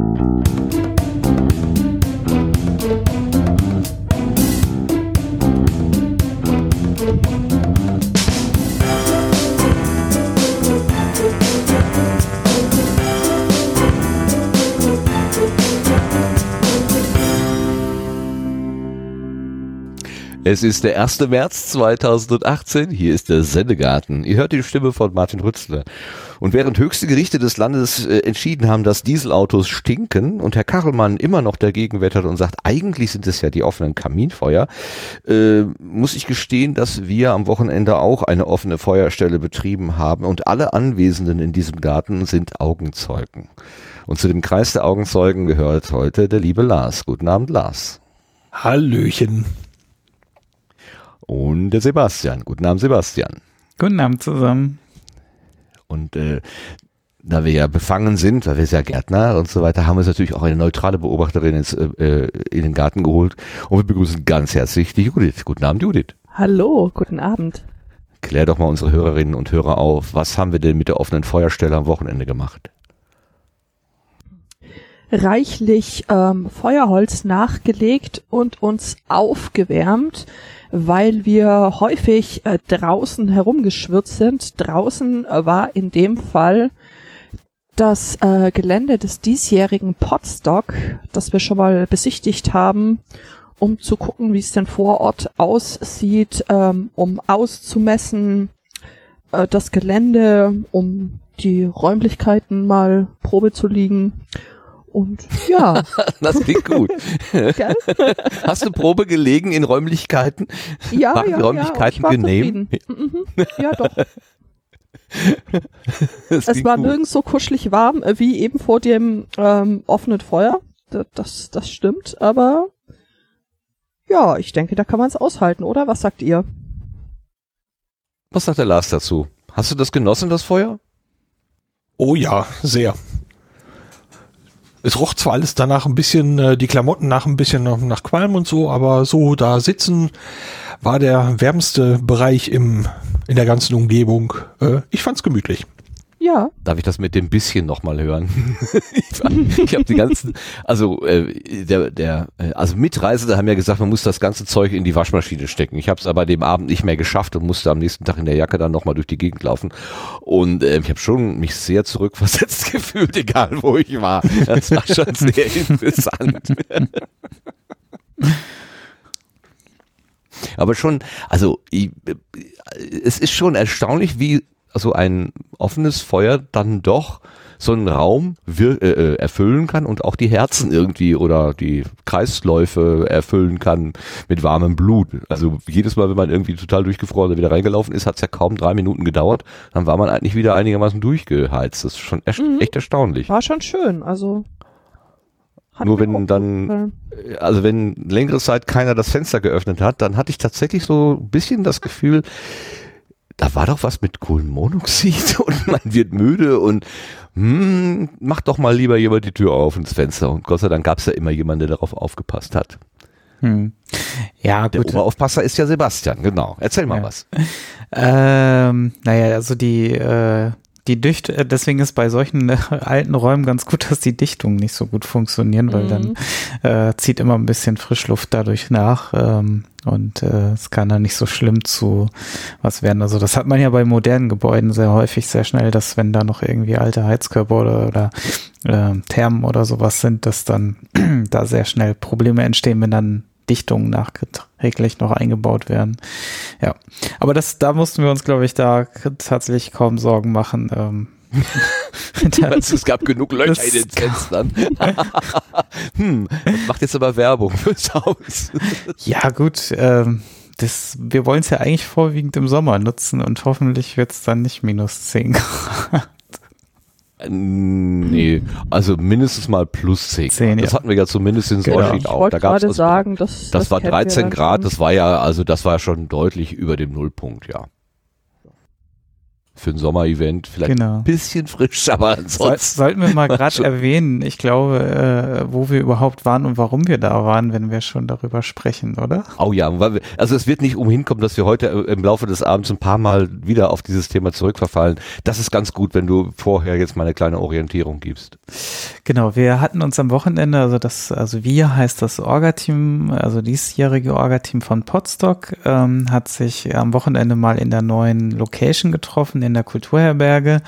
Mm-hmm. Es ist der 1. März 2018. Hier ist der Sendegarten. Ihr hört die Stimme von Martin Rützler. Und während höchste Gerichte des Landes äh, entschieden haben, dass Dieselautos stinken und Herr Kachelmann immer noch dagegen wettert und sagt, eigentlich sind es ja die offenen Kaminfeuer, äh, muss ich gestehen, dass wir am Wochenende auch eine offene Feuerstelle betrieben haben und alle Anwesenden in diesem Garten sind Augenzeugen. Und zu dem Kreis der Augenzeugen gehört heute der liebe Lars. Guten Abend, Lars. Hallöchen und der Sebastian. Guten Abend, Sebastian. Guten Abend zusammen. Und äh, da wir ja befangen sind, weil wir sind ja Gärtner und so weiter, haben wir uns natürlich auch eine neutrale Beobachterin ins, äh, äh, in den Garten geholt und wir begrüßen ganz herzlich die Judith. Guten Abend, Judith. Hallo, guten Abend. Klär doch mal unsere Hörerinnen und Hörer auf, was haben wir denn mit der offenen Feuerstelle am Wochenende gemacht? Reichlich ähm, Feuerholz nachgelegt und uns aufgewärmt weil wir häufig äh, draußen herumgeschwirrt sind. Draußen äh, war in dem Fall das äh, Gelände des diesjährigen Podstock, das wir schon mal besichtigt haben, um zu gucken, wie es denn vor Ort aussieht, ähm, um auszumessen äh, das Gelände, um die Räumlichkeiten mal Probe zu liegen. Und ja. das klingt gut. Hast du Probe gelegen in Räumlichkeiten? Ja, Waren ja, Räumlichkeiten ja, genehm? Mhm. Ja, doch. es war gut. nirgends so kuschelig warm äh, wie eben vor dem ähm, offenen Feuer. Das, das stimmt, aber ja, ich denke, da kann man es aushalten, oder? Was sagt ihr? Was sagt der Lars dazu? Hast du das genossen, das Feuer? Oh ja, sehr. Es roch zwar alles danach ein bisschen, äh, die Klamotten nach ein bisschen nach, Qualm und so, aber so da sitzen war der wärmste Bereich im, in der ganzen Umgebung. Äh, ich fand's gemütlich. Ja. Darf ich das mit dem bisschen nochmal hören? ich habe die ganzen, also äh, der, der, äh, also Mitreisende haben ja gesagt, man muss das ganze Zeug in die Waschmaschine stecken. Ich habe es aber dem Abend nicht mehr geschafft und musste am nächsten Tag in der Jacke dann nochmal durch die Gegend laufen. Und äh, ich habe schon mich sehr zurückversetzt gefühlt, egal wo ich war. Das war schon sehr interessant. Aber schon, also ich, es ist schon erstaunlich, wie so ein offenes Feuer dann doch so einen Raum wir, äh, äh, erfüllen kann und auch die Herzen irgendwie oder die Kreisläufe erfüllen kann mit warmem Blut. Also jedes Mal, wenn man irgendwie total durchgefroren wieder reingelaufen ist, hat es ja kaum drei Minuten gedauert, dann war man eigentlich wieder einigermaßen durchgeheizt. Das ist schon echt, mhm. echt erstaunlich. War schon schön, also nur wenn dann, also wenn längere Zeit keiner das Fenster geöffnet hat, dann hatte ich tatsächlich so ein bisschen das Gefühl, da war doch was mit Kohlenmonoxid und man wird müde und hm, mach doch mal lieber jemand die Tür auf ins Fenster. Und Gott sei Dank gab es ja immer jemanden, der darauf aufgepasst hat. Hm. Ja, der gut. Der Oberaufpasser ist ja Sebastian, genau. Erzähl mal ja. was. Ähm, naja, also die, äh, die Dicht, äh, deswegen ist bei solchen äh, alten Räumen ganz gut, dass die Dichtungen nicht so gut funktionieren, weil mhm. dann äh, zieht immer ein bisschen Frischluft dadurch nach ähm, und äh, es kann dann nicht so schlimm zu was werden. Also das hat man ja bei modernen Gebäuden sehr häufig sehr schnell, dass wenn da noch irgendwie alte Heizkörper oder, oder äh, Thermen oder sowas sind, dass dann da sehr schnell Probleme entstehen, wenn dann Dichtungen nachträglich noch eingebaut werden. Ja, aber das, da mussten wir uns, glaube ich, da tatsächlich kaum Sorgen machen. Ähm, es gab genug Löcher in den Fenstern. hm, macht jetzt aber Werbung fürs Haus. ja, gut. Ähm, das, wir wollen es ja eigentlich vorwiegend im Sommer nutzen und hoffentlich wird es dann nicht minus 10 Grad. Nee, also mindestens mal plus 10. 10 das ja. hatten wir ja zumindest in genau. Sorschied auch. Da gab's also, sagen, das, das, das war 13 Grad, das war ja, also das war schon deutlich über dem Nullpunkt, ja. Für ein Sommer-Event. Vielleicht Genau. ein bisschen frisch, aber ansonsten. sollten wir mal gerade erwähnen, ich glaube, äh, wo wir überhaupt waren und warum wir da waren, wenn wir schon darüber sprechen, oder? Oh ja, weil wir, also es wird nicht umhin kommen, dass wir heute äh, im Laufe des Abends ein paar Mal wieder auf dieses Thema zurückverfallen. Das ist ganz gut, wenn du vorher jetzt mal eine kleine Orientierung gibst. Genau, wir hatten uns am Wochenende, also das, also wir heißt das Orga-Team, also diesjährige Orga-Team von Podstock, ähm, hat sich am Wochenende mal in der neuen Location getroffen, in der Kulturherberge.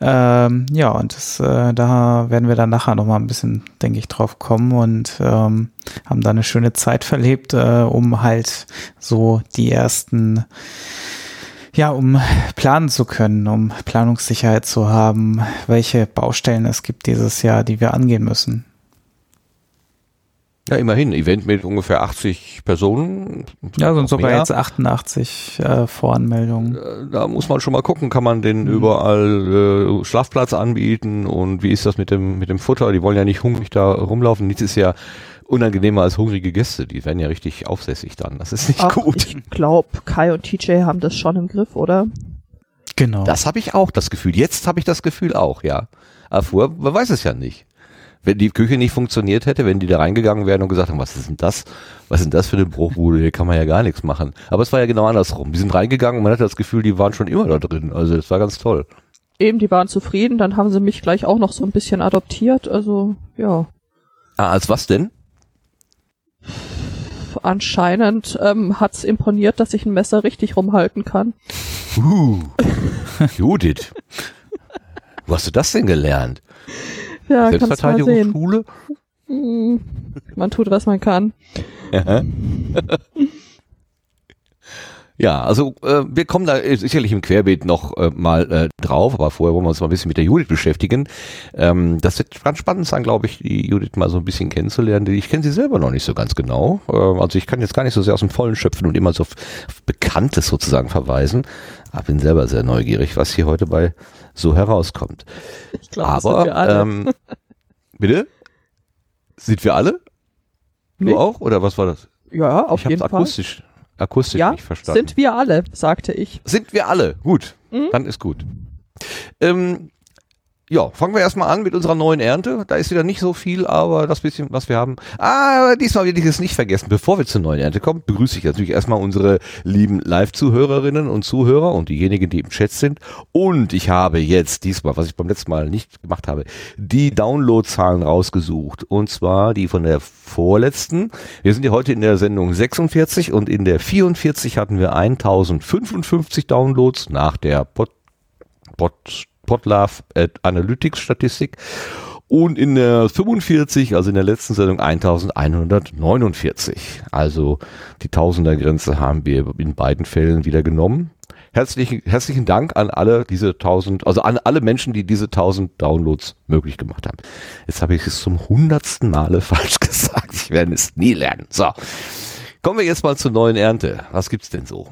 Ähm, ja, und das, äh, da werden wir dann nachher nochmal ein bisschen, denke ich, drauf kommen und ähm, haben da eine schöne Zeit verlebt, äh, um halt so die ersten ja, um planen zu können, um Planungssicherheit zu haben, welche Baustellen es gibt dieses Jahr, die wir angehen müssen. Ja, immerhin, Event mit ungefähr 80 Personen. Ja, sind sogar mehr. jetzt 88 äh, Voranmeldungen. Äh, Da muss man schon mal gucken, kann man den überall äh, Schlafplatz anbieten und wie ist das mit dem, mit dem Futter? Die wollen ja nicht hungrig da rumlaufen. Nichts ist ja unangenehmer als hungrige Gäste. Die werden ja richtig aufsässig dann. Das ist nicht Ach, gut. Ich glaube, Kai und TJ haben das schon im Griff, oder? Genau. Das habe ich auch das Gefühl. Jetzt habe ich das Gefühl auch, ja. Aber vorher, man weiß es ja nicht. Wenn die Küche nicht funktioniert hätte, wenn die da reingegangen wären und gesagt haben, was ist denn das? Was ist denn das für eine Bruchbude? Hier kann man ja gar nichts machen. Aber es war ja genau andersrum. Die sind reingegangen und man hatte das Gefühl, die waren schon immer da drin. Also das war ganz toll. Eben, die waren zufrieden, dann haben sie mich gleich auch noch so ein bisschen adoptiert, also ja. Ah, als was denn? Anscheinend ähm, hat's imponiert, dass ich ein Messer richtig rumhalten kann. Uh, Judith. Wo hast du das denn gelernt? Ja. Selbstverteidigungsschule? Man tut, was man kann. Ja, also äh, wir kommen da äh, sicherlich im Querbeet noch äh, mal äh, drauf, aber vorher wollen wir uns mal ein bisschen mit der Judith beschäftigen. Ähm, das wird ganz spannend sein, glaube ich, die Judith mal so ein bisschen kennenzulernen. Ich kenne sie selber noch nicht so ganz genau. Äh, also ich kann jetzt gar nicht so sehr aus dem Vollen schöpfen und immer so auf Bekanntes sozusagen verweisen. Aber bin selber sehr neugierig, was hier heute bei so herauskommt. Ich glaube, das sind aber wir alle. ähm, bitte? Sind wir alle? Du Nee. auch? Oder was war das? ja, auf ich jeden Fall. akustisch, akustisch Ja, nicht verstanden. sind wir alle, sagte ich. Sind wir alle. Gut. Mhm. Dann ist gut. Ähm, ja, fangen wir erstmal an mit unserer neuen Ernte. Da ist wieder nicht so viel, aber das bisschen, was wir haben. Ah, diesmal will ich es nicht vergessen. Bevor wir zur neuen Ernte kommen, begrüße ich natürlich erstmal unsere lieben Live-Zuhörerinnen und Zuhörer und diejenigen, die im Chat sind. Und ich habe jetzt diesmal, was ich beim letzten Mal nicht gemacht habe, die Downloadzahlen rausgesucht. Und zwar die von der vorletzten. Wir sind ja heute in der Sendung 46 und in der 44 hatten wir 1055 Downloads nach der Pod, Pod, Podlove äh, Analytics Statistik und in der 45, also in der letzten Sendung 1149. Also die Tausender-Grenze haben wir in beiden Fällen wieder genommen. Herzlichen, herzlichen Dank an alle diese 1000, also an alle Menschen, die diese 1000 Downloads möglich gemacht haben. Jetzt habe ich es zum hundertsten Male falsch gesagt. Ich werde es nie lernen. So. Kommen wir jetzt mal zur neuen Ernte. Was gibt's denn so?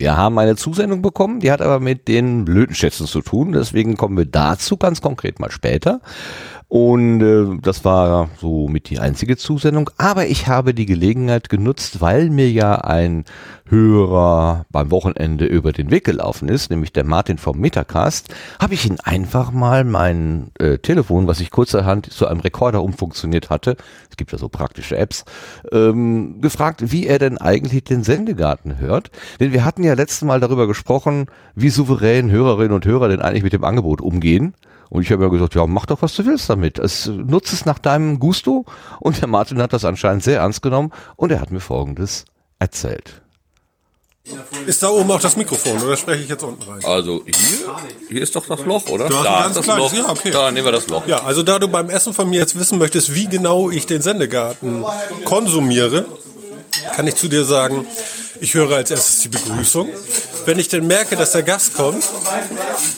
Wir haben eine Zusendung bekommen, die hat aber mit den Blütenschätzen zu tun. Deswegen kommen wir dazu ganz konkret mal später. Und äh, das war so mit die einzige Zusendung. Aber ich habe die Gelegenheit genutzt, weil mir ja ein Hörer beim Wochenende über den Weg gelaufen ist, nämlich der Martin vom Metacast, habe ich ihn einfach mal mein äh, Telefon, was ich kurzerhand zu einem Rekorder umfunktioniert hatte, es gibt ja so praktische Apps, ähm, gefragt, wie er denn eigentlich den Sendegarten hört. Denn wir hatten ja letztes Mal darüber gesprochen, wie souverän Hörerinnen und Hörer denn eigentlich mit dem Angebot umgehen. Und ich habe mir gesagt, ja, mach doch, was du willst damit. Es, nutz es nach deinem Gusto. Und der Martin hat das anscheinend sehr ernst genommen und er hat mir Folgendes erzählt. Ist da oben auch das Mikrofon oder spreche ich jetzt unten rein? Also hier, hier ist doch das Loch, oder? Da ganz ist das kleines, Loch. ja, okay. Da nehmen wir das Loch. Ja, also da du beim Essen von mir jetzt wissen möchtest, wie genau ich den Sendegarten konsumiere, kann ich zu dir sagen, ich höre als erstes die Begrüßung. Wenn ich denn merke, dass der Gast kommt,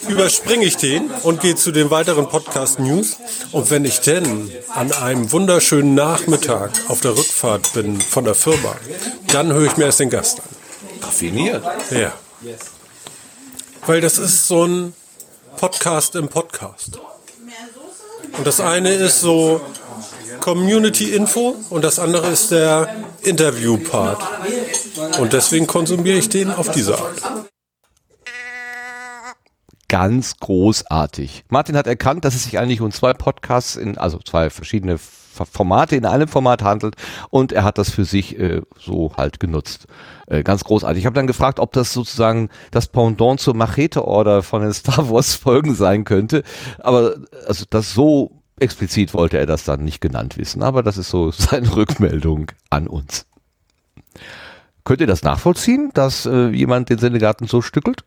überspringe ich den und gehe zu den weiteren Podcast-News. Und wenn ich denn an einem wunderschönen Nachmittag auf der Rückfahrt bin von der Firma, dann höre ich mir erst den Gast an. Raffiniert. Ja. Weil das ist so ein Podcast im Podcast. Und das eine ist so Community Info und das andere ist der Interview Part. Und deswegen konsumiere ich den auf diese Art. Ganz großartig. Martin hat erkannt, dass es sich eigentlich um zwei Podcasts in, also zwei verschiedene Formate in einem Format handelt und er hat das für sich äh, so halt genutzt. Äh, ganz großartig. Ich habe dann gefragt, ob das sozusagen das Pendant zur Machete-Order von den Star Wars-Folgen sein könnte. Aber also das so explizit wollte er das dann nicht genannt wissen. Aber das ist so seine Rückmeldung an uns. Könnt ihr das nachvollziehen, dass äh, jemand den Sendegarten so stückelt?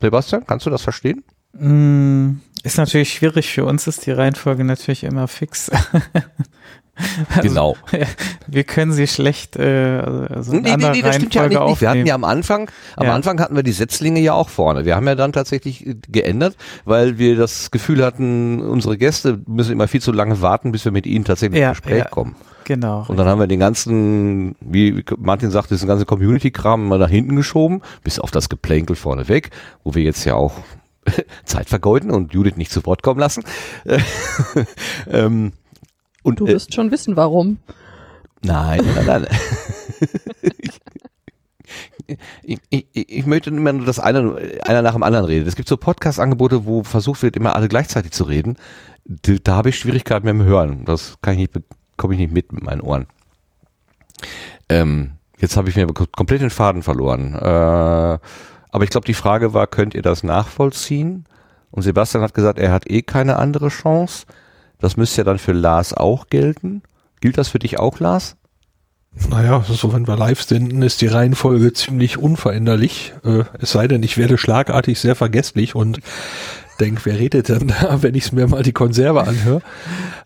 Sebastian, kannst du das verstehen? Mm, Ist natürlich schwierig. Für uns ist die Reihenfolge natürlich immer fix. Also, Genau. Wir können sie schlecht äh, also in Nee, nee, nee, das stimmt ja nicht. nicht. Wir hatten ja am Anfang, am Ja. Anfang hatten wir die Setzlinge ja auch vorne. Wir haben ja dann tatsächlich äh, geändert, weil wir das Gefühl hatten, unsere Gäste müssen immer viel zu lange warten, bis wir mit ihnen tatsächlich Ja, ins Gespräch ja. kommen. Genau. Und dann haben wir den ganzen, wie Martin sagte, diesen ganzen Community-Kram mal nach hinten geschoben, bis auf das Geplänkel vorne weg, wo wir jetzt ja auch Zeit vergeuden und Judith nicht zu Wort kommen lassen. ähm, und, Du äh, wirst schon wissen, warum. Nein, nein, nein. ich, ich, ich, möchte immer nur, dass einer, einer nach dem anderen redet. Es gibt so Podcast-Angebote, wo versucht wird, immer alle gleichzeitig zu reden. Da, da habe ich Schwierigkeiten mit dem Hören. Das kann ich nicht, komme ich nicht mit mit meinen Ohren. Ähm, jetzt habe ich mir komplett den Faden verloren. Äh, aber ich glaube, die Frage war, könnt ihr das nachvollziehen? Und Sebastian hat gesagt, er hat eh keine andere Chance. Das müsste ja dann für Lars auch gelten. Gilt das für dich auch, Lars? Naja, so wenn wir live senden, ist die Reihenfolge ziemlich unveränderlich. Äh, es sei denn, ich werde schlagartig sehr vergesslich und denk, wer redet denn da, wenn ich mir mal die Konserve anhöre.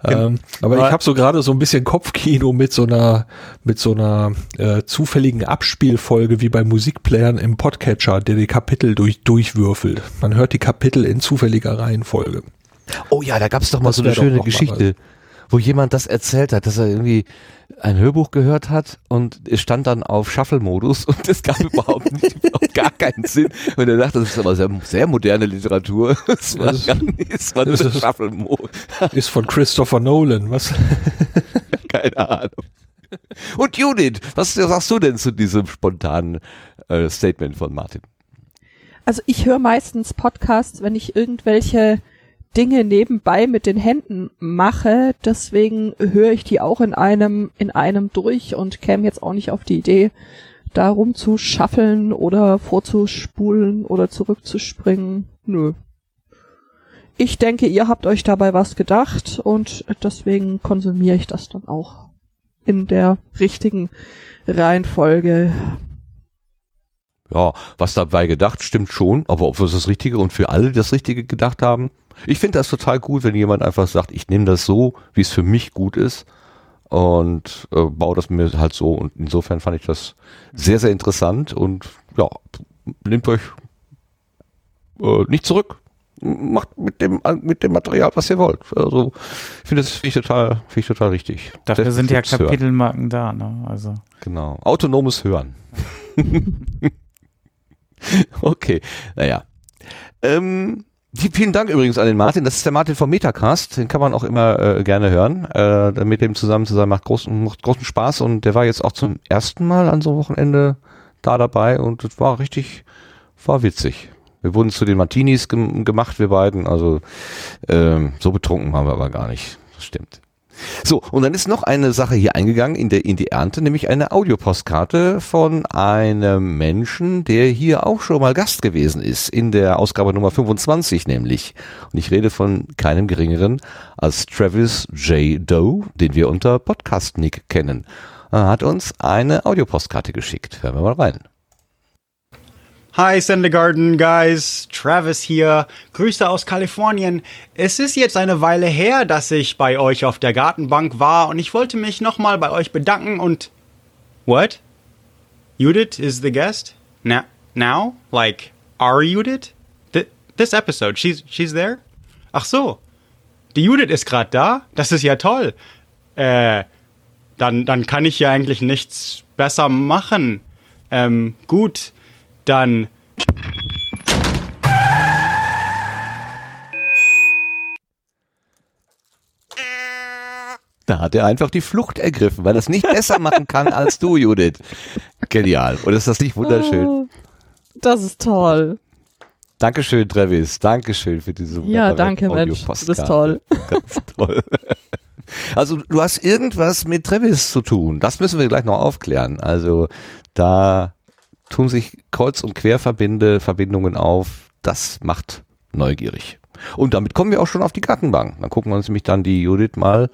Ähm, aber ich habe so gerade so ein bisschen Kopfkino mit so einer mit so einer äh, zufälligen Abspielfolge wie bei Musikplayern im Podcatcher, der die Kapitel durch durchwürfelt. Man hört die Kapitel in zufälliger Reihenfolge. Oh ja, da gab es doch mal Das so eine schöne Geschichte, wo jemand das erzählt hat, dass er irgendwie ein Hörbuch gehört hat und es stand dann auf Shuffle-Modus und es gab überhaupt nicht, überhaupt gar keinen Sinn. Und er dachte, das ist aber sehr, sehr moderne Literatur. Es war Das- gar nicht, es war nur das Shuffle-Modus. Ist von Christopher Nolan, was? Keine Ahnung. Und Judith, was sagst du denn zu diesem spontanen äh, Statement von Martin? Also ich höre meistens Podcasts, wenn ich irgendwelche Dinge nebenbei mit den Händen mache. Deswegen höre ich die auch in einem, in einem durch und käme jetzt auch nicht auf die Idee, da rumzuschaffeln oder vorzuspulen oder zurückzuspringen. Nö. Ich denke, ihr habt euch dabei was gedacht und deswegen konsumiere ich das dann auch in der richtigen Reihenfolge. Ja, was dabei gedacht, stimmt schon, aber ob wir das Richtige und für alle das Richtige gedacht haben, ich finde das total gut, wenn jemand einfach sagt, ich nehme das so, wie es für mich gut ist und äh, baue das mir halt so und insofern fand ich das sehr, sehr interessant und ja, nehmt euch äh, nicht zurück, macht mit dem mit dem Material, was ihr wollt. Also ich finde das finde ich total, finde ich total richtig. Dafür sind ja Selbst hören. Kapitelmarken da, ne? Also. Genau. Autonomes Hören. okay, naja. Ähm, vielen Dank übrigens an den Martin. Das ist der Martin vom Metacast. Den kann man auch immer äh, gerne hören. Äh, mit dem zusammen zu sein macht großen, macht großen Spaß. Und der war jetzt auch zum ersten Mal an so einem Wochenende da dabei. Und es war richtig, war witzig. Wir wurden zu den Martinis gem gemacht, wir beiden. Also ähm, so betrunken waren wir aber gar nicht. Das stimmt. So, und dann ist noch eine Sache hier eingegangen in, der, in die Ernte, nämlich eine Audiopostkarte von einem Menschen, der hier auch schon mal Gast gewesen ist, in der Ausgabe Nummer 25 nämlich. Und ich rede von keinem geringeren als Travis J. Doe, den wir unter Podcast Nick kennen. Er hat uns eine Audiopostkarte geschickt. Hören wir mal rein. Hi, Sendegarden Guys, Travis hier. Grüße aus Kalifornien. Es ist jetzt eine Weile her, dass ich bei euch auf der Gartenbank war und ich wollte mich nochmal bei euch bedanken und. What? Judith is the guest? Now? Now? Like, are Judith? Th this episode, she's, she's there? Ach so. Die Judith ist gerade da? Das ist ja toll. Äh, dann, dann kann ich ja eigentlich nichts besser machen. Ähm, gut, dann. Da hat er einfach die Flucht ergriffen, weil er es nicht besser machen kann als du, Judith. Genial. Und ist das nicht wunderschön? Oh, das ist toll. Dankeschön, Travis. Dankeschön für diese Ja, danke, Mensch. Du bist Audio-Postkarte. toll. Ganz toll. Also du hast irgendwas mit Travis zu tun. Das müssen wir gleich noch aufklären. Also da tun sich Kreuz- und Querverbinde, Verbindungen auf. Das macht neugierig. Und damit kommen wir auch schon auf die Gartenbank. Dann gucken wir uns nämlich dann die Judith mal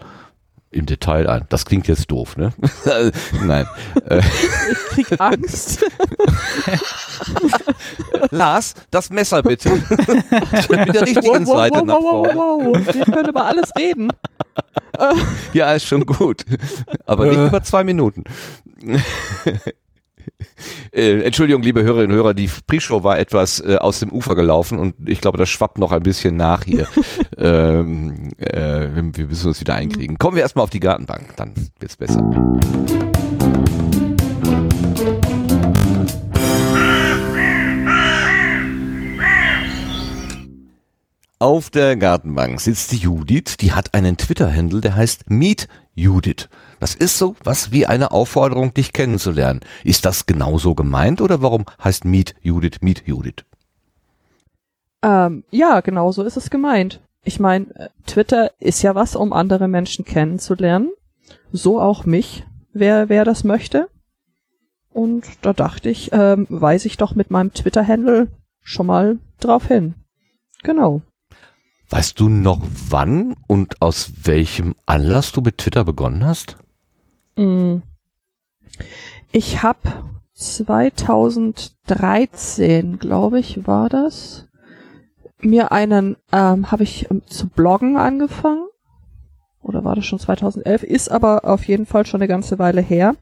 im Detail an. Das klingt jetzt doof, ne? Nein. Äh, Ich krieg Angst. Lars, das Messer bitte. Mit der richtigen Seite nach vorne. wow. Wir können über alles reden. Ja, ist schon gut. Aber nicht Äh. über zwei Minuten. Äh, Entschuldigung, liebe Hörerinnen und Hörer, die Pre-Show war etwas äh, aus dem Ufer gelaufen und ich glaube, das schwappt noch ein bisschen nach hier. ähm, äh, wir, müssen uns wieder einkriegen. Kommen wir erstmal auf die Gartenbank, dann wird's besser. Auf der Gartenbank sitzt die Judith, die hat einen Twitter-Handle, der heißt Meet Judith. Das ist so was wie eine Aufforderung, dich kennenzulernen. Ist das genauso gemeint oder warum heißt Meet Judith Meet Judith? Ähm, ja, genau so ist es gemeint. Ich meine, Twitter ist ja was, um andere Menschen kennenzulernen. So auch mich, wer, wer das möchte. Und da dachte ich, ähm, weise ich doch mit meinem Twitter-Handle schon mal drauf hin. Genau. Weißt du noch wann und aus welchem Anlass du mit Twitter begonnen hast? Mm. Ich habe 2013, glaube ich, war das, mir einen, ähm, habe ich ähm, zu bloggen angefangen. Oder war das schon 2011? Ist aber auf jeden Fall schon eine ganze Weile her.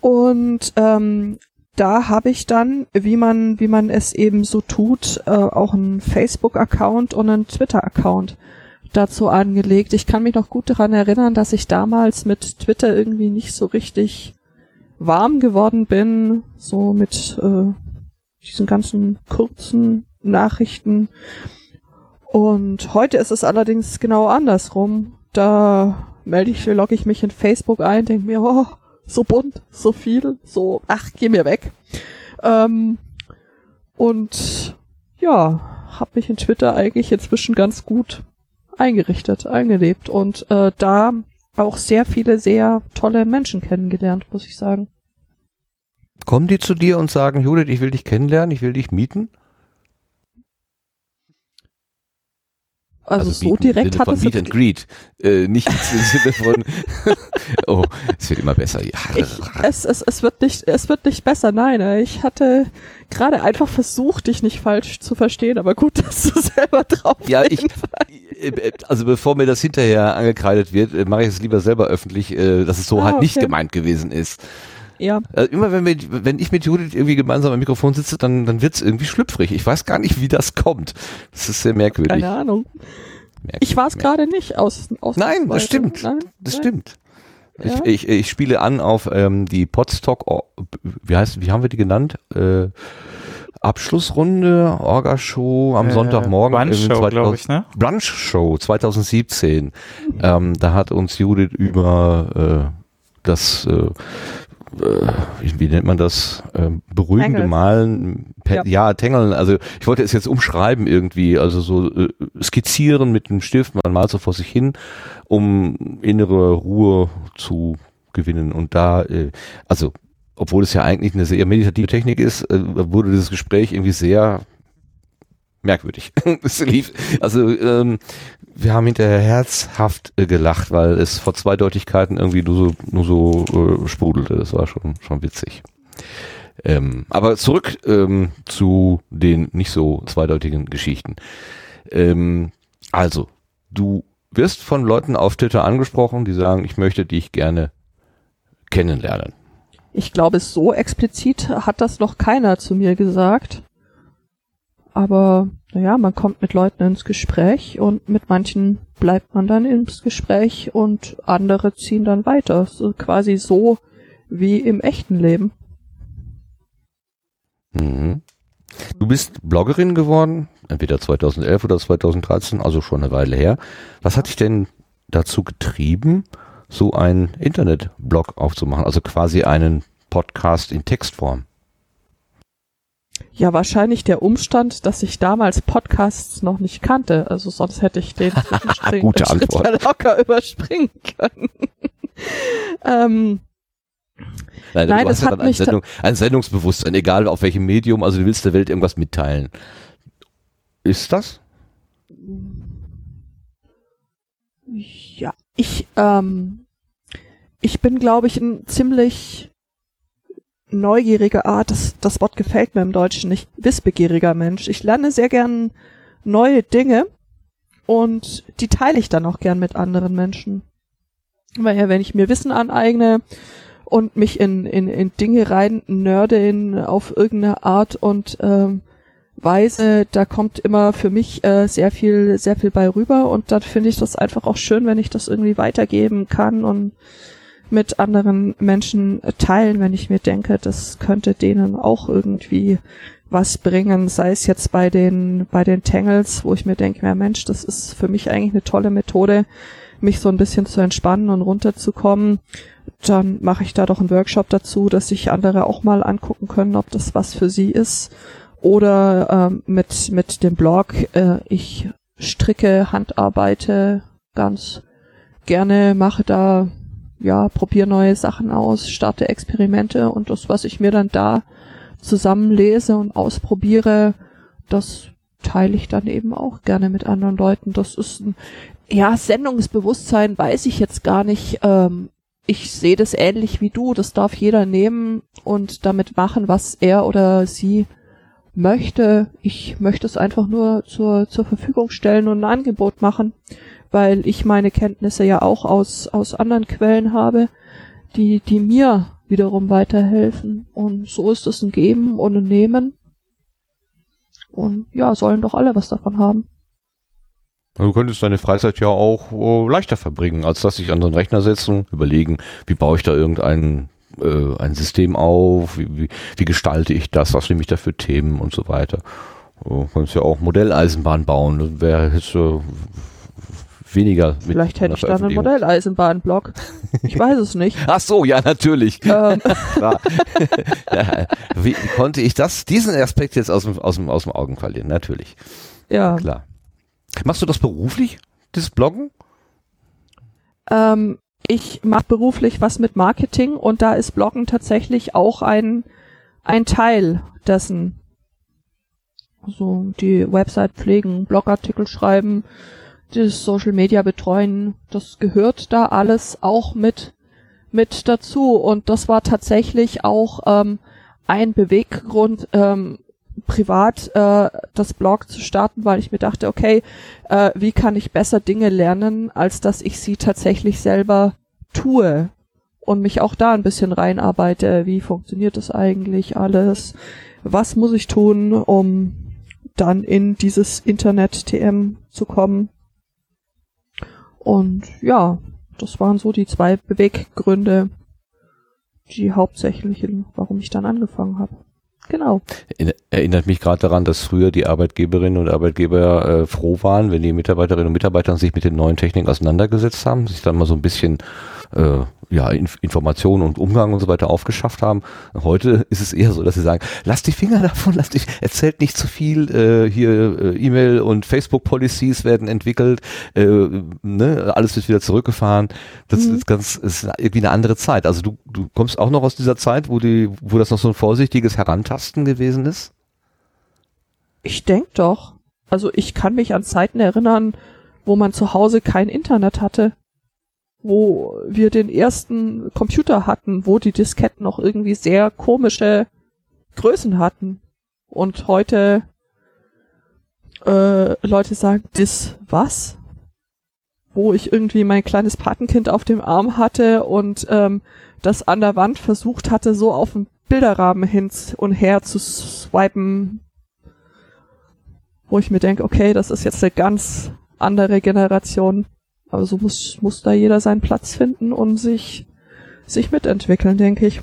Und ähm, da habe ich dann, wie man, wie man es eben so tut, äh, auch einen Facebook-Account und einen Twitter-Account dazu angelegt. Ich kann mich noch gut daran erinnern, dass ich damals mit Twitter irgendwie nicht so richtig warm geworden bin, so mit äh, diesen ganzen kurzen Nachrichten. Und heute ist es allerdings genau andersrum. Da melde ich, logge ich mich in Facebook ein, denke mir, oh, so bunt, so viel, so, ach, geh mir weg. Ähm, und ja, habe mich in Twitter eigentlich inzwischen ganz gut eingerichtet, eingelebt und äh, da auch sehr viele sehr tolle Menschen kennengelernt, muss ich sagen. Kommen die zu dir und sagen, Judith, ich will dich kennenlernen, ich will dich mieten? Also, so mieten im direkt hat von es Meet and Greet. Äh, nicht im Sinne von, oh, es wird immer besser. Ja. ich, es, es, es wird nicht es wird nicht besser, nein. äh, Ich hatte gerade einfach versucht, dich nicht falsch zu verstehen, aber gut, dass du selber drauf Ja, ich, hinweist. äh, also bevor mir das hinterher angekreidet wird, äh, mache ich es lieber selber öffentlich, äh, dass es so Ah, halt nicht okay. gemeint gewesen ist. Ja, Äh, immer wenn, wir, wenn ich mit Judith irgendwie gemeinsam am Mikrofon sitze, dann, dann wird's irgendwie schlüpfrig. Ich weiß gar nicht, wie das kommt. Das ist sehr merkwürdig. keine Ahnung. Merkwürdig, Ich war es gerade nicht aus, aus Nein, das stimmt. Nein, Das nein. stimmt. Ja. Ich, ich, ich spiele an auf ähm, die Podstock, wie heißt, wie haben wir die genannt? Äh, Abschlussrunde, Orgashow am Äh, Sonntagmorgen. Brunch im Show, 2000 glaub ich, ne? Brunch Show 2017. Ähm, da hat uns Judith über äh, das, äh, wie, wie nennt man das, ähm, beruhigende Tangeln. Malen, pe- ja. Ja. Tängeln, also ich wollte es jetzt umschreiben irgendwie, also so äh, skizzieren mit einem Stift, man malt so vor sich hin, um innere Ruhe zu gewinnen und da, äh, also obwohl es ja eigentlich eine sehr meditative Technik ist, äh, wurde dieses Gespräch irgendwie sehr merkwürdig. es lief, also ähm, wir haben hinterher herzhaft äh, gelacht, weil es vor Zweideutigkeiten irgendwie nur so, nur so äh, sprudelte. Das war schon, schon witzig. Ähm, aber zurück ähm, zu den nicht so zweideutigen Geschichten. Ähm, also, du wirst von Leuten auf Twitter angesprochen, die sagen, ich möchte dich gerne kennenlernen. Ich glaube, so explizit hat das noch keiner zu mir gesagt. Aber naja, man kommt mit Leuten ins Gespräch und mit manchen bleibt man dann ins Gespräch und andere ziehen dann weiter. So quasi so wie im echten Leben. Mhm. Du bist Bloggerin geworden, entweder 2011 oder 2013, also schon eine Weile her. Was hat dich denn dazu getrieben, so einen Internetblog aufzumachen, also quasi einen Podcast in Textform? Ja, wahrscheinlich der Umstand, dass ich damals Podcasts noch nicht kannte. Also sonst hätte ich den Gute Schritt Antwort. locker überspringen können. ähm, Nein, Nein, du das hast ja hat dann ein, Sendung, ein Sendungsbewusstsein, egal auf welchem Medium, also du willst der Welt irgendwas mitteilen. Ist das? Ja, ich, ähm, ich bin, glaube ich, ein ziemlich neugieriger Art, das, das Wort gefällt mir im Deutschen nicht, wissbegieriger Mensch. Ich lerne sehr gern neue Dinge und die teile ich dann auch gern mit anderen Menschen. Weil ja, wenn ich mir Wissen aneigne und mich in, in, in Dinge rein nörde in, auf irgendeine Art und ähm, Weise, da kommt immer für mich äh, sehr viel, sehr viel bei rüber und dann finde ich das einfach auch schön, wenn ich das irgendwie weitergeben kann und mit anderen Menschen teilen, wenn ich mir denke, das könnte denen auch irgendwie was bringen, sei es jetzt bei den, bei den Tangles, wo ich mir denke, ja Mensch, das ist für mich eigentlich eine tolle Methode, mich so ein bisschen zu entspannen und runterzukommen. Dann mache ich da doch einen Workshop dazu, dass sich andere auch mal angucken können, ob das was für sie ist. Oder ähm, mit, mit dem Blog, äh, ich stricke, handarbeite ganz gerne, mache da, ja, probiere neue Sachen aus, starte Experimente und das, was ich mir dann da zusammenlese und ausprobiere, das teile ich dann eben auch gerne mit anderen Leuten. Das ist ein, ja, Sendungsbewusstsein weiß ich jetzt gar nicht. Ähm, ich sehe das ähnlich wie du. Das darf jeder nehmen und damit machen, was er oder sie möchte. Ich möchte es einfach nur zur, zur Verfügung stellen und ein Angebot machen, weil ich meine Kenntnisse ja auch aus, aus anderen Quellen habe, die, die mir wiederum weiterhelfen. Und so ist es ein Geben und ein Nehmen. Und ja, sollen doch alle was davon haben. Du könntest deine Freizeit ja auch äh, leichter verbringen, als dass sich an so einen Rechner setzen, überlegen, wie baue ich da irgendein äh, ein System auf, wie, wie, wie gestalte ich das, was nehme ich da für Themen und so weiter. Du könntest ja auch Modelleisenbahn bauen, wäre jetzt äh, weniger Vielleicht hätte ich da einen. Modelleisenbahnblock. Ich weiß es nicht. Ach so, ja, natürlich. ähm, ja, wie, konnte ich das, diesen Aspekt jetzt aus dem, aus dem, aus dem Augen verlieren? Natürlich, ja. klar. Machst du das beruflich, das Bloggen? Ähm, ich mache beruflich was mit Marketing und da ist Bloggen tatsächlich auch ein, ein Teil dessen. Also die Website pflegen, Blogartikel schreiben, das Social Media betreuen, das gehört da alles auch mit, mit dazu. Und das war tatsächlich auch ähm, ein Beweggrund, ähm, privat äh, das Blog zu starten, weil ich mir dachte, okay, äh, wie kann ich besser Dinge lernen, als dass ich sie tatsächlich selber tue und mich auch da ein bisschen reinarbeite. Wie funktioniert das eigentlich alles? Was muss ich tun, um dann in dieses Internet-TM zu kommen? Und ja, das waren so die zwei Beweggründe, die hauptsächlichen, warum ich dann angefangen habe. Genau. In- Erinnert mich gerade daran, dass früher die Arbeitgeberinnen und Arbeitgeber äh, froh waren, wenn die Mitarbeiterinnen und Mitarbeiter sich mit den neuen Techniken auseinandergesetzt haben, sich dann mal so ein bisschen äh, ja, Inf Informationen und Umgang und so weiter aufgeschafft haben. Heute ist es eher so, dass sie sagen, lasst die Finger davon, lasst dich, erzählt nicht zu viel, äh, hier äh, E-Mail und Facebook-Policies werden entwickelt, äh, ne, alles wird wieder zurückgefahren. Das Mhm. ist ganz, ist irgendwie eine andere Zeit. Also du, du kommst auch noch aus dieser Zeit, wo die, wo das noch so ein vorsichtiges Herantasten gewesen ist? Ich denk doch. Also ich kann mich an Zeiten erinnern, wo man zu Hause kein Internet hatte. Wo wir den ersten Computer hatten, wo die Disketten noch irgendwie sehr komische Größen hatten. Und heute äh, Leute sagen, dis was? Wo ich irgendwie mein kleines Patenkind auf dem Arm hatte und ähm, das an der Wand versucht hatte, so auf den Bilderrahmen hin und her zu swipen, wo ich mir denke, okay, das ist jetzt eine ganz andere Generation. Aber so muss, muss da jeder seinen Platz finden und sich, sich mitentwickeln, denke ich.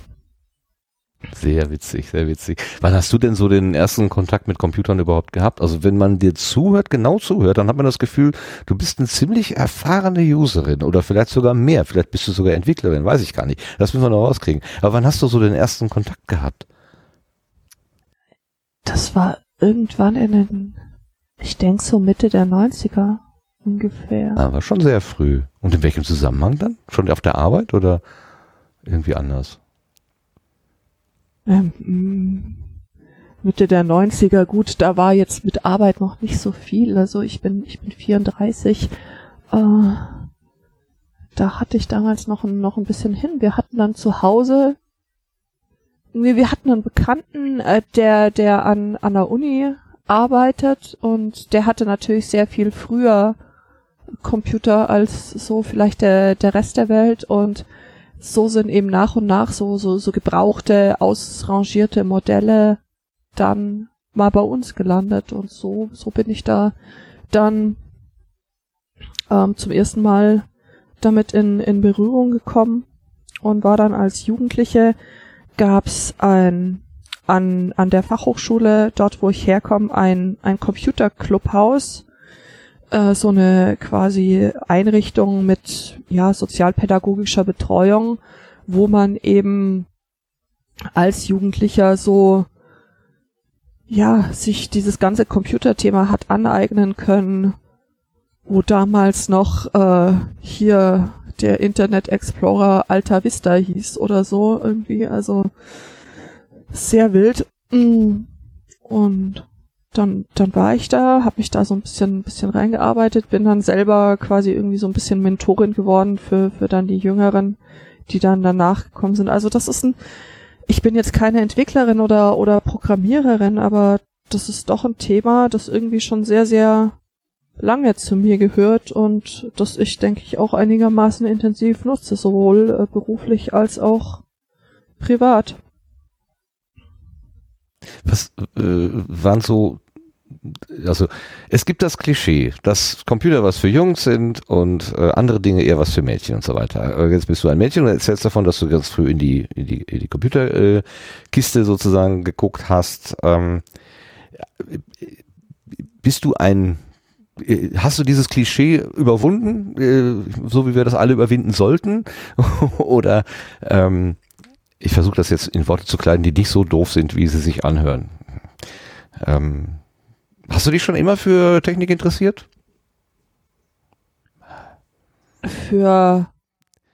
Sehr witzig, sehr witzig. Wann hast du denn so den ersten Kontakt mit Computern überhaupt gehabt? Also wenn man dir zuhört, genau zuhört, dann hat man das Gefühl, du bist eine ziemlich erfahrene Userin oder vielleicht sogar mehr. Vielleicht bist du sogar Entwicklerin, weiß ich gar nicht. Das müssen wir noch rauskriegen. Aber wann hast du so den ersten Kontakt gehabt? Das war irgendwann in den, ich denke so Mitte der 90er ungefähr. Aber schon sehr früh. Und in welchem Zusammenhang dann? Schon auf der Arbeit oder irgendwie anders? Ähm, Mitte der 90er, gut, da war jetzt mit Arbeit noch nicht so viel. Also ich bin, ich bin 34. Äh, da hatte ich damals noch ein, noch ein bisschen hin. Wir hatten dann zu Hause, wir, wir hatten einen Bekannten, äh, der, der an, an der Uni arbeitet und der hatte natürlich sehr viel früher Computer als so vielleicht der, der Rest der Welt. Und so sind eben nach und nach so, so, so gebrauchte, ausrangierte Modelle dann mal bei uns gelandet. Und so, so bin ich da dann ähm, zum ersten Mal damit in, in Berührung gekommen und war dann als Jugendliche gab's ein an, an der Fachhochschule, dort wo ich herkomme, ein, ein Computerclubhaus, äh, so eine quasi Einrichtung mit ja sozialpädagogischer Betreuung, wo man eben als Jugendlicher so ja sich dieses ganze Computerthema hat aneignen können, wo damals noch äh, hier der Internet Explorer Alta Vista hieß oder so irgendwie, also sehr wild. Mm. Und dann, dann war ich da, habe mich da so ein bisschen, bisschen reingearbeitet, bin dann selber quasi irgendwie so ein bisschen Mentorin geworden für, für dann die Jüngeren, die dann danach gekommen sind. Also das ist ein, ich bin jetzt keine Entwicklerin oder, oder Programmiererin, aber das ist doch ein Thema, das irgendwie schon sehr, sehr lange zu mir gehört und das ich, denke ich, auch einigermaßen intensiv nutze, sowohl äh, beruflich als auch privat. Was äh, waren so also es gibt das Klischee, dass Computer was für Jungs sind und äh, andere Dinge eher was für Mädchen und so weiter. Jetzt bist du ein Mädchen und erzählst davon, dass du ganz früh in die in die, in die Computerkiste äh, sozusagen geguckt hast. Ähm, bist du ein äh, Hast du dieses Klischee überwunden, äh, so wie wir das alle überwinden sollten? Oder ähm, ich versuche das jetzt in Worte zu kleiden, die nicht so doof sind, wie sie sich anhören. Ähm, Hast du dich schon immer für Technik interessiert? Für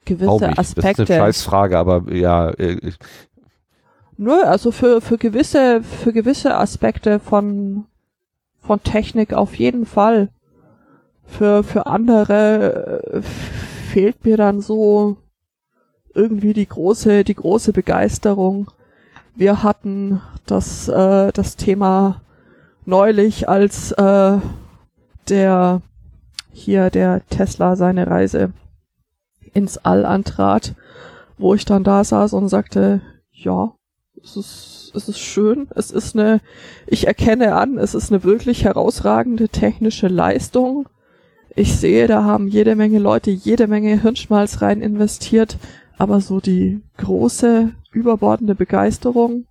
gewisse nicht. Aspekte. Das ist eine Scheißfrage, aber ja. Äh, Nö, also für, für gewisse, für gewisse Aspekte von, von Technik auf jeden Fall. Für, für andere äh, fehlt mir dann so irgendwie die große, die große Begeisterung. Wir hatten das, äh, das Thema neulich, als äh, der hier der Tesla seine Reise ins All antrat, wo ich dann da saß und sagte, ja, es ist, es ist schön, es ist eine, ich erkenne an, es ist eine wirklich herausragende technische Leistung. Ich sehe, da haben jede Menge Leute jede Menge Hirnschmalz rein investiert, aber so die große, überbordende Begeisterung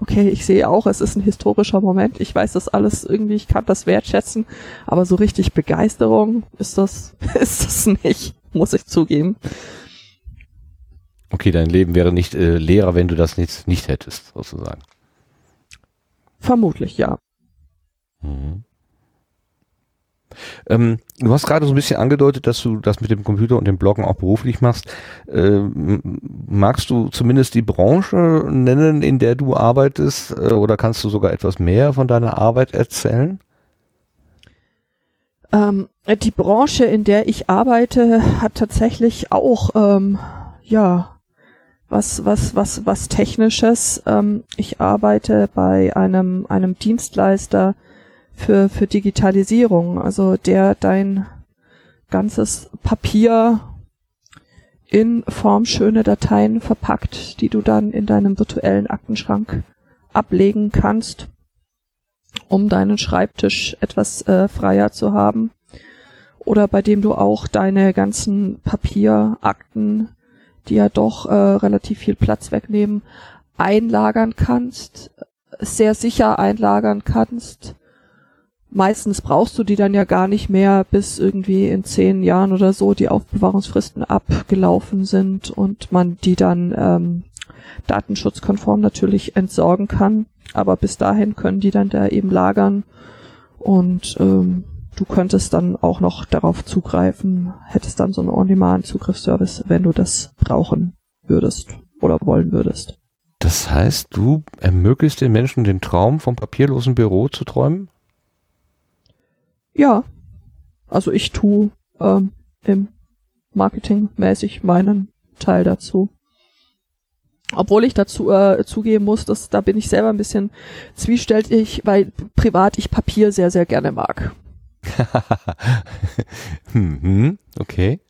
okay, ich sehe auch, es ist ein historischer Moment, ich weiß das alles irgendwie, ich kann das wertschätzen, aber so richtig Begeisterung ist das, ist das nicht, muss ich zugeben. Okay, dein Leben wäre nicht äh, leerer, wenn du das nicht, nicht hättest, sozusagen. Vermutlich, ja. Mhm. Ähm, du hast gerade so ein bisschen angedeutet, dass du das mit dem Computer und dem Bloggen auch beruflich machst. Ähm, magst du zumindest die Branche nennen, in der du arbeitest, äh, oder kannst du sogar etwas mehr von deiner Arbeit erzählen? Ähm, die Branche, in der ich arbeite, hat tatsächlich auch ähm, ja was was was was technisches. Ähm, ich arbeite bei einem einem Dienstleister für, für Digitalisierung, also der dein ganzes Papier in formschöne Dateien verpackt, die du dann in deinem virtuellen Aktenschrank ablegen kannst, um deinen Schreibtisch etwas äh, freier zu haben. Oder bei dem du auch deine ganzen Papierakten, die ja doch äh, relativ viel Platz wegnehmen, einlagern kannst, sehr sicher einlagern kannst. Meistens brauchst du die dann ja gar nicht mehr, bis irgendwie in zehn Jahren oder so die Aufbewahrungsfristen abgelaufen sind und man die dann ähm, datenschutzkonform natürlich entsorgen kann. Aber bis dahin können die dann da eben lagern und ähm, du könntest dann auch noch darauf zugreifen, hättest dann so einen On-Demand-Zugriffsservice, wenn du das brauchen würdest oder wollen würdest. Das heißt, du ermöglichst den Menschen den Traum vom papierlosen Büro zu träumen? Ja, also ich tu ähm, im Marketing mäßig meinen Teil dazu. Obwohl ich dazu äh, zugeben muss, dass da bin ich selber ein bisschen zwiespältig, weil privat ich Papier sehr, sehr gerne mag. mhm, okay.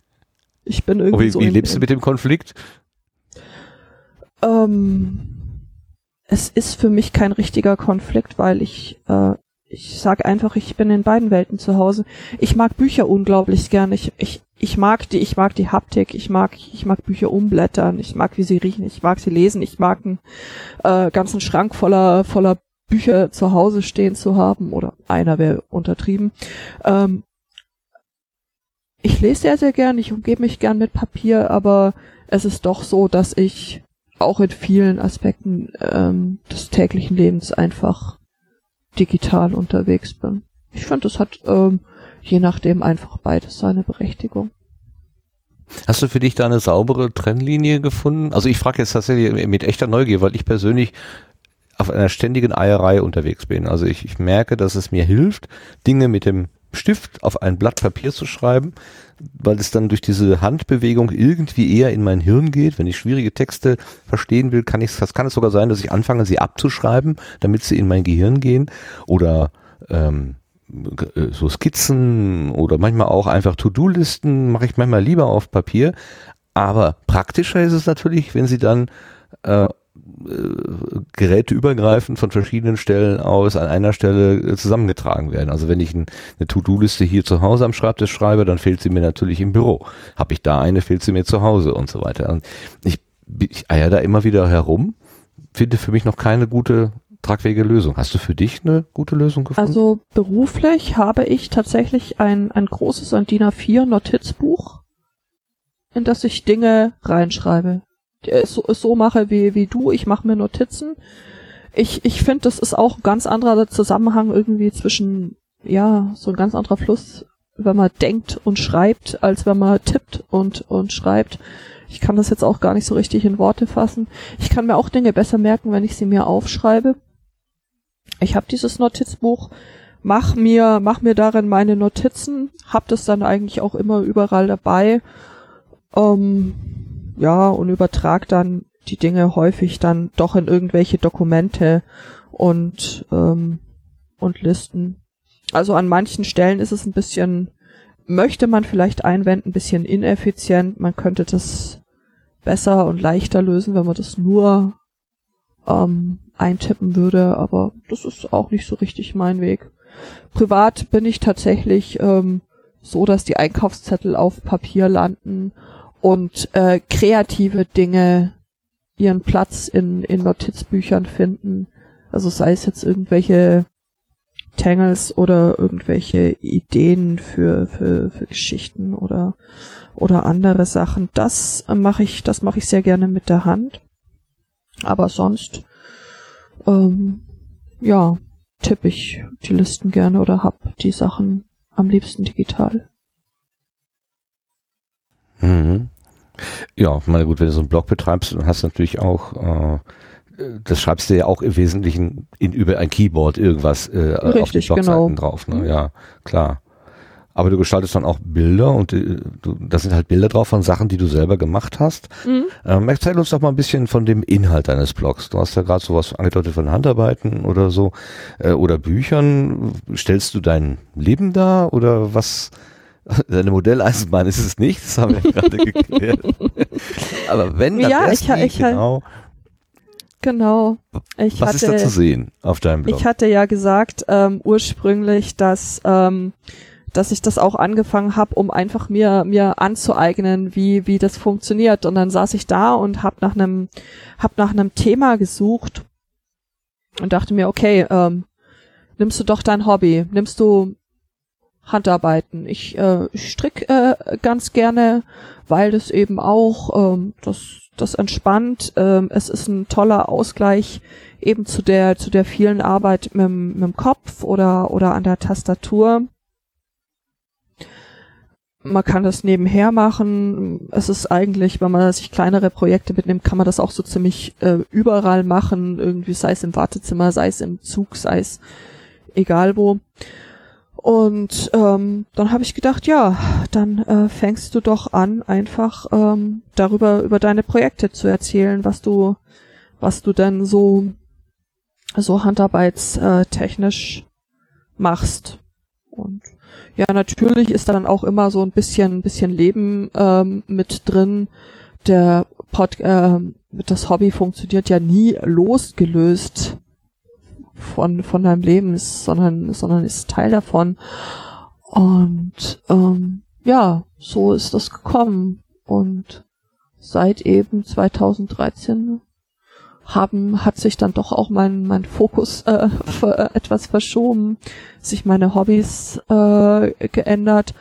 Ich bin irgendwie wie, so. wie in- lebst du mit dem Konflikt? Ähm, es ist für mich kein richtiger Konflikt, weil ich, äh, ich sage einfach, ich bin in beiden Welten zu Hause. Ich mag Bücher unglaublich gern. Ich, ich, ich mag die, ich mag die Haptik, ich mag, ich mag Bücher umblättern, ich mag, wie sie riechen, ich mag sie lesen, ich mag einen äh, ganzen Schrank voller, voller Bücher zu Hause stehen zu haben, oder einer wäre untertrieben. Ähm, ich lese sehr, sehr gern, ich umgebe mich gern mit Papier, aber es ist doch so, dass ich auch in vielen Aspekten ähm, des täglichen Lebens einfach digital unterwegs bin. Ich finde, es hat ähm, je nachdem einfach beides seine Berechtigung. Hast du für dich da eine saubere Trennlinie gefunden? Also ich frage jetzt tatsächlich mit echter Neugier, weil ich persönlich auf einer ständigen Eierei unterwegs bin. Also ich, ich merke, dass es mir hilft, Dinge mit dem Stift auf ein Blatt Papier zu schreiben, weil es dann durch diese Handbewegung irgendwie eher in mein Hirn geht. Wenn ich schwierige Texte verstehen will, kann ich, das kann es sogar sein, dass ich anfange, sie abzuschreiben, damit sie in mein Gehirn gehen. Oder ähm, äh, so Skizzen oder manchmal auch einfach To-Do-Listen mache ich manchmal lieber auf Papier. Aber praktischer ist es natürlich, wenn sie dann äh, äh, geräteübergreifend von verschiedenen Stellen aus an einer Stelle äh, zusammengetragen werden. Also wenn ich ein, eine To-Do-Liste hier zu Hause am Schreibtisch schreibe, dann fehlt sie mir natürlich im Büro. Habe ich da eine, fehlt sie mir zu Hause und so weiter. Und ich, ich eier da immer wieder herum, finde für mich noch keine gute tragfähige Lösung. Hast du für dich eine gute Lösung gefunden? Also beruflich habe ich tatsächlich ein, ein großes ein DIN A4 Notizbuch, in das ich Dinge reinschreibe. So, so mache wie, wie du, ich mache mir Notizen. Ich, ich finde, das ist auch ein ganz anderer Zusammenhang irgendwie zwischen, ja, so ein ganz anderer Fluss, wenn man denkt und schreibt, als wenn man tippt und, und schreibt. Ich kann das jetzt auch gar nicht so richtig in Worte fassen. Ich kann mir auch Dinge besser merken, wenn ich sie mir aufschreibe. Ich habe dieses Notizbuch, mach mir, mach mir darin meine Notizen, hab das dann eigentlich auch immer überall dabei. Ähm, ja, und übertrag dann die Dinge häufig dann doch in irgendwelche Dokumente und, ähm, und Listen. Also an manchen Stellen ist es ein bisschen, möchte man vielleicht einwenden, ein bisschen ineffizient. Man könnte das besser und leichter lösen, wenn man das nur ähm, eintippen würde, aber das ist auch nicht so richtig mein Weg. Privat bin ich tatsächlich ähm, so, dass die Einkaufszettel auf Papier landen und äh, kreative Dinge ihren Platz in, in Notizbüchern finden. Also sei es jetzt irgendwelche Tangles oder irgendwelche Ideen für, für, für Geschichten oder, oder andere Sachen. Das mache ich, das mache ich sehr gerne mit der Hand. Aber sonst, ähm, ja, tippe ich die Listen gerne oder hab die Sachen am liebsten digital. Mhm. Ja, meine gut, wenn du so einen Blog betreibst, dann hast du natürlich auch, äh, das schreibst du ja auch im Wesentlichen in, über ein Keyboard irgendwas äh, auf die Richtig, Blogseiten genau. drauf. Ne? Ja, klar. Aber du gestaltest dann auch Bilder und äh, du, da sind halt Bilder drauf von Sachen, die du selber gemacht hast. Mhm. Ähm, erzähl uns doch mal ein bisschen von dem Inhalt deines Blogs. Du hast ja gerade sowas angedeutet von Handarbeiten oder so äh, oder Büchern. Stellst du dein Leben dar oder was? Deine Modelleisenbahn ist es nicht, das haben wir gerade geklärt. Aber wenn, dann Ja, ich ich genau. Genau. Ich Was hatte, ist da zu sehen auf deinem Blog? Ich hatte ja gesagt ähm, ursprünglich, dass ähm, dass ich das auch angefangen habe, um einfach mir mir anzueignen, wie wie das funktioniert. Und dann saß ich da und habe nach einem hab nach einem Thema gesucht und dachte mir, okay, ähm, nimmst du doch dein Hobby, nimmst du Handarbeiten. Ich, äh, ich strick äh, ganz gerne, weil das eben auch ähm, das das entspannt. Ähm, es ist ein toller Ausgleich eben zu der zu der vielen Arbeit mit, mit dem Kopf oder oder an der Tastatur. Man kann das nebenher machen. Es ist eigentlich, wenn man sich kleinere Projekte mitnimmt, kann man das auch so ziemlich äh, überall machen. Irgendwie sei es im Wartezimmer, sei es im Zug, sei es egal wo. Und ähm, dann habe ich gedacht, ja, dann äh, fängst du doch an, einfach ähm, darüber über deine Projekte zu erzählen, was du, was du denn so so handarbeitstechnisch machst. Und ja, natürlich ist da dann auch immer so ein bisschen, ein bisschen Leben ähm, mit drin. Der Pod, äh, das Hobby funktioniert ja nie losgelöst von, von deinem Leben, ist, sondern, sondern ist Teil davon. Und ähm, ja, so ist das gekommen. Und seit eben 2013 haben, hat sich dann doch auch mein, mein Fokus äh, für, etwas verschoben, sich meine Hobbys äh, geändert.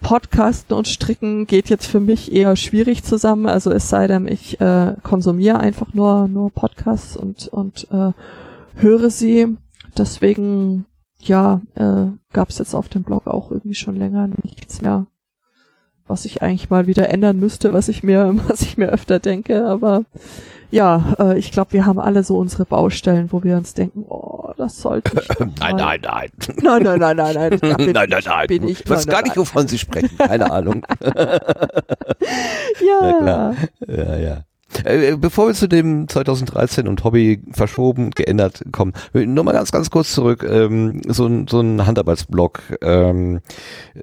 Podcasten und Stricken geht jetzt für mich eher schwierig zusammen. Also es sei denn, ich äh, konsumiere einfach nur nur Podcasts und und äh, höre sie. Deswegen ja äh, gab es jetzt auf dem Blog auch irgendwie schon länger nichts mehr, was ich eigentlich mal wieder ändern müsste, was ich mir was ich mir öfter denke. Aber ja, äh, ich glaube, wir haben alle so unsere Baustellen, wo wir uns denken, oh, das sollte ich. Nein, nein, nein. Nein, nein, nein, nein, nein. Bin nein, nein, nein. Bin ich, ich weiß nein, gar nein, nicht, wovon Sie sprechen. Keine Ahnung. Ja, Ja. Ja, Bevor wir zu dem 2013 und Hobby verschoben, geändert kommen, nur mal ganz, ganz kurz zurück, ähm, so ein, so ein Handarbeitsblog. Ähm,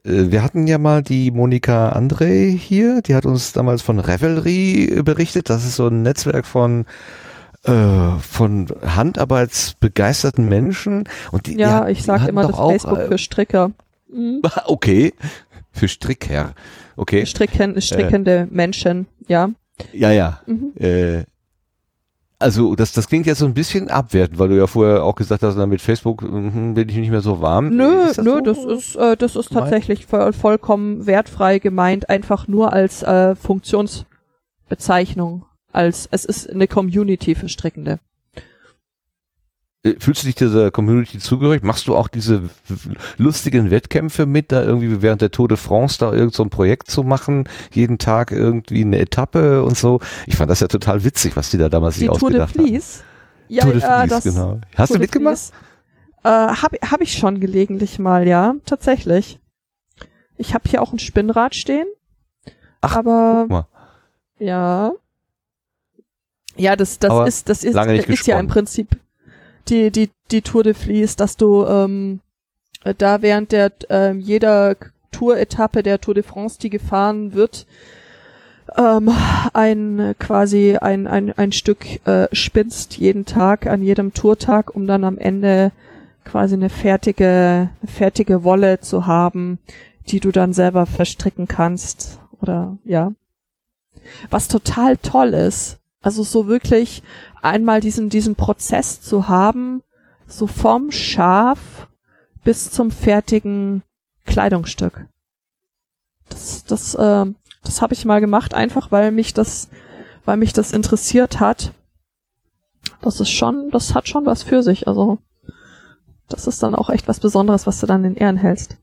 äh, wir hatten ja mal die Monika André hier, die hat uns damals von Revelry berichtet. Das ist so ein Netzwerk von äh, von handarbeitsbegeisterten Menschen. Und die, die ja hat- ich die sag immer das auch, Facebook äh, für Stricker. Mhm. Okay, für Strickherr. Okay, Stricken, strickende Menschen, ja. Ja, ja. Mhm. Äh, also das, das klingt jetzt so ein bisschen abwertend, weil du ja vorher auch gesagt hast, na, mit Facebook mhm, bin ich nicht mehr so warm. Nö, Ist nö, so? das ist, äh, das ist tatsächlich voll, vollkommen wertfrei gemeint, einfach nur als äh, Funktionsbezeichnung. Als es ist eine Community für Strickende. Äh, Fühlst du dich dieser Community zugehörig? Machst du auch diese lustigen Wettkämpfe mit, da irgendwie während der Tour de France da irgend so ein Projekt zu machen, jeden Tag irgendwie eine Etappe und so? Ich fand das ja total witzig, was die da damals Die sich Tour de ausgedacht haben. Ja, Tour de äh, Vlies, das, genau. Hast Tour du mitgemacht? Äh, Habe hab ich schon gelegentlich mal, ja, tatsächlich. Ich habe hier auch ein Spinnrad stehen. Ach, aber Guck mal. ja. Ja, das, das Aber ist, das ist, ist ja im. Prinzip die, die, die Tour de Vlies, dass du ähm, da während der ähm, jeder Tour-Etappe der Tour de France, die gefahren wird, ähm, ein quasi ein, ein, ein Stück äh, spinnst jeden Tag an jedem Tourtag, um dann am Ende quasi eine fertige, fertige Wolle zu haben, die du dann selber verstricken kannst. Oder ja. Was total toll ist. Also so wirklich einmal diesen, diesen Prozess zu haben, so vom Schaf bis zum fertigen Kleidungsstück. Das, das, äh, das habe ich mal gemacht, einfach weil mich das, weil mich das interessiert hat. Das ist schon, das hat schon was für sich. Also das ist dann auch echt was Besonderes, was du dann in Ehren hältst.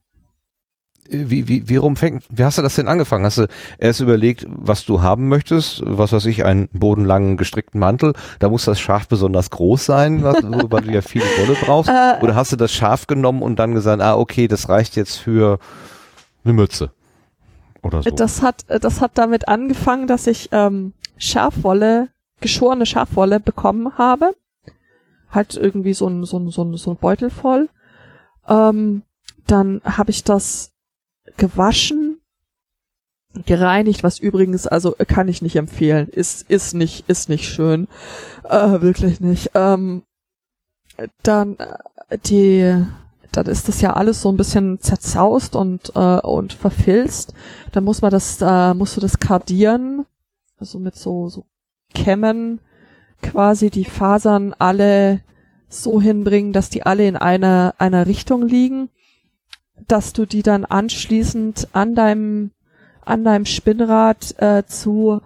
Wie, wie, wie rum fängt, wie hast du das denn angefangen? Hast du erst überlegt, was du haben möchtest? Was weiß ich, einen bodenlangen gestrickten Mantel? Da muss das Schaf besonders groß sein, weil du ja viel Wolle brauchst. Äh, Oder hast du das Schaf genommen und dann gesagt, ah, okay, das reicht jetzt für eine Mütze? Oder so. Das hat, das hat damit angefangen, dass ich ähm, Schafwolle, geschorene Schafwolle bekommen habe. Halt irgendwie so ein, so ein, so ein, so ein Beutel voll. Ähm, dann habe ich das gewaschen, gereinigt, was übrigens, also kann ich nicht empfehlen, ist, ist nicht, ist nicht schön, äh, wirklich nicht. Ähm, dann äh, die, dann ist das ja alles so ein bisschen zerzaust und, äh, und verfilzt. Dann muss man das, äh, musst du das kardieren, also mit so, so Kämmen quasi die Fasern alle so hinbringen, dass die alle in einer, einer Richtung liegen, dass du die dann anschließend an deinem, an deinem Spinnrad äh, zu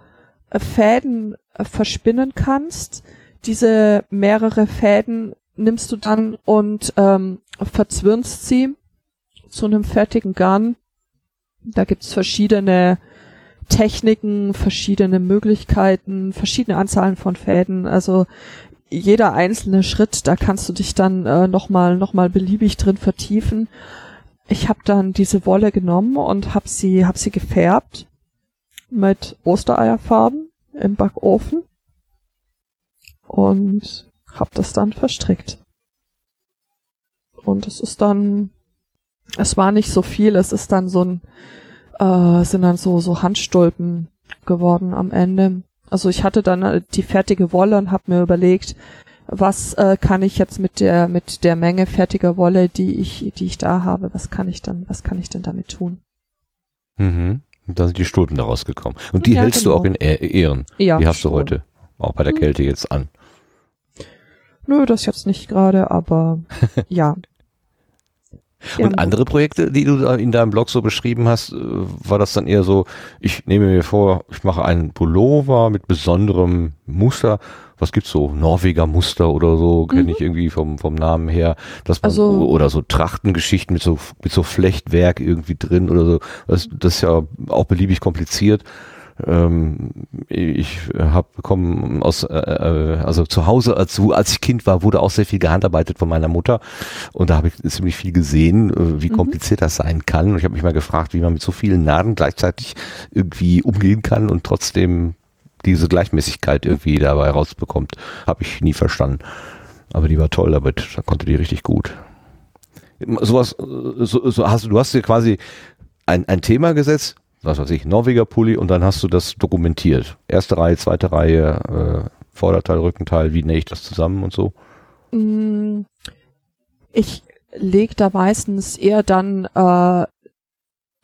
äh, Fäden äh, verspinnen kannst. Diese mehrere Fäden nimmst du dann und ähm, verzwirnst sie zu einem fertigen Garn. Da gibt's verschiedene Techniken, verschiedene Möglichkeiten, verschiedene Anzahlen von Fäden. Also jeder einzelne Schritt, da kannst du dich dann äh, nochmal noch mal beliebig drin vertiefen. Ich habe dann diese Wolle genommen und habe sie, hab sie gefärbt mit Ostereierfarben im Backofen und habe das dann verstrickt. Und es ist dann, es war nicht so viel, es ist dann so ein, äh, sind dann so, so Handstulpen geworden am Ende. Also ich hatte dann äh, die fertige Wolle und habe mir überlegt, was äh, kann ich jetzt mit der mit der Menge fertiger Wolle, die ich die ich da habe, was kann ich dann was kann ich denn damit tun? Mhm. Und da sind die Stulpen daraus gekommen. Und die Ja, hältst genau. du auch in Ehren. Ja, die hast du schon. heute auch bei der Mhm. Kälte jetzt an. Nö, das jetzt nicht gerade, aber ja. Ja, Und andere Projekte, die du in deinem Blog so beschrieben hast, äh, war das dann eher so, ich nehme mir vor, ich mache einen Pullover mit besonderem Muster. Was gibt's so? Norweger Muster oder so, kenne ich irgendwie vom, vom Namen her. Dass man, Mhm. Also- oder so Trachtengeschichten mit so, mit so Flechtwerk irgendwie drin oder so. Das, das ist ja auch beliebig kompliziert. Ähm, ich habe bekommen aus, äh, äh, also zu Hause, als, als ich Kind war, wurde auch sehr viel gehandarbeitet von meiner Mutter und da habe ich ziemlich viel gesehen, äh, wie Mhm. kompliziert das sein kann. Und ich habe mich mal gefragt, wie man mit so vielen Nadeln gleichzeitig irgendwie umgehen kann und trotzdem diese Gleichmäßigkeit irgendwie dabei rausbekommt. Habe ich nie verstanden. Aber die war toll, aber da konnte die richtig gut. Sowas, äh, so, so hast du, du hast dir quasi ein, ein Thema gesetzt, was weiß ich, Norweger Pulli und dann hast du das dokumentiert. Erste Reihe, zweite Reihe, äh, Vorderteil, Rückenteil, wie nähe ich das zusammen und so. Mm, Ich leg da meistens eher dann äh,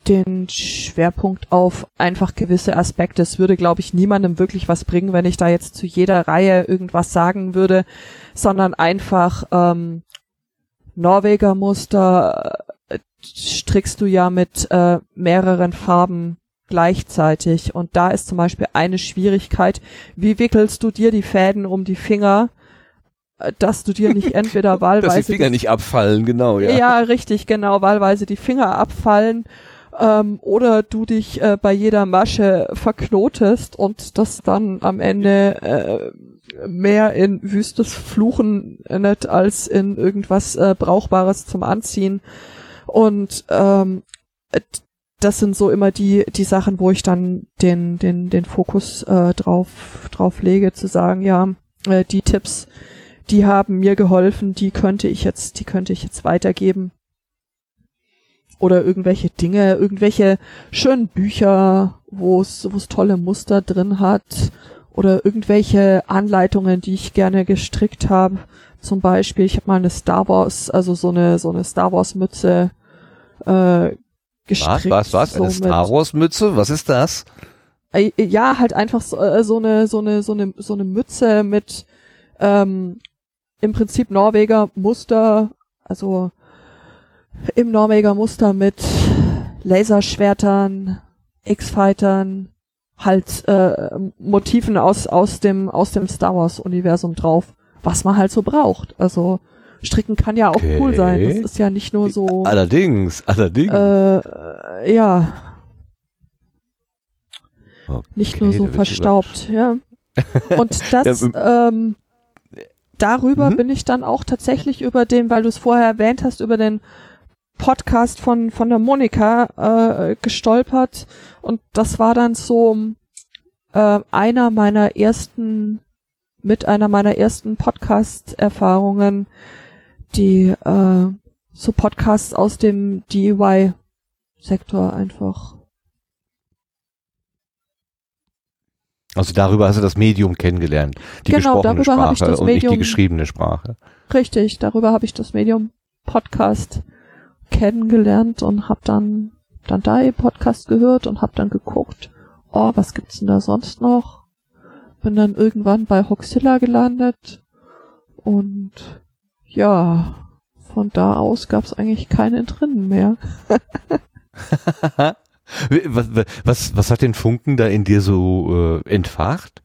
den Schwerpunkt auf einfach gewisse Aspekte. Es würde, glaube ich, niemandem wirklich was bringen, wenn ich da jetzt zu jeder Reihe irgendwas sagen würde, sondern einfach ähm, Norweger Muster äh, strickst du ja mit äh, mehreren Farben gleichzeitig. Und da ist zum Beispiel eine Schwierigkeit, wie wickelst du dir die Fäden um die Finger, äh, dass du dir nicht entweder wahlweise die nicht abfallen, genau, ja. richtig, genau, wahlweise die Finger abfallen ähm, oder du dich äh, bei jeder Masche verknotest und das dann am Ende äh, mehr in wüstes Fluchen endet als in irgendwas äh, Brauchbares zum Anziehen. Und ähm, äh, das sind so immer die die Sachen, wo ich dann den den den Fokus äh, drauf drauf lege, zu sagen, ja, äh, die Tipps, die haben mir geholfen, die könnte ich jetzt, die könnte ich jetzt weitergeben. Oder irgendwelche Dinge, irgendwelche schönen Bücher, wo es, wo es tolle Muster drin hat. Oder irgendwelche Anleitungen, die ich gerne gestrickt habe. Zum Beispiel, ich habe mal eine Star Wars, also so eine, so eine Star Wars Mütze äh, Was, gestrickt. was, was? so Eine Star Wars Mütze? Was ist das? äh, ja, halt einfach so, äh, so eine so eine so eine so eine Mütze mit ähm, im Prinzip Norweger Muster, also im Norweger Muster mit Laserschwertern, X-Fightern, halt äh, Motiven aus aus dem aus dem Star Wars Universum drauf, was man halt so braucht. Also stricken kann ja auch cool sein. Das Okay. ist ja nicht nur so Allerdings, allerdings. äh, ja, nicht nur Okay, so verstaubt, ja. Und das, Ja, ähm, darüber Mhm. bin ich dann auch tatsächlich über den, weil du es vorher erwähnt hast, über den Podcast von, von der Monika äh, gestolpert. Und das war dann so äh, einer meiner ersten, mit einer meiner ersten Podcast-Erfahrungen, die äh, so Podcasts aus dem DIY-Sektor einfach Also darüber hast du das Medium kennengelernt. Die Genau, gesprochene darüber habe ich Sprache das und nicht die Medium- geschriebene Sprache. Richtig, darüber habe ich das Medium Podcast kennengelernt und hab dann dann da ihr Podcast gehört und hab dann geguckt, oh, was gibt's denn da sonst noch? Bin dann irgendwann bei Hoxilla gelandet und ja, von da aus gab's eigentlich keine Entrinnen mehr. was, was, was hat den Funken da in dir so äh, entfacht?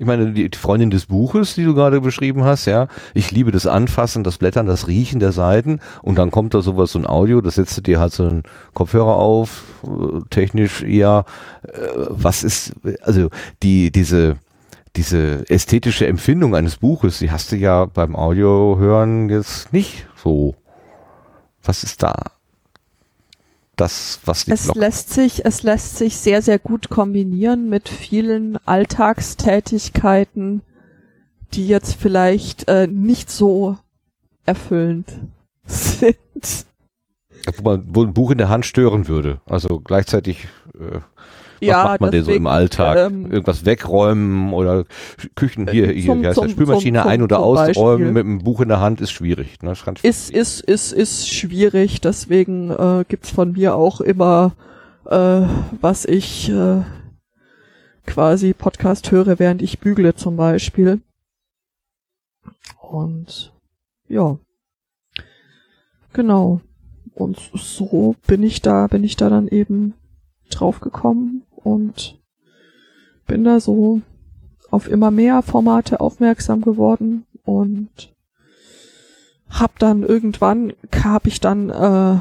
Ich meine, die, Freundin des Buches, die du gerade beschrieben hast, ja, ich liebe das Anfassen, das Blättern, das Riechen der Seiten und dann kommt da sowas, so ein Audio, das setzt dir halt so einen Kopfhörer auf, äh, technisch eher, äh, was ist, also die, diese, diese ästhetische Empfindung eines Buches, die hast du ja beim Audiohören jetzt nicht so. Was ist da? Das, was die Es Glocke- lässt sich, es lässt sich sehr, sehr gut kombinieren mit vielen Alltagstätigkeiten, die jetzt vielleicht äh, nicht so erfüllend sind. wo, man, wo ein Buch in der Hand stören würde. Also gleichzeitig, äh, was macht man denn so im Alltag? ähm, Irgendwas wegräumen oder Küchen hier, hier zum- wie heißt zum- das, Spülmaschine zum- ein- oder ausräumen mit einem Buch in der Hand ist schwierig. Ne? Das kann ist, ist, ist, ist schwierig, deswegen äh, gibt's von mir auch immer, äh, was ich äh, quasi Podcast höre, während ich bügle zum Beispiel. Und ja, genau. Und so bin ich da, bin ich da dann eben drauf gekommen und bin da so auf immer mehr Formate aufmerksam geworden und hab dann irgendwann hab ich dann äh,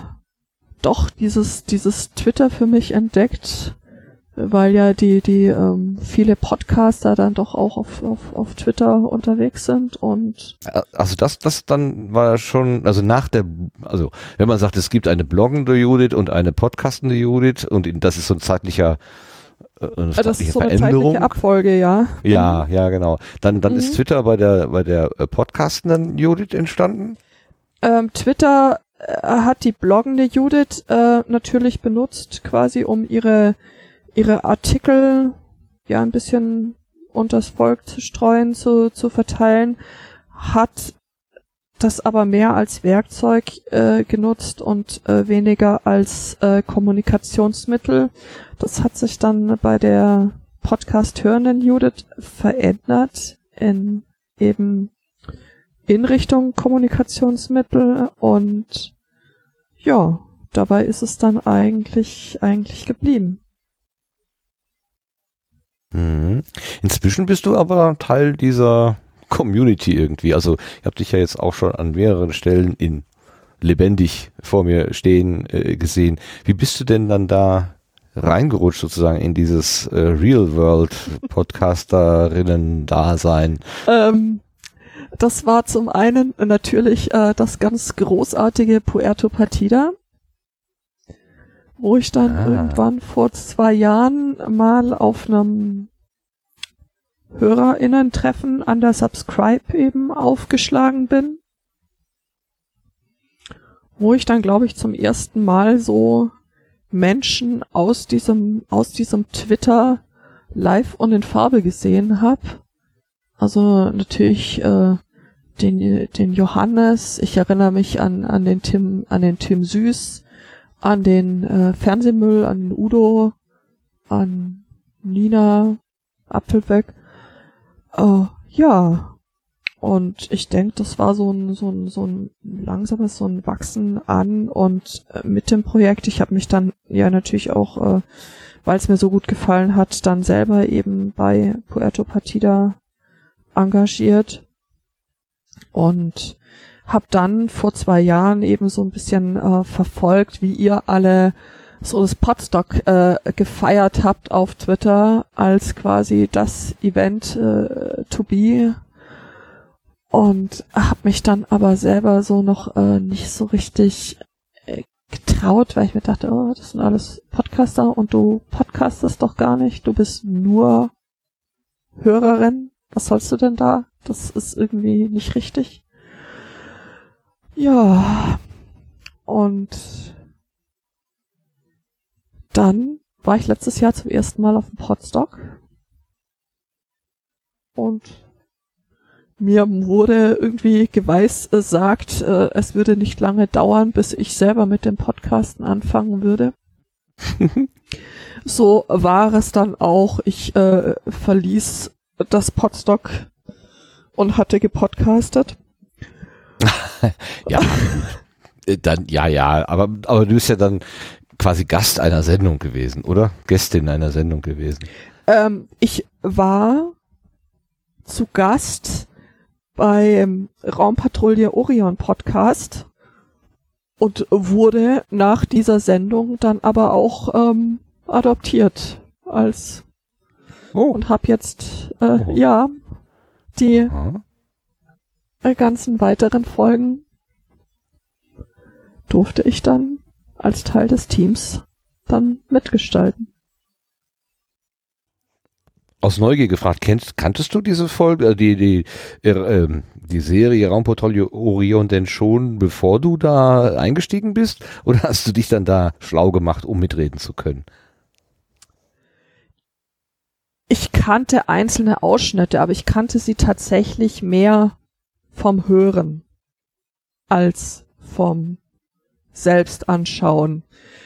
doch dieses dieses Twitter für mich entdeckt, weil ja die die ähm, viele Podcaster dann doch auch auf, auf auf Twitter unterwegs sind und Also das, das dann war schon, also nach der, also wenn man sagt, es gibt eine bloggende Judith und eine podcastende Judith und das ist so ein zeitlicher, eine äh, das zeitliche ist so eine Veränderung. zeitliche Abfolge, ja. Ja, ja, genau. Dann, dann ist Mhm. Twitter bei der, bei der äh, podcastenden Judith entstanden. Ähm, Twitter äh, hat die bloggende Judith äh, natürlich benutzt, quasi um ihre ihre Artikel ja ein bisschen unters Volk zu streuen, zu, zu verteilen, hat das aber mehr als Werkzeug äh, genutzt und äh, weniger als äh, Kommunikationsmittel. Das hat sich dann bei der Podcast hörenden Judith verändert in eben in Richtung Kommunikationsmittel und ja, dabei ist es dann eigentlich eigentlich geblieben. Mhm. Inzwischen bist du aber Teil dieser Community irgendwie. Also ich habe dich ja jetzt auch schon an mehreren Stellen in lebendig vor mir stehen äh, gesehen. Wie bist du denn dann da reingerutscht sozusagen in dieses äh, Real World Podcasterinnen-Dasein? Ähm, das war zum einen natürlich äh, das ganz großartige Puerto Partida, wo ich dann Ah. irgendwann vor zwei Jahren mal auf einem HörerInnen-Treffen an der Subscribe eben aufgeschlagen bin, wo ich dann, glaube ich, zum ersten Mal so Menschen aus diesem, aus diesem Twitter live und in Farbe gesehen habe. Also natürlich äh, den, den Johannes, ich erinnere mich an, an den Tim, an den Tim Süß, an den äh, Fernsehmüll, an den Udo, an Nina Apfelbeck. Äh, ja. Und ich denke, das war so ein, so ein, so ein langsames, so ein Wachsen an und äh, mit dem Projekt, ich habe mich dann ja natürlich auch, äh, weil es mir so gut gefallen hat, dann selber eben bei Puerto Partida engagiert und habe dann vor zwei Jahren eben so ein bisschen äh, verfolgt, wie ihr alle so das Podstock äh, gefeiert habt auf Twitter als quasi das Event äh, to be und habe mich dann aber selber so noch äh, nicht so richtig äh, getraut, weil ich mir dachte, oh, das sind alles Podcaster und du podcastest doch gar nicht, du bist nur Hörerin. Was sollst du denn da? Das ist irgendwie nicht richtig. Ja. Und dann war ich letztes Jahr zum ersten Mal auf dem Podstock. Und mir wurde irgendwie geweissagt, äh, es würde nicht lange dauern, bis ich selber mit dem Podcasten anfangen würde. so war es dann auch. Ich äh, verließ das Podstock und hatte gepodcastet. ja, äh, dann, ja, ja, aber, aber du bist ja dann quasi Gast einer Sendung gewesen, oder? Gästin einer Sendung gewesen. Ähm, ich war zu Gast beim Raumpatrouille Orion Podcast und wurde nach dieser Sendung dann aber auch ähm, adoptiert als oh. und habe jetzt äh, oh. ja die oh. ganzen weiteren Folgen durfte ich dann als Teil des Teams dann mitgestalten. Aus Neugier gefragt, kennst, kanntest du diese Folge, äh, die, die, äh, ähm, die Serie Raumpatrouille Orion denn schon, bevor du da eingestiegen bist? Oder hast du dich dann da schlau gemacht, um mitreden zu können? Ich kannte einzelne Ausschnitte, aber ich kannte sie tatsächlich mehr vom Hören als vom selbst anschauen.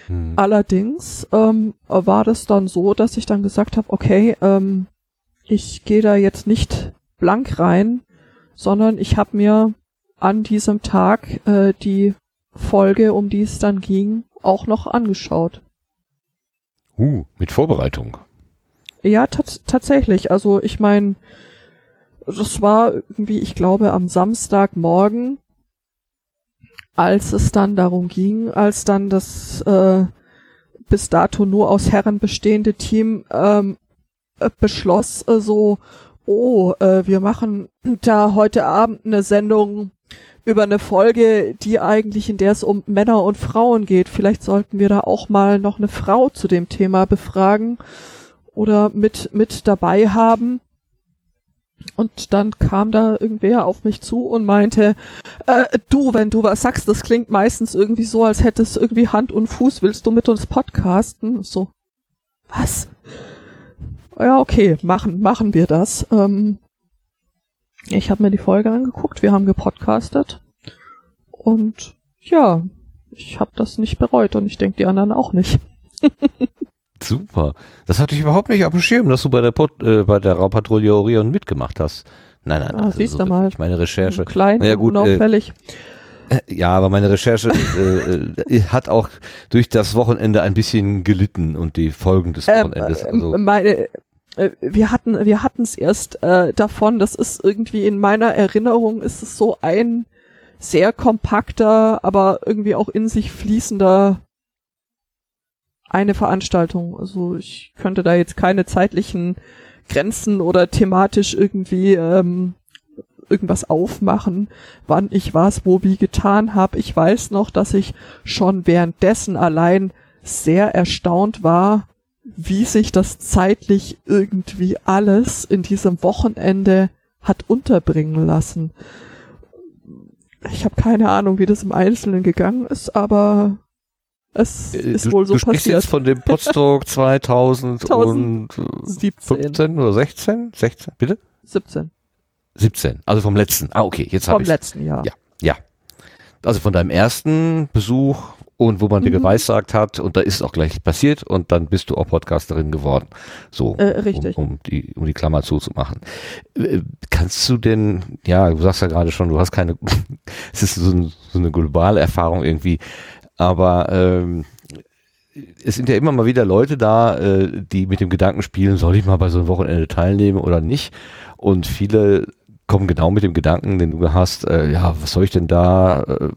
Hm. Allerdings ähm, war das dann so, dass ich dann gesagt habe, okay, ähm, ich gehe da jetzt nicht blank rein, sondern ich habe mir an diesem Tag äh, die Folge, um die es dann ging, auch noch angeschaut. Uh, mit Vorbereitung. Ja, tatsächlich. Also ich meine, das war irgendwie, ich glaube, am Samstagmorgen als es dann darum ging, als dann das äh, bis dato nur aus Herren bestehende Team ähm, äh, beschloss, äh, so, oh, äh, wir machen da heute Abend eine Sendung über eine Folge, die eigentlich in der es um Männer und Frauen geht. Vielleicht sollten wir da auch mal noch eine Frau zu dem Thema befragen oder mit mit dabei haben. Und dann kam da irgendwer auf mich zu und meinte, äh, du, wenn du was sagst, das klingt meistens irgendwie so, als hättest irgendwie Hand und Fuß, willst du mit uns podcasten? So, was? Ja, okay, machen, machen wir das. Ähm, ich habe mir die Folge angeguckt, wir haben gepodcastet und ja, ich habe das nicht bereut und ich denke die anderen auch nicht. Super. Das hatte ich überhaupt nicht auf dem Schirm, dass du bei der, Pod, äh, bei der Raubpatrouille Orion mitgemacht hast. Nein, nein, ah, also siehst so, du mal. Ich meine Recherche. Klein, naja, gut, unauffällig. Äh, ja, aber meine Recherche äh, äh, hat auch durch das Wochenende ein bisschen gelitten und die Folgen des ähm, Wochenendes. Also. Meine, äh, wir hatten, wir hatten es erst äh, davon. Das ist irgendwie in meiner Erinnerung ist es so ein sehr kompakter, aber irgendwie auch in sich fließender eine Veranstaltung. Also ich könnte da jetzt keine zeitlichen Grenzen oder thematisch irgendwie ähm, irgendwas aufmachen, wann ich was wo wie getan habe. Ich weiß noch, dass ich schon währenddessen allein sehr erstaunt war, wie sich das zeitlich irgendwie alles in diesem Wochenende hat unterbringen lassen. Ich habe keine Ahnung, wie das im Einzelnen gegangen ist, aber es äh, ist du, wohl so du passiert. jetzt von dem Potsdok 2017 oder 16? 16, bitte? 17. 17, also vom letzten. Ah, okay, jetzt habe ich. Vom letzten Jahr. Ja, ja. Also von deinem ersten Besuch und wo man mhm. dir geweissagt hat und da ist auch gleich passiert und dann bist du auch Podcasterin geworden. So, äh, richtig. Um, um, die, um die Klammer zuzumachen. Äh, kannst du denn, ja, du sagst ja gerade schon, du hast keine, es ist so, ein, so eine globale Erfahrung irgendwie, aber ähm, es sind ja immer mal wieder Leute da, äh, die mit dem Gedanken spielen, soll ich mal bei so einem Wochenende teilnehmen oder nicht? Und viele kommen genau mit dem Gedanken, den du hast, äh, ja, was soll ich denn da? Äh,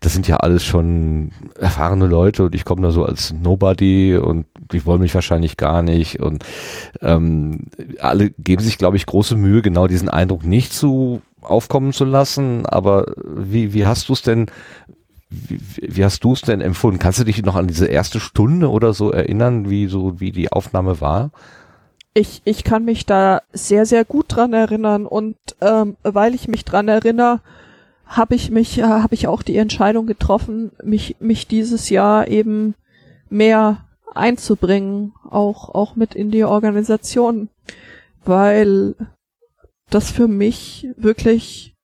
das sind ja alles schon erfahrene Leute und ich komme da so als Nobody und die wollen mich wahrscheinlich gar nicht. Und ähm, alle geben sich, glaube ich, große Mühe, genau diesen Eindruck nicht zu aufkommen zu lassen. Aber wie, wie hast du es denn wie, wie hast du es denn empfunden? Kannst du dich noch an diese erste Stunde oder so erinnern, wie so wie die Aufnahme war? Ich, ich kann mich da sehr, sehr gut dran erinnern und ähm, weil ich mich dran erinnere, habe ich mich, äh, habe ich auch die Entscheidung getroffen, mich, mich dieses Jahr eben mehr einzubringen, auch, auch mit in die Organisation, weil das für mich wirklich,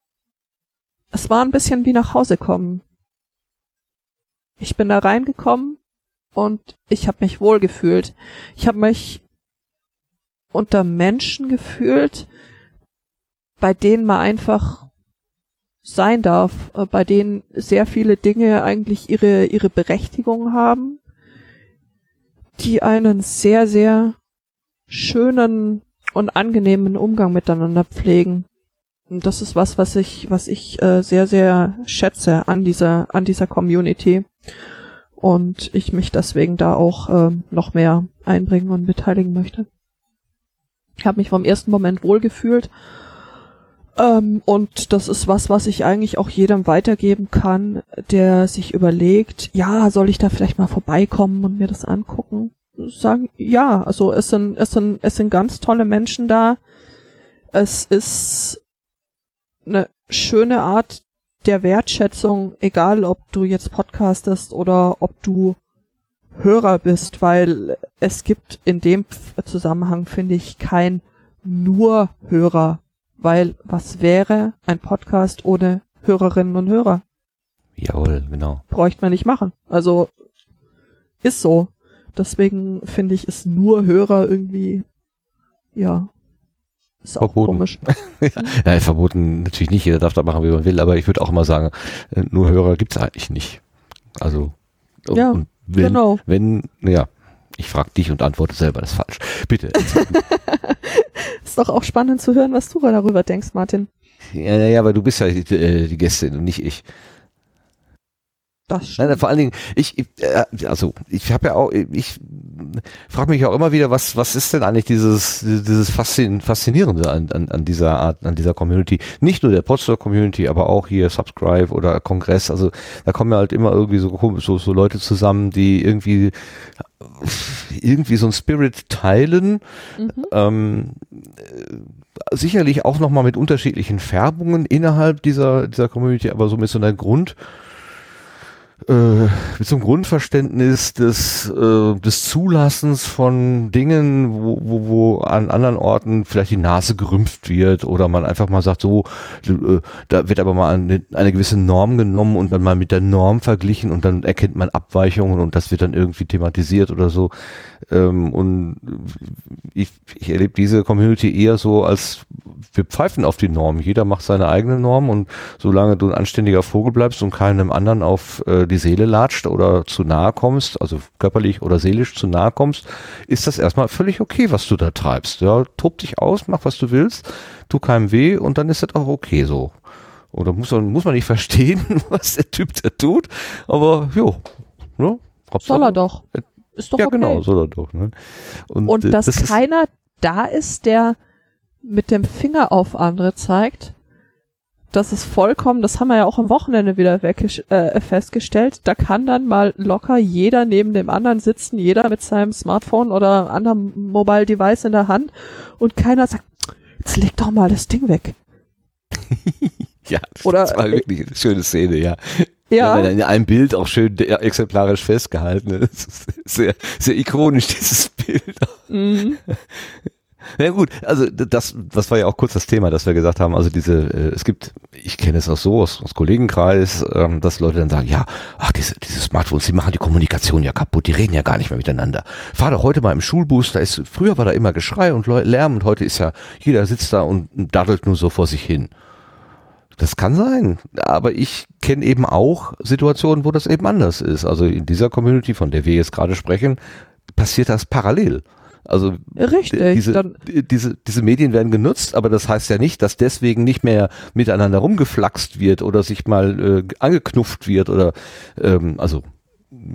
es war ein bisschen wie nach Hause kommen. Ich bin da reingekommen und ich habe mich wohl gefühlt. Ich habe mich unter Menschen gefühlt, bei denen man einfach sein darf, äh, bei denen sehr viele Dinge eigentlich ihre, ihre Berechtigung haben, die einen sehr, sehr schönen und angenehmen Umgang miteinander pflegen. Das ist was, was ich, was ich äh, sehr, sehr schätze an dieser, an dieser Community. Und ich mich deswegen da auch äh, noch mehr einbringen und beteiligen möchte. Ich habe mich vom ersten Moment wohlgefühlt ähm, und das ist was, was ich eigentlich auch jedem weitergeben kann, der sich überlegt, ja, soll ich da vielleicht mal vorbeikommen und mir das angucken? Sagen, ja, also es sind, es sind, es sind ganz tolle Menschen da. Es ist eine schöne Art der Wertschätzung, egal ob du jetzt podcastest oder ob du Hörer bist, weil es gibt in dem Zusammenhang, finde ich, kein nur Hörer weil was wäre ein Podcast ohne Hörerinnen und Hörer? Jawohl, genau. Bräuchte man nicht machen. Also ist so. Deswegen finde ich es nur Hörer irgendwie, ja, ist auch Verboten. komisch. ja, verboten natürlich nicht, jeder darf da machen, wie man will, aber ich würde auch immer sagen, äh, nur Hörer gibt's eigentlich nicht. Also, und- Ja, und wenn, genau. wenn, ja, ich frage dich und antworte selber, das ist falsch. Bitte. Ist doch auch spannend zu hören, was du darüber denkst, Martin. ja, ja, ja, aber du bist ja die, äh, die Gästin und nicht ich. Das Nein, stimmt. nein, vor allen Dingen, ich, ich äh, also ich habe ja auch, ich frage mich auch immer wieder, was, was ist denn eigentlich dieses, dieses Faszin Faszinierende an, an, an dieser Art, an dieser Community? Nicht nur der Podstar Community, aber auch hier Subscribe oder Kongress. Also da kommen ja halt immer irgendwie so, so, so Leute zusammen, die irgendwie irgendwie so ein Spirit teilen. Ähm, äh, sicherlich auch nochmal mit unterschiedlichen Färbungen innerhalb dieser, dieser Community, aber so mit so einer Grund, äh, mit so einem Grundverständnis des, äh, des Zulassens von Dingen, wo, wo, wo an anderen Orten vielleicht die Nase gerümpft wird oder man einfach mal sagt, so, äh, da wird aber mal eine, eine gewisse Norm genommen und dann mal mit der Norm verglichen und dann erkennt man Abweichungen und das wird dann irgendwie thematisiert oder so. Ähm, und ich, ich erlebe diese Community eher so als wir pfeifen auf die Norm. Jeder macht seine eigene Norm und solange du ein anständiger Vogel bleibst und keinem anderen auf äh, die Seele latscht oder zu nahe kommst, also körperlich oder seelisch zu nahe kommst, ist das erstmal völlig okay, was du da treibst. Ja, tob dich aus, mach was du willst, tu keinem weh und dann ist das auch okay so. Oder muss man, muss man nicht verstehen, was der Typ da tut, aber jo, ne? Soll er doch. Ist doch ja, okay. genau, soll er doch. Ne? Und äh, dass das keiner da ist, der mit dem Finger auf andere zeigt, das ist vollkommen, das haben wir ja auch am Wochenende wieder äh, festgestellt, da kann dann mal locker jeder neben dem anderen sitzen, jeder mit seinem Smartphone oder anderem Mobile Device in der Hand und keiner sagt, jetzt leg doch mal das Ding weg. Ja, Oder- das war wirklich eine schöne Szene, ja. Ja, Ja, in einem Bild auch schön exemplarisch festgehalten. Das ist sehr, sehr ikonisch, dieses Bild. mhm. Na gut, also das, das war ja auch kurz das Thema, dass wir gesagt haben, also diese, äh, es gibt, ich kenne es auch so aus, aus Kollegenkreis, ähm, dass Leute dann sagen, ja, ach, diese, diese Smartphones, die machen die Kommunikation ja kaputt, die reden ja gar nicht mehr miteinander. Fahr doch heute mal im Schulbus, da ist, früher war da immer Geschrei und Lärm und heute ist ja, jeder sitzt da und daddelt nur so vor sich hin. Das kann sein, aber ich kenne eben auch Situationen, wo das eben anders ist. Also in dieser Community, von der wir jetzt gerade sprechen, passiert das parallel. Also Richtig, diese, diese, diese Medien werden genutzt, aber das heißt ja nicht, dass deswegen nicht mehr miteinander rumgeflaxt wird oder sich mal äh, angeknufft wird oder ähm, also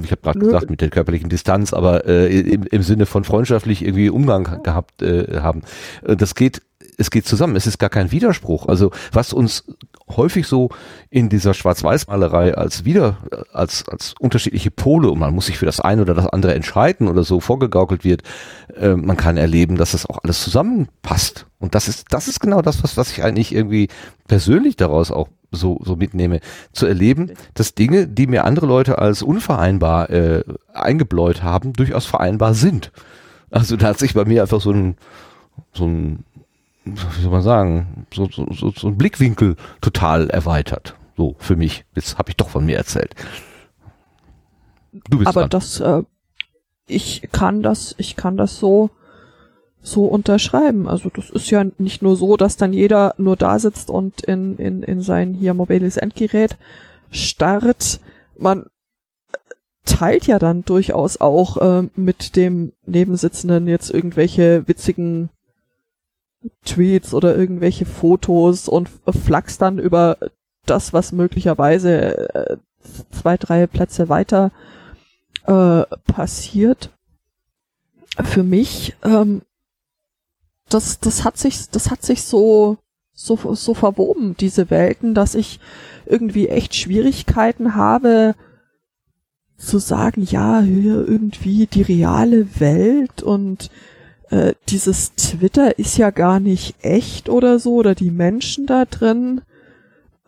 ich habe gerade gesagt mit der körperlichen Distanz, aber äh, im, im Sinne von freundschaftlich irgendwie Umgang gehabt äh, haben. Äh, Das geht, es geht zusammen. Es ist gar kein Widerspruch. Also was uns häufig so in dieser Schwarz-Weiß-Malerei als wieder als als unterschiedliche Pole und man muss sich für das eine oder das andere entscheiden oder so vorgegaukelt wird, äh, man kann erleben, dass das auch alles zusammenpasst. Und das ist das ist genau das, was was ich eigentlich irgendwie persönlich daraus auch so so mitnehme, zu erleben, dass Dinge, die mir andere Leute als unvereinbar äh, eingebläut haben, durchaus vereinbar sind. Also da hat sich bei mir einfach so ein so ein wie soll man sagen, so, so, so, so einen Blickwinkel total erweitert. So, für mich. Jetzt habe ich doch von mir erzählt. Du bist Aber dran. das, äh, ich kann das, ich kann das so, so unterschreiben. Also das ist ja nicht nur so, dass dann jeder nur da sitzt und in, in, in sein hier mobiles Endgerät starrt. Man teilt ja dann durchaus auch äh, mit dem Nebensitzenden jetzt irgendwelche witzigen Tweets oder irgendwelche Fotos und flachst dann über das, was möglicherweise äh, zwei, drei Plätze weiter äh, passiert. Für mich, ähm, das, das hat sich, das hat sich so, so, so verwoben, diese Welten, dass ich irgendwie echt Schwierigkeiten habe, zu sagen, ja, irgendwie die reale Welt und äh, dieses Twitter ist ja gar nicht echt oder so, oder die Menschen da drin.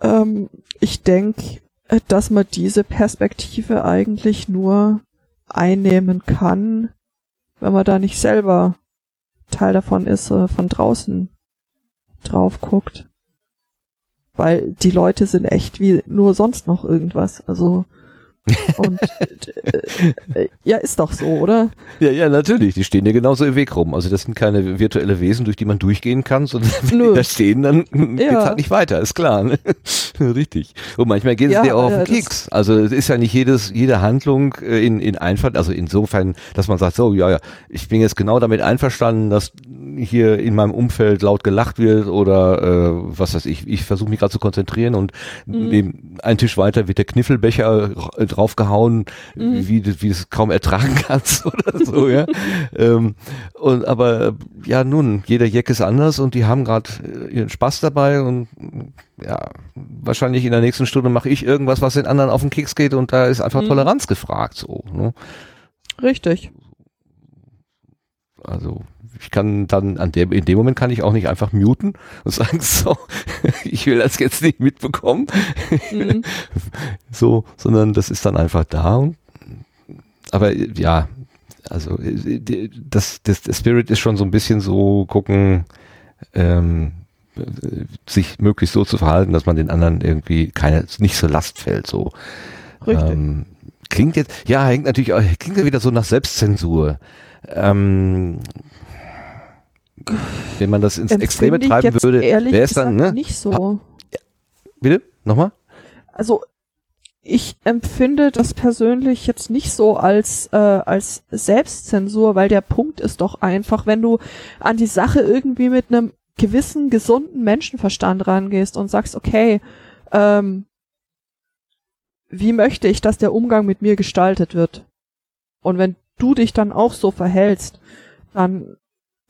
Ähm, ich denke, äh, dass man diese Perspektive eigentlich nur einnehmen kann, wenn man da nicht selber Teil davon ist, äh, von draußen drauf guckt. Weil die Leute sind echt wie nur sonst noch irgendwas. Also und äh, äh, ja, ist doch so, oder? Ja, ja, natürlich. Die stehen ja genauso im Weg rum. Also das sind keine virtuelle Wesen, durch die man durchgehen kann, sondern wenn Nö. die da stehen, dann ja. geht's halt nicht weiter, ist klar. Ne? Richtig. Und manchmal geht es ja, dir auch auf den Keks. Also es ist ja nicht jedes, jede Handlung äh, in, in Einfall, also insofern, dass man sagt, so, ja, ja, ich bin jetzt genau damit einverstanden, dass hier in meinem Umfeld laut gelacht wird oder äh, was weiß ich, ich versuche mich gerade zu konzentrieren und mhm. einen Tisch weiter wird der Kniffelbecher draufgehauen, mhm. wie, wie du es kaum ertragen kannst oder so, ja. ähm, und aber ja, nun, jeder Jack ist anders und die haben gerade äh, ihren Spaß dabei und ja, wahrscheinlich in der nächsten Stunde mache ich irgendwas, was den anderen auf den Keks geht und da ist einfach mhm. Toleranz gefragt, so. Ne? Richtig. Also ich kann dann an der, in dem Moment kann ich auch nicht einfach muten und sagen, so, ich will das jetzt nicht mitbekommen. Mhm. so, sondern das ist dann einfach da. Und, aber ja, also das, das, der Spirit ist schon so ein bisschen so gucken, ähm, sich möglichst so zu verhalten, dass man den anderen irgendwie keine, nicht so Last fällt, so. Richtig. Ähm, klingt jetzt, ja, hängt natürlich auch, klingt ja wieder so nach Selbstzensur. Ähm, wenn man das ins Extreme treiben würde, wäre es dann, ne? Nicht so. Bitte? Nochmal? Also, ich empfinde das persönlich jetzt nicht so als, äh, als Selbstzensur, weil der Punkt ist doch einfach, wenn du an die Sache irgendwie mit einem gewissen, gesunden Menschenverstand rangehst und sagst, okay, ähm, wie möchte ich, dass der Umgang mit mir gestaltet wird? Und wenn du dich dann auch so verhältst, dann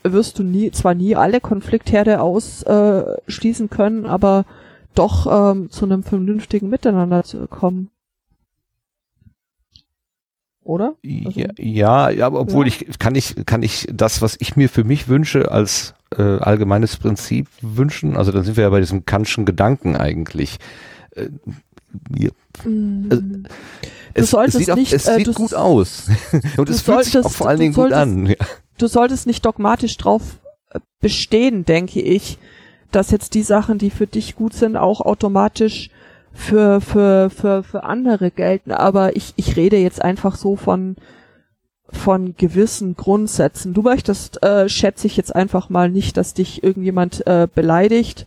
wirst du nie, zwar nie alle Konfliktherde ausschließen äh, können, aber doch ähm, zu einem vernünftigen Miteinander zu kommen. Oder? Also, ja, ja, aber obwohl ja. ich kann ich kann ich das, was ich mir für mich wünsche, als äh, allgemeines Prinzip wünschen. Also dann sind wir ja bei diesem Kantschen Gedanken eigentlich. Äh, ja. mm. also, es, es, sieht, nicht, es sieht äh, gut aus und es fühlt sich auch vor allen Dingen gut an. Ja du solltest nicht dogmatisch drauf äh, bestehen, denke ich, dass jetzt die Sachen, die für dich gut sind, auch automatisch für, für, für, für andere gelten. Aber ich, ich rede jetzt einfach so von, von gewissen Grundsätzen. Du möchtest, äh, schätze ich jetzt einfach mal nicht, dass dich irgendjemand äh, beleidigt.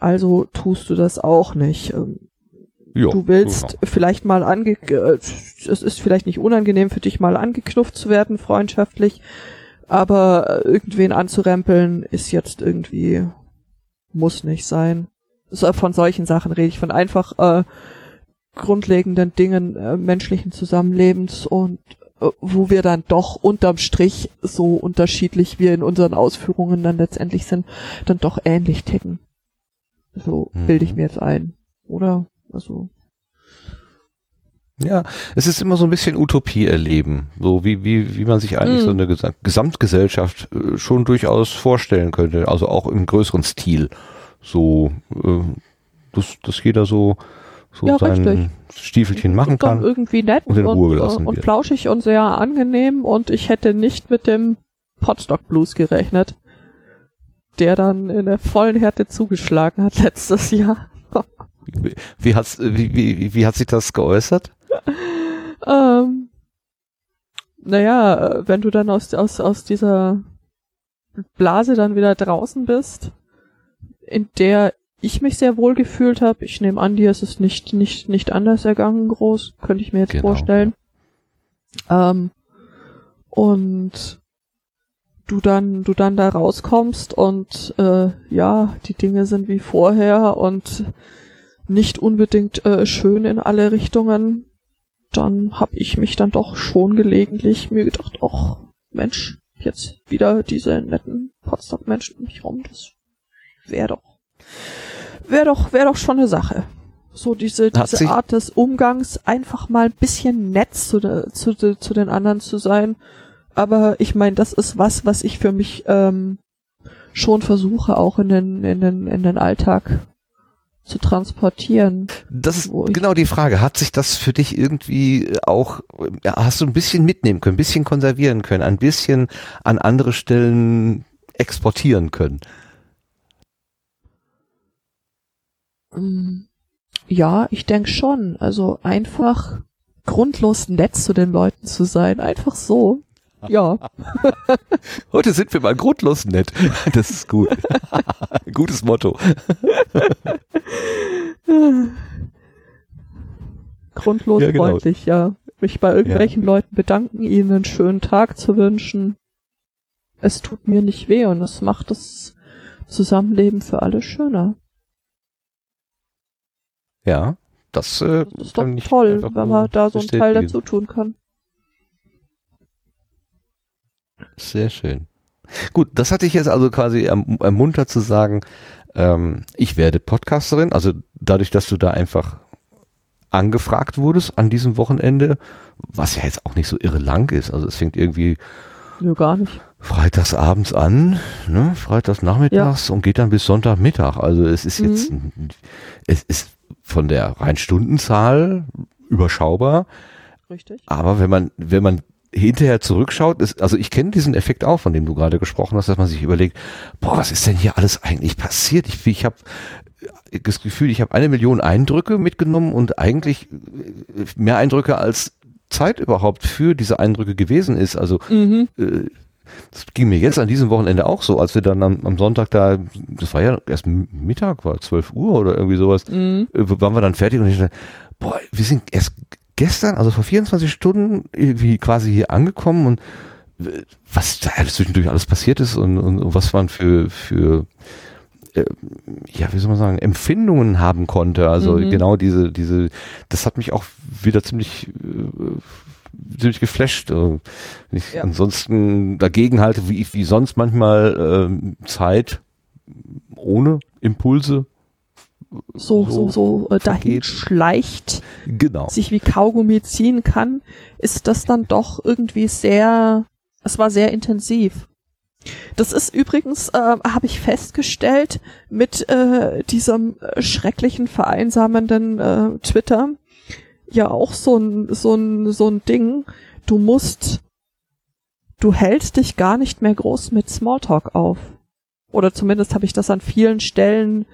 Also tust du das auch nicht. Ähm, Jo, du willst genau. vielleicht mal ange, äh, es ist vielleicht nicht unangenehm für dich mal angeknufft zu werden, freundschaftlich, aber irgendwen anzurempeln ist jetzt irgendwie, muss nicht sein. Von solchen Sachen rede ich, von einfach äh, grundlegenden Dingen äh, menschlichen Zusammenlebens und äh, wo wir dann doch unterm Strich so unterschiedlich wir in unseren Ausführungen dann letztendlich sind, dann doch ähnlich ticken. So mhm. bilde ich mir jetzt ein, oder? Also. Ja, es ist immer so ein bisschen Utopie erleben, so wie, wie, wie man sich eigentlich mm. so eine Gesam Gesamtgesellschaft äh, schon durchaus vorstellen könnte, also auch im größeren Stil. So, äh, dass, dass jeder so, so ja, sein richtig. Stiefelchen machen kann. irgendwie nett und, in Ruhe gelassen und, und flauschig und sehr angenehm und ich hätte nicht mit dem Potstock Blues gerechnet. der dann in der vollen Härte zugeschlagen hat letztes Jahr. Wie, hat's, wie, wie, wie hat sich das geäußert? ähm, naja, wenn du dann aus, aus, aus dieser Blase dann wieder draußen bist, in der ich mich sehr wohl gefühlt habe, ich nehme an, dir ist es nicht, nicht, nicht anders ergangen groß, könnte ich mir jetzt Genau. vorstellen. Ähm, und du dann, du dann da rauskommst und äh, ja, die Dinge sind wie vorher und nicht unbedingt äh, schön in alle Richtungen, dann habe ich mich dann doch schon gelegentlich mir gedacht, ach Mensch, jetzt wieder diese netten Potsdam-Menschen um mich rum, das wäre doch, wäre doch, wäre doch schon eine Sache. So diese, diese Art des Umgangs, einfach mal ein bisschen nett zu, de, zu, de, zu den anderen zu sein. Aber ich meine, das ist was, was ich für mich ähm, schon versuche, auch in den, in den, in den Alltag zu transportieren. Das ist genau die Frage. Hat sich das für dich irgendwie auch, ja, hast du ein bisschen mitnehmen können, ein bisschen konservieren können, ein bisschen an andere Stellen exportieren können? Mm, Ja, ich denke schon. Also einfach grundlos nett zu den Leuten zu sein. Einfach so. Ja. Heute sind wir mal grundlos nett. Das ist gut. Gutes Motto. Grundlos Ja, genau. freundlich, ja. Mich bei irgendwelchen Leuten bedanken, ihnen einen schönen Tag zu wünschen. Es tut mir nicht weh und es macht das Zusammenleben für alle schöner. Ja, das, äh, Das ist doch toll, wenn man da so einen Teil dazu tun kann. Sehr schön. Gut, das hatte ich jetzt also quasi erm- ermuntert zu sagen, ähm, ich werde Podcasterin, also dadurch, dass du da einfach angefragt wurdest an diesem Wochenende, was ja jetzt auch nicht so irre lang ist, also es fängt irgendwie Nö, gar nicht. freitags abends an, ne, freitags nachmittags und geht dann bis Sonntagmittag, also es ist jetzt, es ist von der rein Stundenzahl überschaubar, Richtig. aber wenn man, wenn man hinterher zurückschaut, ist, also ich kenne diesen Effekt auch, von dem du gerade gesprochen hast, dass man sich überlegt, boah, was ist denn hier alles eigentlich passiert? Ich, ich habe das Gefühl, ich habe eine Million Eindrücke mitgenommen und eigentlich äh, mehr Eindrücke als Zeit überhaupt für diese Eindrücke gewesen ist. Also Mhm. äh, das ging mir jetzt an diesem Wochenende auch so, als wir dann am, am Sonntag da, das war ja erst Mittag, war 12 Uhr oder irgendwie sowas, Mhm. äh, waren wir dann fertig und ich dachte, boah, wir sind erst gestern, also vor 24 Stunden irgendwie quasi hier angekommen und äh, was da zwischendurch alles passiert ist und, und, und was man für, für äh, ja, wie soll man sagen, Empfindungen haben konnte. Also Mhm. genau diese, diese, das hat mich auch wieder ziemlich, äh, ziemlich geflasht. Äh, Wenn ich Ja. ansonsten dagegen halte, wie, wie sonst manchmal ähm, Zeit ohne Impulse. So, so, so äh, dahin schleicht, Genau. sich wie Kaugummi ziehen kann, ist das dann doch irgendwie sehr, es war sehr intensiv. Das ist übrigens, äh, habe ich festgestellt, mit äh, diesem äh, schrecklichen, vereinsamenden äh, Twitter ja auch so ein, so ein, so ein Ding. Du musst, du hältst dich gar nicht mehr groß mit Smalltalk auf. Oder zumindest habe ich das an vielen Stellen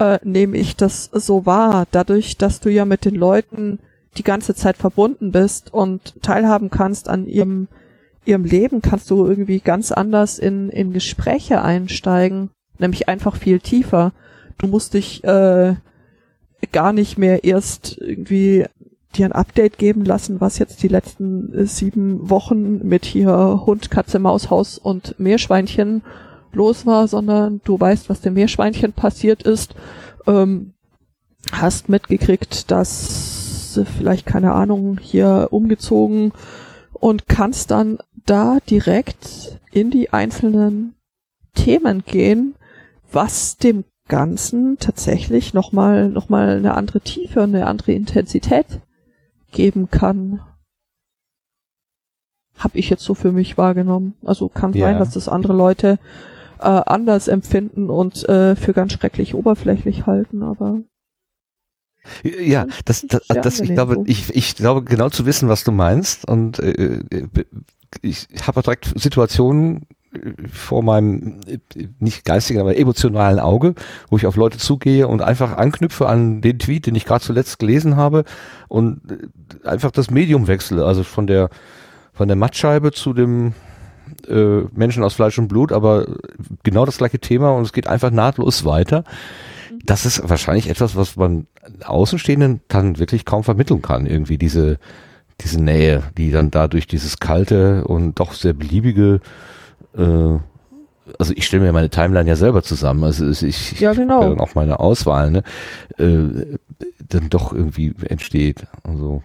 äh, nehme ich das so wahr, dadurch, dass du ja mit den Leuten die ganze Zeit verbunden bist und teilhaben kannst an ihrem, ihrem Leben, kannst du irgendwie ganz anders in, in Gespräche einsteigen, nämlich einfach viel tiefer. Du musst dich äh, gar nicht mehr erst irgendwie dir ein Update geben lassen, was jetzt die letzten äh, sieben Wochen mit hier Hund, Katze, Maus, Haus und Meerschweinchen los war, sondern du weißt, was dem Meerschweinchen passiert ist, ähm, hast mitgekriegt, dass sie vielleicht, keine Ahnung, hier umgezogen und kannst dann da direkt in die einzelnen Themen gehen, was dem Ganzen tatsächlich nochmal noch mal eine andere Tiefe und eine andere Intensität geben kann. Hab ich jetzt so für mich wahrgenommen. Also kann Ja. sein, dass das andere Leute äh, anders empfinden und äh, für ganz schrecklich oberflächlich halten, aber Ja, das, das, das ich glaube, ich, ich glaube genau zu wissen, was du meinst und äh, äh, ich habe direkt Situationen vor meinem äh, nicht geistigen, aber emotionalen Auge, wo ich auf Leute zugehe und einfach anknüpfe an den Tweet, den ich gerade zuletzt gelesen habe und äh, einfach das Medium wechsle, also von der von der Mattscheibe zu dem äh, Menschen aus Fleisch und Blut, aber genau das gleiche Thema und es geht einfach nahtlos weiter. Das ist wahrscheinlich etwas, was man Außenstehenden dann wirklich kaum vermitteln kann, irgendwie diese diese Nähe, die dann dadurch dieses kalte und doch sehr beliebige äh, also ich stelle mir meine Timeline ja selber zusammen, also ich, Ja, genau. dann auch meine Auswahl, ne, äh, dann doch irgendwie entsteht. Also,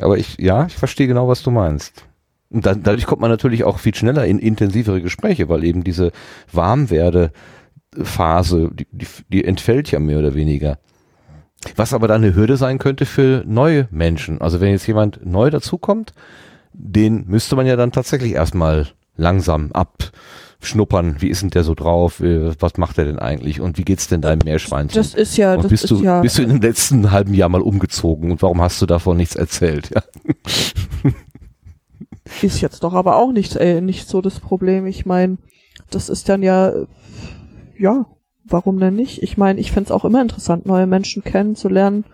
aber ich, ja, ich verstehe genau, was du meinst. Und dann, dadurch kommt man natürlich auch viel schneller in intensivere Gespräche, weil eben diese Warmwerde-Phase, die, die, die entfällt ja mehr oder weniger. Was aber dann eine Hürde sein könnte für neue Menschen. Also wenn jetzt jemand neu dazukommt, den müsste man ja dann tatsächlich erstmal langsam abschnuppern. Wie ist denn der so drauf? Äh, Was macht er denn eigentlich? Und wie geht's denn deinem Meerschweinchen? Das ist ja, und das bist ist du, ja, bist du in dem letzten halben Jahr mal umgezogen und warum hast du davon nichts erzählt? Ja. Ist jetzt doch aber auch nicht, äh, nicht so das Problem. Ich meine, das ist dann ja, ja, warum denn nicht? Ich meine, ich find's auch immer interessant, neue Menschen kennenzulernen.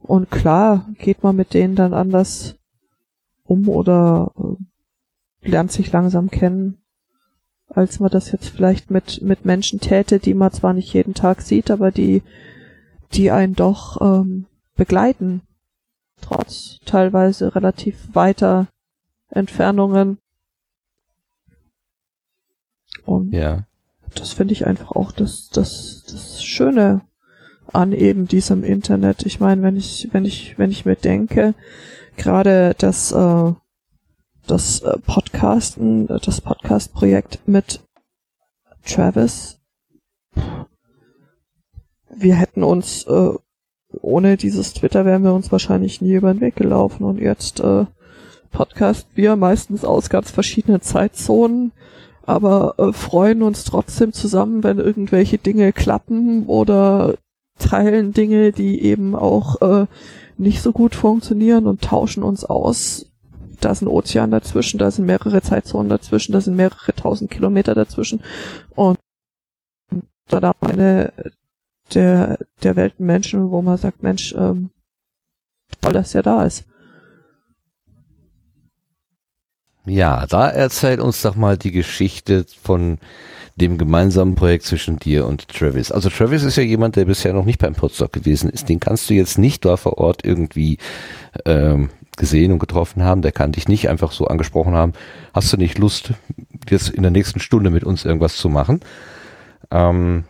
Und klar, geht man mit denen dann anders um oder äh, lernt sich langsam kennen, als man das jetzt vielleicht mit, mit Menschen täte, die man zwar nicht jeden Tag sieht, aber die, die einen doch ähm, begleiten, trotz teilweise relativ weiter Entfernungen. Und ja. das finde ich einfach auch das, das, das Schöne an eben diesem Internet. Ich meine, wenn ich, wenn ich, wenn ich mir denke, gerade das, äh, das äh, Podcasten, das Podcast-Projekt mit Travis, wir hätten uns äh, ohne dieses Twitter wären wir uns wahrscheinlich nie über den Weg gelaufen und jetzt äh, Podcast wir meistens aus ganz verschiedenen Zeitzonen, aber äh, freuen uns trotzdem zusammen, wenn irgendwelche Dinge klappen oder teilen Dinge, die eben auch äh, nicht so gut funktionieren und tauschen uns aus. Da ist ein Ozean dazwischen, da sind mehrere Zeitzonen dazwischen, da sind mehrere tausend Kilometer dazwischen und da da eine der der Welt Menschen, wo man sagt, Mensch, ähm, toll, dass er da ist. Ja, da erzählt uns doch mal die Geschichte von dem gemeinsamen Projekt zwischen dir und Travis. Also Travis ist ja jemand, der bisher noch nicht beim Podstock gewesen ist. Den kannst du jetzt nicht da vor Ort irgendwie ähm, gesehen und getroffen haben. Der kann dich nicht einfach so angesprochen haben. Hast du nicht Lust, jetzt in der nächsten Stunde mit uns irgendwas zu machen? Ähm,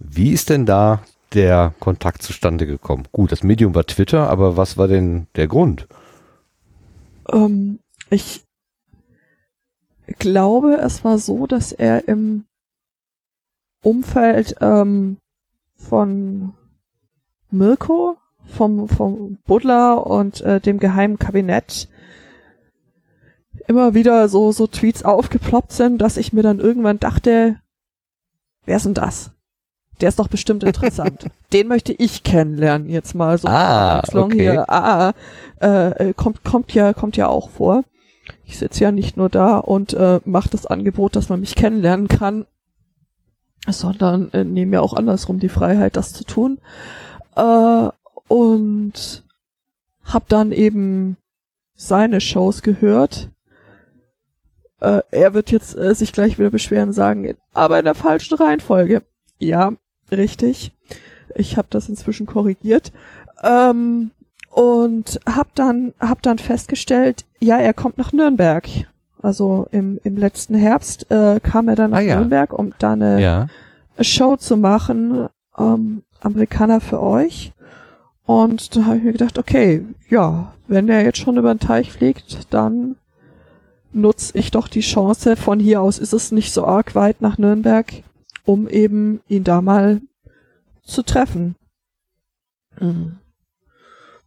wie ist denn da der Kontakt zustande gekommen? Gut, das Medium war Twitter, aber was war denn der Grund? Ähm, ich glaube, es war so, dass er im Umfeld ähm, von Mirko, vom, vom Buddler und äh, dem geheimen Kabinett immer wieder so, so Tweets aufgeploppt sind, dass ich mir dann irgendwann dachte, wer ist denn das? Der ist doch bestimmt interessant. Den möchte ich kennenlernen jetzt mal so. Ah, okay. hier. Ah, äh, kommt, kommt ja, kommt ja auch vor. Ich sitze ja nicht nur da und äh, mache das Angebot, dass man mich kennenlernen kann, sondern äh, nehme mir auch andersrum die Freiheit, das zu tun. Äh, und hab dann eben seine Shows gehört. Äh, er wird jetzt äh, sich gleich wieder beschweren und sagen, aber in der falschen Reihenfolge. Ja, richtig. Ich habe das inzwischen korrigiert. Ähm, und hab dann hab dann festgestellt, ja, er kommt nach Nürnberg. Also im, im letzten Herbst äh, kam er dann nach Ah, ja. Nürnberg, um da eine Ja. Show zu machen, ähm, Amerikaner für euch. Und da habe ich mir gedacht, okay, ja, wenn der jetzt schon über den Teich fliegt, dann nutze ich doch die Chance. Von hier aus ist es nicht so arg weit nach Nürnberg, um eben ihn da mal zu treffen. Mhm.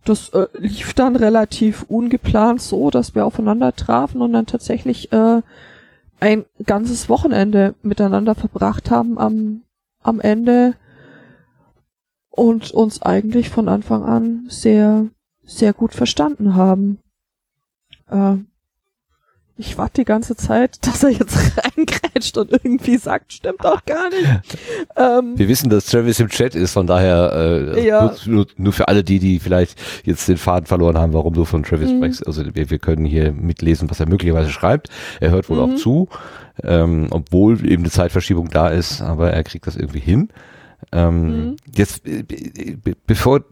Das äh, lief dann relativ ungeplant so, dass wir aufeinander trafen und dann tatsächlich äh, ein ganzes Wochenende miteinander verbracht haben am, am Ende und uns eigentlich von Anfang an sehr, sehr gut verstanden haben. Äh, ich warte die ganze Zeit, dass er jetzt reingrätscht und irgendwie sagt, stimmt doch gar nicht. ähm, Wir wissen, dass Travis im Chat ist, von daher äh, Ja. nur, nur, nur für alle die, die vielleicht jetzt den Faden verloren haben, warum du von Travis Mhm. sprichst. Also wir, wir können hier mitlesen, was er möglicherweise schreibt. Er hört wohl Mhm. auch zu, ähm, obwohl eben eine Zeitverschiebung da ist, aber er kriegt das irgendwie hin. Ähm, Mhm. Jetzt, äh, be- be- bevor,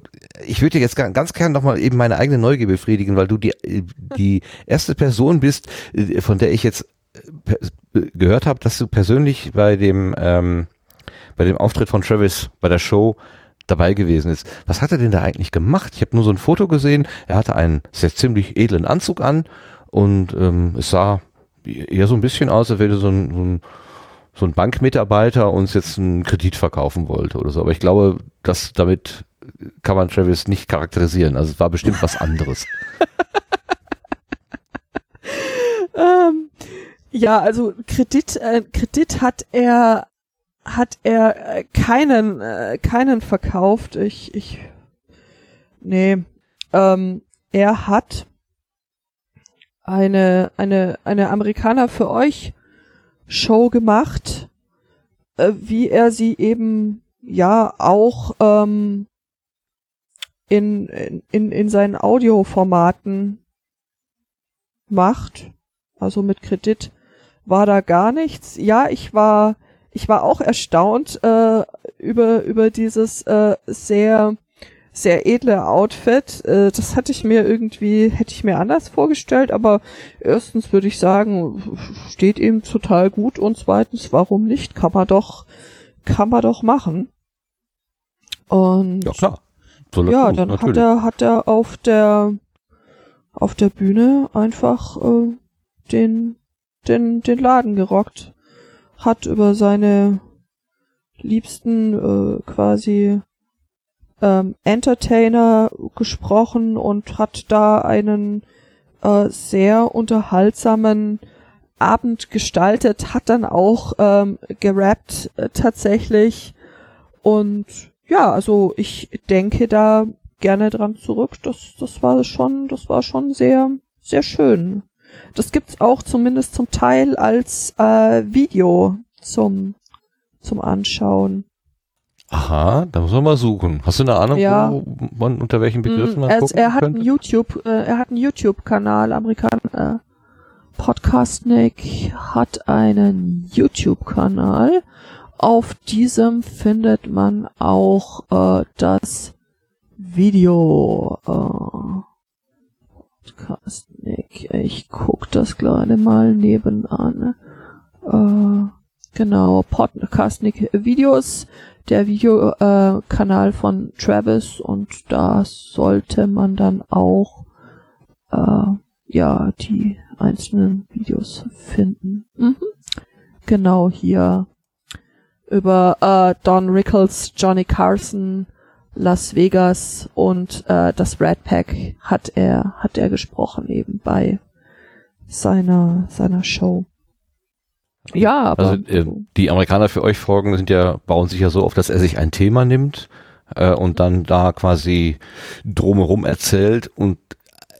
ich würde jetzt ga- ganz gern nochmal eben meine eigene Neugier befriedigen, weil du die, äh, die erste Person bist, äh, von der ich jetzt gehört habe, dass du persönlich bei dem, ähm, bei dem Auftritt von Travis bei der Show dabei gewesen ist. Was hat er denn da eigentlich gemacht? Ich habe nur so ein Foto gesehen. Er hatte einen sehr ziemlich edlen Anzug an und ähm, es sah eher so ein bisschen aus, als wäre so ein, so ein so ein Bankmitarbeiter uns jetzt einen Kredit verkaufen wollte oder so. Aber ich glaube, dass damit kann man Travis nicht charakterisieren. Also es war bestimmt was anderes. ähm, ja, also Kredit, äh, Kredit hat er, hat er äh, keinen, äh, keinen verkauft. Ich, ich, nee, ähm, er hat eine, eine, eine Amerikaner für euch Show gemacht, äh, wie er sie eben ja auch ähm, in, in, in seinen Audioformaten macht. Also mit Kredit war da gar nichts. Ja, ich war, ich war auch erstaunt äh, über, über dieses äh, sehr, sehr edle Outfit. Äh, das hatte ich mir irgendwie, hätte ich mir anders vorgestellt, aber erstens würde ich sagen, steht ihm total gut und zweitens, warum nicht? Kann man doch, kann man doch machen. Und Ja klar. Er ja, dann natürlich. hat er, hat er auf der, auf der Bühne einfach äh, den, den, den Laden gerockt. Hat über seine Liebsten äh, quasi ähm, Entertainer gesprochen und hat da einen äh, sehr unterhaltsamen Abend gestaltet, hat dann auch ähm, gerappt äh, tatsächlich und ja, also ich denke da gerne dran zurück. Das, das war schon, das war schon sehr, sehr schön. Das gibt's auch zumindest zum Teil als äh, Video zum zum Anschauen. Aha, da muss man mal suchen. Hast du eine Ahnung, Ja. wo man, unter welchen Begriffen Mm, man gucken er hat einen YouTube, äh, er hat einen YouTube-Kanal, Amerikan äh, Podcastnik hat einen YouTube-Kanal. Auf diesem findet man auch äh, das Video. Äh, Podcastnik. Ich guck das gerade mal nebenan. Äh, genau, Podcastnik Videos der Videokanal äh, von Travis und da sollte man dann auch äh, ja die einzelnen Videos finden. Mhm. Genau hier über äh, Don Rickles, Johnny Carson, Las Vegas und äh, das Red Pack hat er hat er gesprochen eben bei seiner seiner Show. Ja, aber Also äh, die Amerikaner für euch Folgen sind ja, bauen sich ja so auf, dass er sich ein Thema nimmt äh, und dann da quasi drumherum erzählt und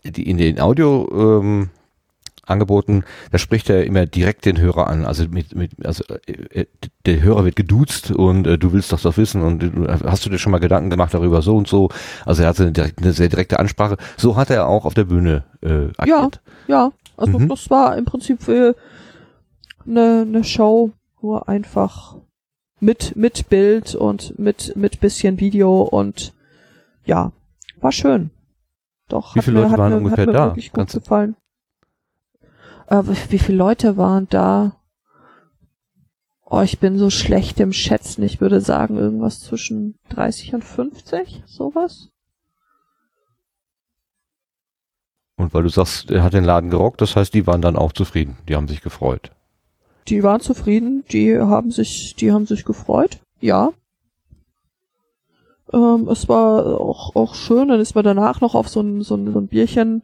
die in den Audio ähm, Angeboten, da spricht er immer direkt den Hörer an. Also mit, mit also äh, äh, der Hörer wird geduzt und äh, du willst doch das wissen und du, hast du dir schon mal Gedanken gemacht darüber so und so. Also er hatte eine, direkt, eine sehr direkte Ansprache. So hat er auch auf der Bühne äh, agiert. Ja, also Mhm. das war im Prinzip für eine, eine Show nur einfach mit mit Bild und mit mit bisschen Video und ja, war schön. Doch Wie viele mir, Leute waren mir, ungefähr da? wirklich gut Ganze- gefallen. Äh, wie, wie viele Leute waren da? Oh, ich bin so schlecht im Schätzen. Ich würde sagen irgendwas zwischen 30 und 50, sowas. Und weil du sagst, er hat den Laden gerockt, das heißt, die waren dann auch zufrieden. Die haben sich gefreut. Die waren zufrieden, die haben sich, die haben sich gefreut, ja. Ähm, es war auch, auch schön, dann ist man danach noch auf so ein, so ein, so ein Bierchen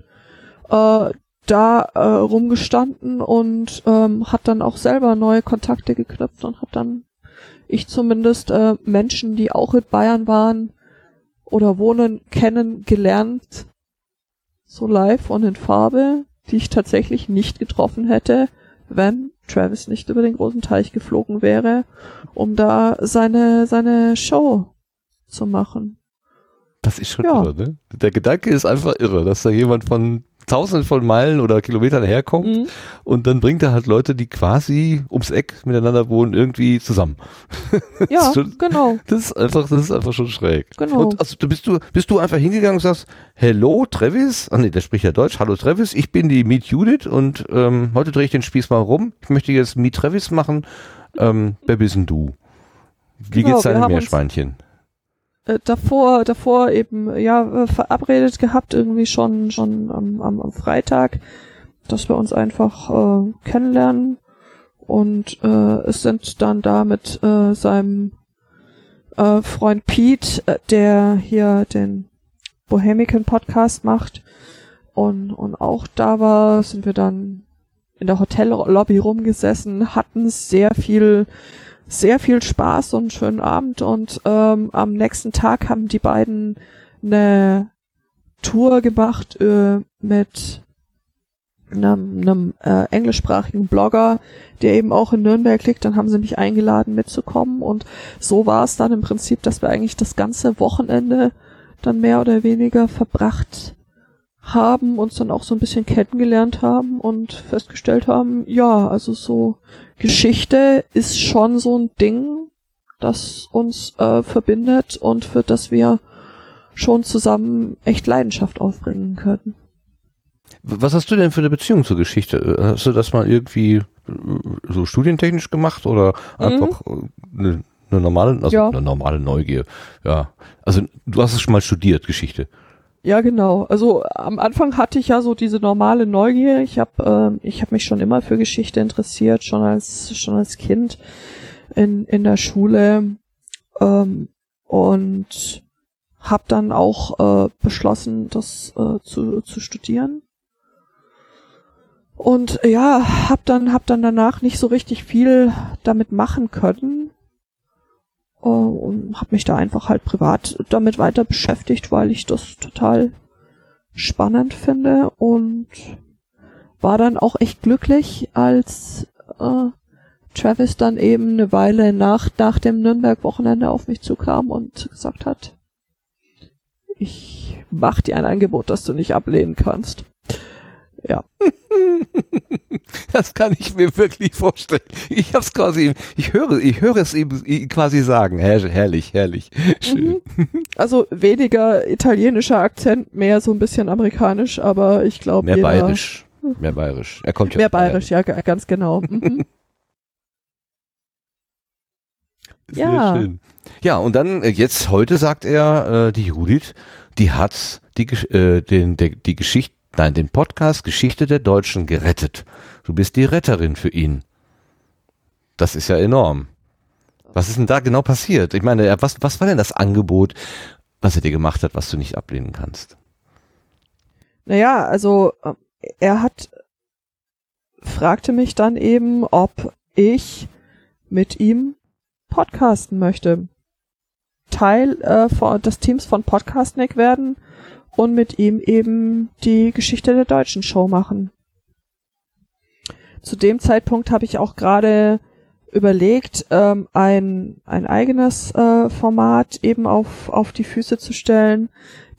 äh, da äh, rumgestanden und ähm, hat dann auch selber neue Kontakte geknüpft und hat dann ich zumindest äh, Menschen, die auch in Bayern waren oder wohnen, kennengelernt, so live und in Farbe, die ich tatsächlich nicht getroffen hätte, wenn Travis nicht über den großen Teich geflogen wäre, um da seine, seine Show zu machen. Das ist schon Ja. irre, ne? Der Gedanke ist einfach irre, dass da jemand von tausenden von Meilen oder Kilometern herkommt Mhm. und dann bringt er halt Leute, die quasi ums Eck miteinander wohnen, irgendwie zusammen. Ja, schon- genau. Das ist einfach, das ist einfach schon schräg. Genau. Und also, bist du, bist du einfach hingegangen und sagst, Hello Travis, ah nee, der spricht ja Deutsch, hallo Travis, ich bin die Meet Judith und ähm, heute drehe ich den Spieß mal rum. Ich möchte jetzt Meet Travis machen. Ähm, wer bist denn du? Wie Genau, geht's deinem haben uns- Meerschweinchen? Äh, davor, davor eben ja äh, verabredet gehabt, irgendwie schon schon am, am, am Freitag, dass wir uns einfach äh, kennenlernen. Und äh, es sind dann da mit äh, seinem äh, Freund Pete, äh, der hier den Bohemican Podcast macht. Und und auch da war, sind wir dann in der Hotellobby rumgesessen, hatten sehr viel sehr viel Spaß und schönen Abend und ähm, am nächsten Tag haben die beiden eine Tour gemacht äh, mit einem, einem äh, englischsprachigen Blogger, der eben auch in Nürnberg liegt. Dann haben sie mich eingeladen mitzukommen und so war es dann im Prinzip, dass wir eigentlich das ganze Wochenende dann mehr oder weniger verbracht haben, uns dann auch so ein bisschen kennengelernt haben und festgestellt haben, ja, also so Geschichte ist schon so ein Ding, das uns äh, verbindet und für das wir schon zusammen echt Leidenschaft aufbringen können. Was hast du denn für eine Beziehung zur Geschichte? Hast du das mal irgendwie äh, so studientechnisch gemacht oder einfach äh, eine, eine normale, also Mhm. Ja. eine normale Neugier? Ja. Also du hast es schon mal studiert, Geschichte. Ja, genau. Also am Anfang hatte ich ja so diese normale Neugier. Ich habe ähm, ich habe mich schon immer für Geschichte interessiert, schon als schon als Kind in in der Schule ähm, und habe dann auch äh, beschlossen, das äh, zu zu studieren. Und ja, hab dann hab dann danach nicht so richtig viel damit machen können äh, und habe mich da einfach halt privat damit weiter beschäftigt, weil ich das total spannend finde und war dann auch echt glücklich, als äh, Travis dann eben eine Weile nach, nach dem Nürnberg-Wochenende auf mich zukam und gesagt hat, ich mach dir ein Angebot, das du nicht ablehnen kannst. Ja, Das kann ich mir wirklich vorstellen. Ich hab's quasi, ich höre, ich höre es ihm quasi sagen. Herr, herrlich, herrlich. Schön. also weniger italienischer Akzent, mehr so ein bisschen amerikanisch, aber ich glaube Mehr jeder- bayerisch. Mehr bayerisch. Er kommt ja Mehr aus Bayern. bayerisch, ja, ganz genau. Mhm. Sehr Ja. schön. Ja, und dann äh, jetzt heute sagt er, äh, die Judith, die hat die, äh, den, der, die Geschichte, nein, den Podcast Geschichte der Deutschen gerettet. Du bist die Retterin für ihn. Das ist ja enorm. Was ist denn da genau passiert? Ich meine, was, was war denn das Angebot, was er dir gemacht hat, was du nicht ablehnen kannst? Naja, also er hat fragte mich dann eben, ob ich mit ihm podcasten möchte. Teil äh, des Teams von Podcastnik werden und mit ihm eben die Geschichte der deutschen Show machen. Zu dem Zeitpunkt habe ich auch gerade überlegt, ähm, ein, ein eigenes äh, Format eben auf, auf die Füße zu stellen,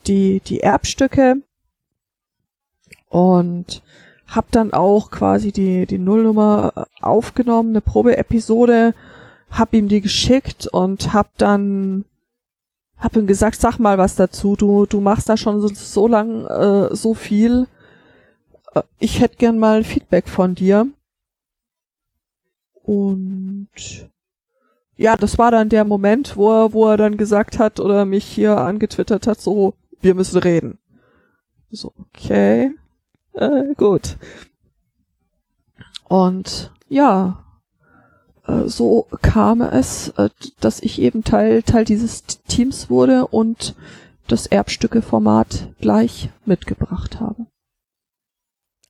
die, die Erbstücke und hab dann auch quasi die, die Nullnummer äh, aufgenommen, eine Probeepisode, hab ihm die geschickt und hab dann hab ihm gesagt, sag mal was dazu, du, du machst da schon so, so lang äh, so viel. Äh, Ich hätte gern mal Feedback von dir. Und ja, das war dann der Moment, wo er, wo er dann gesagt hat oder mich hier angetwittert hat, so, wir müssen reden. So, okay. Äh, gut. Und ja, so kam es, äh, dass ich eben Teil, Teil dieses Teams wurde und das Erbstücke-Format gleich mitgebracht habe.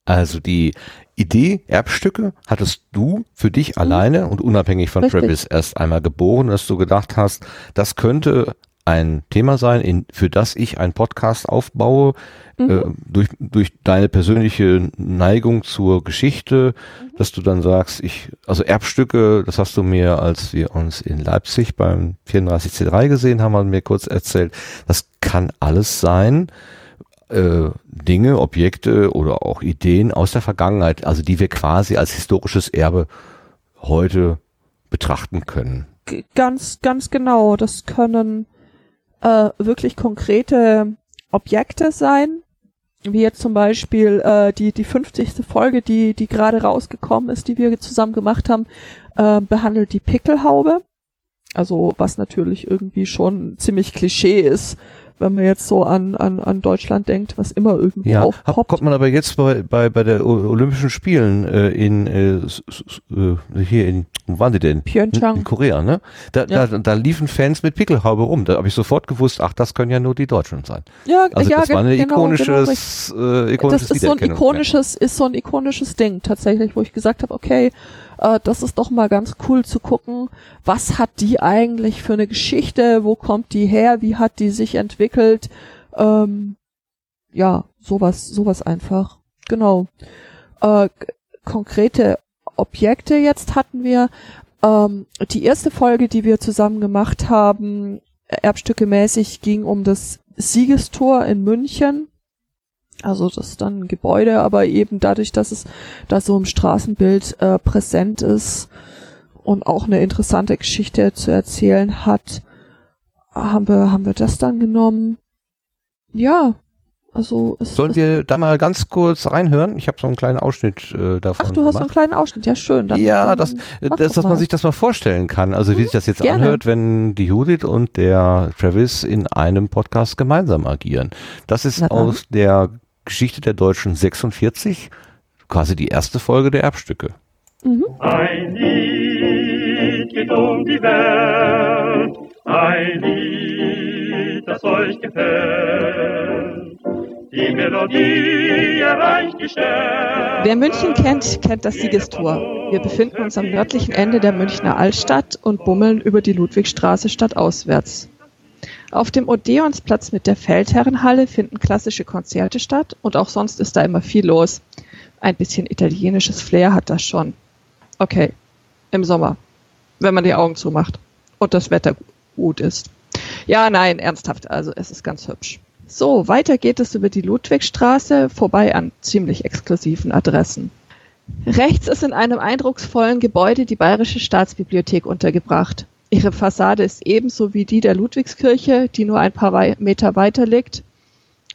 Also die Idee Erbstücke hattest du für dich alleine und unabhängig von Richtig. Travis erst einmal geboren, dass du gedacht hast, das könnte ein Thema sein, in, für das ich einen Podcast aufbaue, äh, durch, durch deine persönliche Neigung zur Geschichte, dass du dann sagst, ich, also Erbstücke, das hast du mir, als wir uns in Leipzig beim 34C3 gesehen haben, haben mir kurz erzählt, das kann alles sein, äh, Dinge, Objekte oder auch Ideen aus der Vergangenheit, also die wir quasi als historisches Erbe heute betrachten können. Ganz, ganz genau. Das können äh, wirklich konkrete Objekte sein, wie jetzt zum Beispiel äh, die die 50. Folge, die die gerade rausgekommen ist, die wir zusammen gemacht haben, äh, behandelt die Pickelhaube. Also was natürlich irgendwie schon ziemlich Klischee ist, wenn man jetzt so an an, an Deutschland denkt, was immer irgendwo Ja, hab, aufpoppt. kommt man aber jetzt bei, bei, bei der Olympischen Spielen äh, in äh, äh, hier in wo waren die denn? Pyeongchang. In, Korea, ne? Da, Ja. da, da liefen Fans mit Pickelhaube rum. Da habe ich sofort gewusst, ach, das können ja nur die Deutschen sein. ja, Also ja, das war ein ge- genau, genau, ikonisches, äh, ikonisches das ist so ein ikonisches, ist so ein ikonisches Ding tatsächlich, wo ich gesagt habe, okay, äh, das ist doch mal ganz cool zu gucken, was hat die eigentlich für eine Geschichte, wo kommt die her, wie hat die sich entwickelt, ähm, ja, sowas, sowas einfach, genau. Äh, konkrete Objekte jetzt hatten wir, ähm, die erste Folge, die wir zusammen gemacht haben, erbstücke mäßig, ging um das Siegestor in München. Also das ist dann ein Gebäude, aber eben dadurch, dass es da so im Straßenbild äh, präsent ist und auch eine interessante Geschichte zu erzählen hat, haben wir, haben wir das dann genommen. Ja, also es Sollen es, wir da mal ganz kurz reinhören? Ich habe so einen kleinen Ausschnitt äh, davon Ach, du hast so einen kleinen Ausschnitt, ja schön. Dann, ja, das, mach das, dass man sich das mal vorstellen kann. Also wie sich das jetzt gerne. anhört, wenn die Judith und der Travis in einem Podcast gemeinsam agieren. Das ist aus der Geschichte der Deutschen 46, quasi die erste Folge der Erbstücke. Ein Lied geht um die Welt, ein Lied, das euch gefällt. Die Melodie erreicht die Sterne. Wer München kennt, kennt das Siegestor. Wir befinden uns am nördlichen Ende der Münchner Altstadt und bummeln über die Ludwigstraße stadtauswärts. Auf dem Odeonsplatz mit der Feldherrenhalle finden klassische Konzerte statt und auch sonst ist da immer viel los. Ein bisschen italienisches Flair hat das schon. Okay, im Sommer, wenn man die Augen zumacht und das Wetter gut ist. Ja, nein, ernsthaft, also es ist ganz hübsch. So, weiter geht es über die Ludwigstraße, vorbei an ziemlich exklusiven Adressen. Rechts ist in einem eindrucksvollen Gebäude die Bayerische Staatsbibliothek untergebracht. Ihre Fassade ist ebenso wie die der Ludwigskirche, die nur ein paar Meter weiter liegt,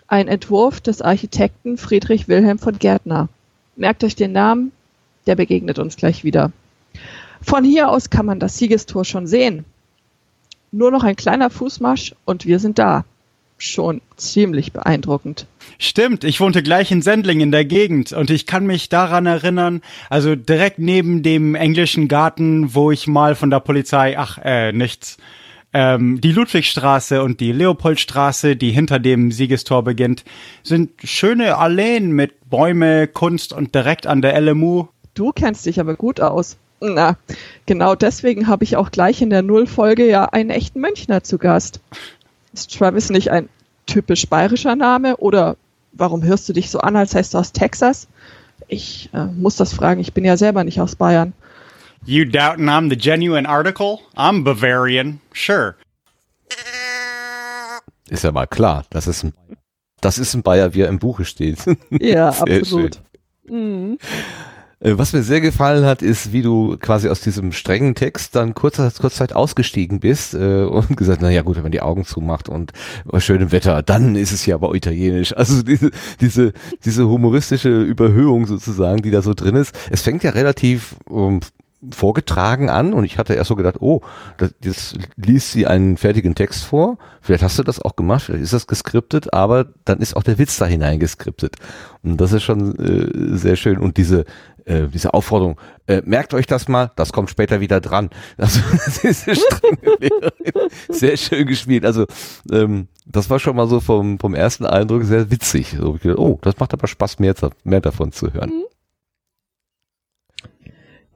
ein Entwurf des Architekten Friedrich Wilhelm von Gärtner. Merkt euch den Namen, der begegnet uns gleich wieder. Von hier aus kann man das Siegestor schon sehen. Nur noch ein kleiner Fußmarsch und wir sind da. Schon ziemlich beeindruckend. Stimmt, ich wohnte gleich in Sendling in der Gegend und ich kann mich daran erinnern, also direkt neben dem englischen Garten, wo ich mal von der Polizei, ach, äh, nichts, ähm, die Ludwigstraße und die Leopoldstraße, die hinter dem Siegestor beginnt, sind schöne Alleen mit Bäume, Kunst und direkt an der LMU. Du kennst dich aber gut aus. Na, genau deswegen habe ich auch gleich in der Nullfolge ja einen echten Münchner zu Gast. Ist Travis nicht ein typisch bayerischer Name oder warum hörst du dich so an, als heißt du aus Texas? Ich äh, muss das fragen, ich bin ja selber nicht aus Bayern. You doubting I'm the genuine article? I'm Bavarian, sure. Ist ja mal klar, das ist ein, das ist ein Bayer, wie er im Buche steht. Ja, Sehr absolut. Äh, Was mir sehr gefallen hat, ist, wie du quasi aus diesem strengen Text dann kurzer, kurz Zeit ausgestiegen bist äh, und gesagt, na ja gut, wenn man die Augen zumacht und bei schönem Wetter, dann ist es ja aber italienisch. Also diese, diese, diese humoristische Überhöhung sozusagen, die da so drin ist. Es fängt ja relativ um, vorgetragen an und ich hatte erst so gedacht, oh, das, jetzt liest sie einen fertigen Text vor. Vielleicht hast du das auch gemacht, vielleicht ist das geskriptet, aber dann ist auch der Witz da hineingeskriptet. Und das ist schon äh, sehr schön. Und diese, äh, diese Aufforderung, äh, merkt euch das mal, das kommt später wieder dran. Also das ist eine strenge Lehrerin. Sehr schön gespielt. Also ähm, das war schon mal so vom, vom ersten Eindruck sehr witzig. So, oh, das macht aber Spaß, mehr, mehr davon zu hören.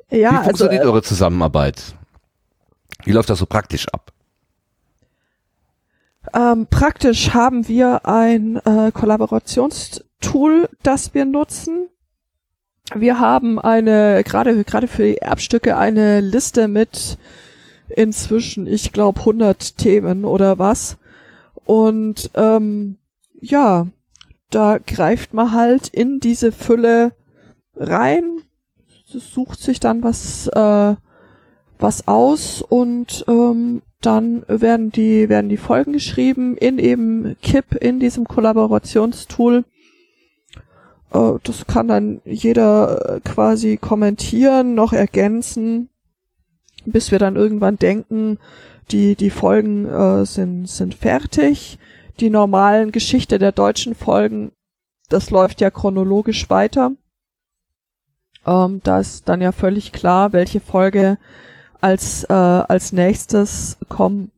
Wie Ja, also funktioniert äh, eure Zusammenarbeit? Wie läuft das so praktisch ab? Ähm, praktisch haben wir ein äh, Kollaborationstool, das wir nutzen. Wir haben eine, gerade, gerade für die Erbstücke, eine Liste mit inzwischen, ich glaube, 100 Themen oder was. Und ähm, ja, da greift man halt in diese Fülle rein, sucht sich dann was, äh, was aus und ähm, dann werden die, werden die Folgen geschrieben in eben KIP, in diesem Kollaborationstool. Äh, das kann dann jeder äh, quasi kommentieren, noch ergänzen, bis wir dann irgendwann denken, die, die Folgen äh, sind, sind fertig. Die normalen Geschichte der deutschen Folgen, das läuft ja chronologisch weiter. Ähm, da ist dann ja völlig klar, welche Folge als, äh, als nächstes kommen.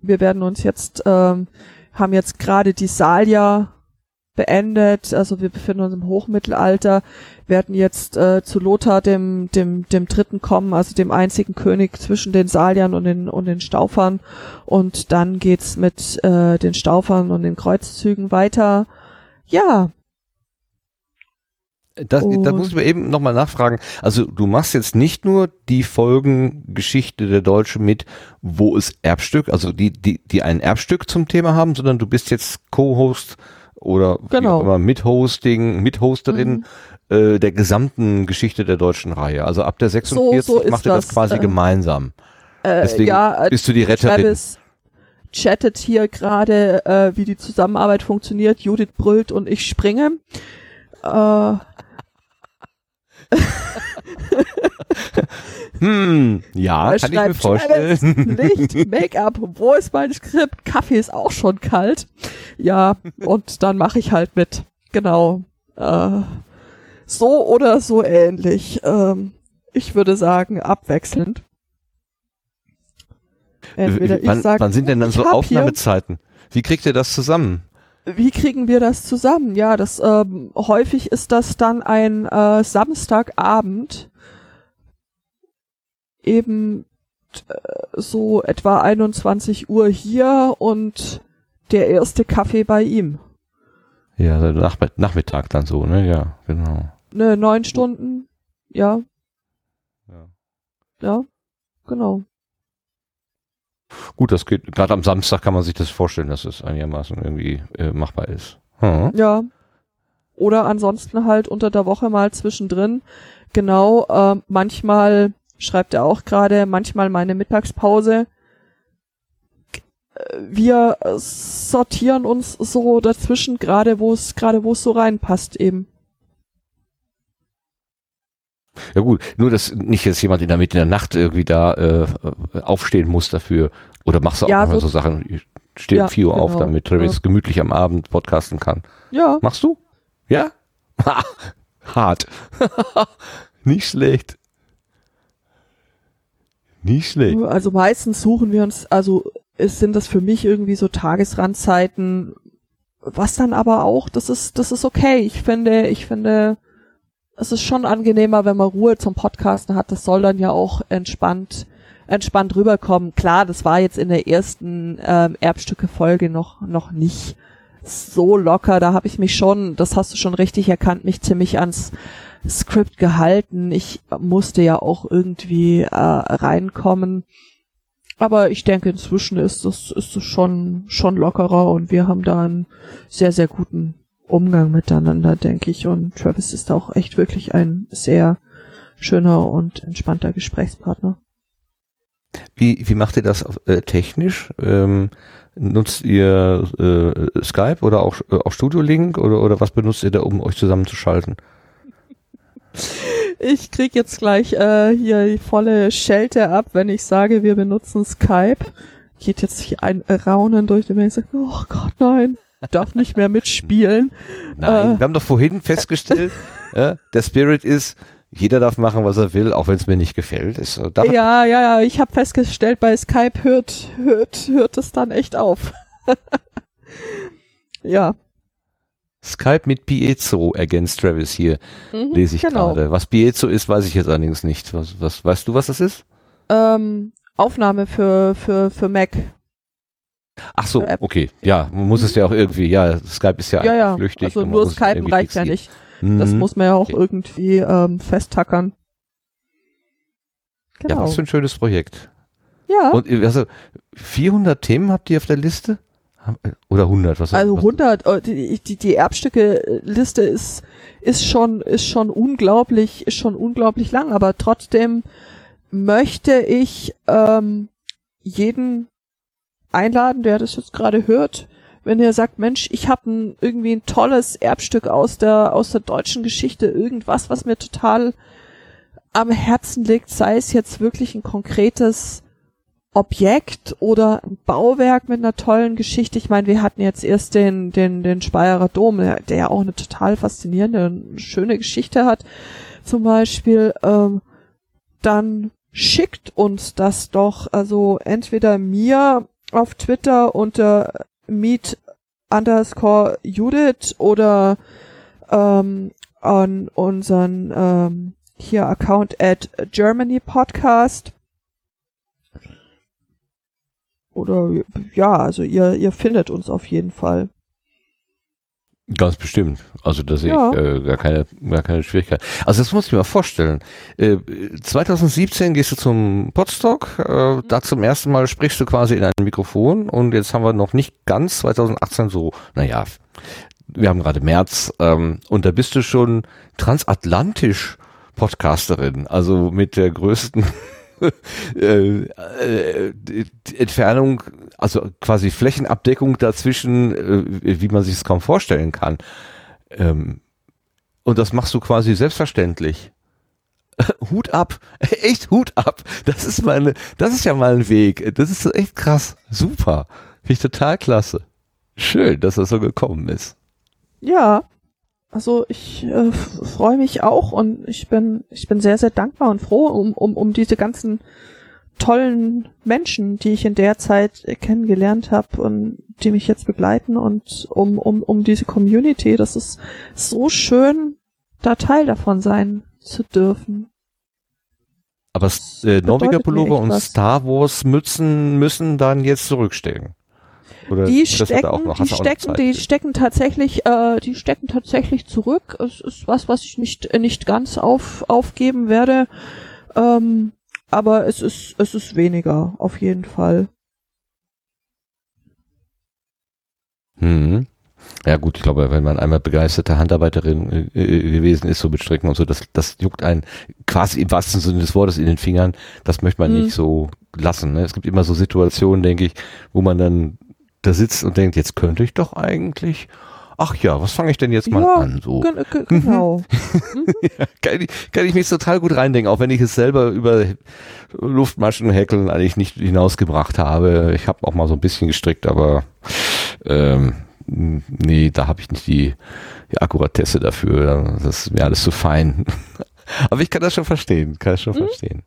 Wir werden uns jetzt, ähm, haben jetzt gerade die Salia beendet, also wir befinden uns im Hochmittelalter, werden jetzt äh, zu Lothar dem, dem, dem Dritten kommen, also dem einzigen König zwischen den Saliern und den, und den Staufern und dann geht's mit äh, den Staufern und den Kreuzzügen weiter. Ja, Das, da muss ich mir eben nochmal nachfragen. Also du machst jetzt nicht nur die Folgengeschichte der Deutsche mit, wo es Erbstück, also die, die, die ein Erbstück zum Thema haben, sondern du bist jetzt Co-Host oder Genau. immer Mithosting, Mithosterin äh, der gesamten Geschichte der deutschen Reihe. Also ab der 46 so ist macht ihr das das, quasi äh, gemeinsam. Äh, Deswegen ja, äh, bist du die Retterin. Travis chattet hier gerade, äh, wie die Zusammenarbeit funktioniert. Judith brüllt und ich springe. Hm, ja, er kann ich mir vorstellen. Licht, Make-up, wo ist mein Skript? Kaffee ist auch schon kalt. Ja, und dann mache ich halt mit. Genau. Äh, so oder so ähnlich. Ähm, ich würde sagen, abwechselnd. Entweder ich wann, sag, wann sind denn dann ich so Aufnahmezeiten? Wie kriegt ihr das zusammen? Wie kriegen wir das zusammen? Ja, das ähm, häufig ist das dann ein äh, Samstagabend, eben äh, so etwa 21 Uhr hier und der erste Kaffee bei ihm. Ja, nach, Nachmittag dann so, ne? Ja, genau. Ne, neun Stunden, ja, Ja. ja, genau. Gut, das geht. Gerade am Samstag kann man sich das vorstellen, dass es einigermaßen irgendwie äh, machbar ist. Hm. Ja. Oder ansonsten halt unter der Woche mal zwischendrin. Genau, äh, manchmal, schreibt er auch gerade, manchmal meine Mittagspause. Wir sortieren uns so dazwischen, gerade wo es, gerade wo es so reinpasst eben. Ja gut, nur dass nicht jetzt jemand in der Mitte der Nacht irgendwie da äh, aufstehen muss dafür. Oder machst du auch Ja, so- so Sachen, ich stehe Ja, um 4 Uhr auf, genau. damit Travis Ja. gemütlich am Abend podcasten kann. Ja, Machst du? Ja? Ha, Hart. nicht schlecht. Nicht schlecht. also meistens suchen wir uns, also es sind das für mich irgendwie so Tagesrandzeiten, was dann aber auch, das ist, das ist okay. Ich finde, ich finde, es ist schon angenehmer, wenn man Ruhe zum Podcasten hat. Das soll dann ja auch entspannt, entspannt rüberkommen. Klar, das war jetzt in der ersten ähm, Erbstücke-Folge noch, noch nicht so locker. Da habe ich mich schon, das hast du schon richtig erkannt, mich ziemlich ans Skript gehalten. Ich musste ja auch irgendwie äh, reinkommen. Aber ich denke, inzwischen ist das, ist das schon, schon lockerer und wir haben da einen sehr, sehr guten Umgang miteinander, denke ich. Und Travis ist auch echt wirklich ein sehr schöner und entspannter Gesprächspartner. Wie, wie macht ihr das äh, technisch? Ähm, nutzt ihr äh, Skype oder auch, äh, auch Studio Link oder, oder was benutzt ihr da, um euch zusammenzuschalten? Ich krieg jetzt gleich äh, hier die volle Schelte ab, wenn ich sage, wir benutzen Skype. Geht jetzt hier ein Raunen durch den Mensch sagt, oh Gott, nein, darf nicht mehr mitspielen. Nein, Äh. wir haben doch vorhin festgestellt, ja, der Spirit ist, jeder darf machen, was er will, auch wenn es mir nicht gefällt. Ist, darf, Ja, ja, ja, ich habe festgestellt, bei Skype hört, hört, hört es dann echt auf. ja. Skype mit Piezo ergänzt Travis hier, Mhm, lese ich genau. gerade. Was Piezo ist, weiß ich jetzt allerdings nicht. Was, was, weißt du, was das ist? Ähm, Aufnahme für, für, für Mac. Ach so, okay. Ja, man muss es ja auch irgendwie, ja, Skype ist ja, Ja, ja. flüchtig. Also nur irgendwie reicht ja nicht. Das Mhm. muss man ja auch Okay. irgendwie ähm, festtackern. Ja, Genau. was für ein schönes Projekt. Ja, Und äh, also 400 Themen habt ihr auf der Liste? Äh, Oder 100? Was also was- 100, äh, die, die, die Erbstücke-Liste ist, ist schon, ist schon unglaublich, ist schon unglaublich lang, aber trotzdem möchte ich ähm, jeden einladen, der das jetzt gerade hört, wenn er sagt, Mensch, ich habe irgendwie ein tolles Erbstück aus der aus der deutschen Geschichte, irgendwas, was mir total am Herzen liegt, sei es jetzt wirklich ein konkretes Objekt oder ein Bauwerk mit einer tollen Geschichte. Ich meine, wir hatten jetzt erst den, den, den Speyerer Dom, der, der ja auch eine total faszinierende, und schöne Geschichte hat. Zum Beispiel, ähm, dann schickt uns das doch, also entweder mir auf Twitter unter meet underscore Judith oder ähm, an unseren ähm, hier Account at Germany Podcast. Oder ja, also ihr, ihr findet uns auf jeden Fall. Ganz bestimmt. Also da sehe Ja. ich äh, gar, keine, gar keine Schwierigkeit. Also das muss ich mir mal vorstellen. Äh, 2017 gehst du zum Podstock, äh, da zum ersten Mal sprichst du quasi in ein Mikrofon und jetzt haben wir noch nicht ganz 2018 so, naja, wir haben gerade März ähm, und da bist du schon transatlantisch Podcasterin, also mit der größten äh, äh, Entfernung, also quasi Flächenabdeckung dazwischen, äh, wie man sich es kaum vorstellen kann. Ähm, und das machst du quasi selbstverständlich. Hut ab, echt Hut ab. Das ist meine, das ist ja mal ein Weg. Das ist echt krass, super, finde ich total klasse. Schön, dass das so gekommen ist. Ja, also ich äh, freue mich auch und ich bin ich bin sehr sehr dankbar und froh um um um diese ganzen tollen Menschen, die ich in der Zeit kennengelernt habe und die mich jetzt begleiten und um um um diese Community. Das ist so schön, da Teil davon sein zu dürfen. Aber äh, Norweger Pullover und was. Star Wars Mützen müssen dann jetzt zurückstecken. Oder Die stecken, die stecken, die für? stecken tatsächlich, äh, die stecken tatsächlich zurück. Es ist was, was ich nicht nicht ganz auf aufgeben werde, ähm, aber es ist es ist weniger auf jeden Fall. Mhm. Ja gut, ich glaube, wenn man einmal begeisterte Handarbeiterin äh, äh, gewesen ist, so mit Stricken und so, das, das juckt einen quasi im wahrsten Sinne des Wortes in den Fingern. Das möchte man Mhm. nicht so lassen. Ne? Es gibt immer so Situationen, denke ich, wo man dann da sitzt und denkt, jetzt könnte ich doch eigentlich, ach ja, was fange ich denn jetzt mal Ja, an? So ge genau. kann, ich, kann ich mich total gut reindenken, auch wenn ich es selber über Luftmaschen häkeln eigentlich nicht hinausgebracht habe. Ich habe auch mal so ein bisschen gestrickt, aber ähm, nee, da habe ich nicht die, die Akkuratesse dafür. Das ist mir alles zu fein. aber ich kann das schon verstehen, kann das schon verstehen.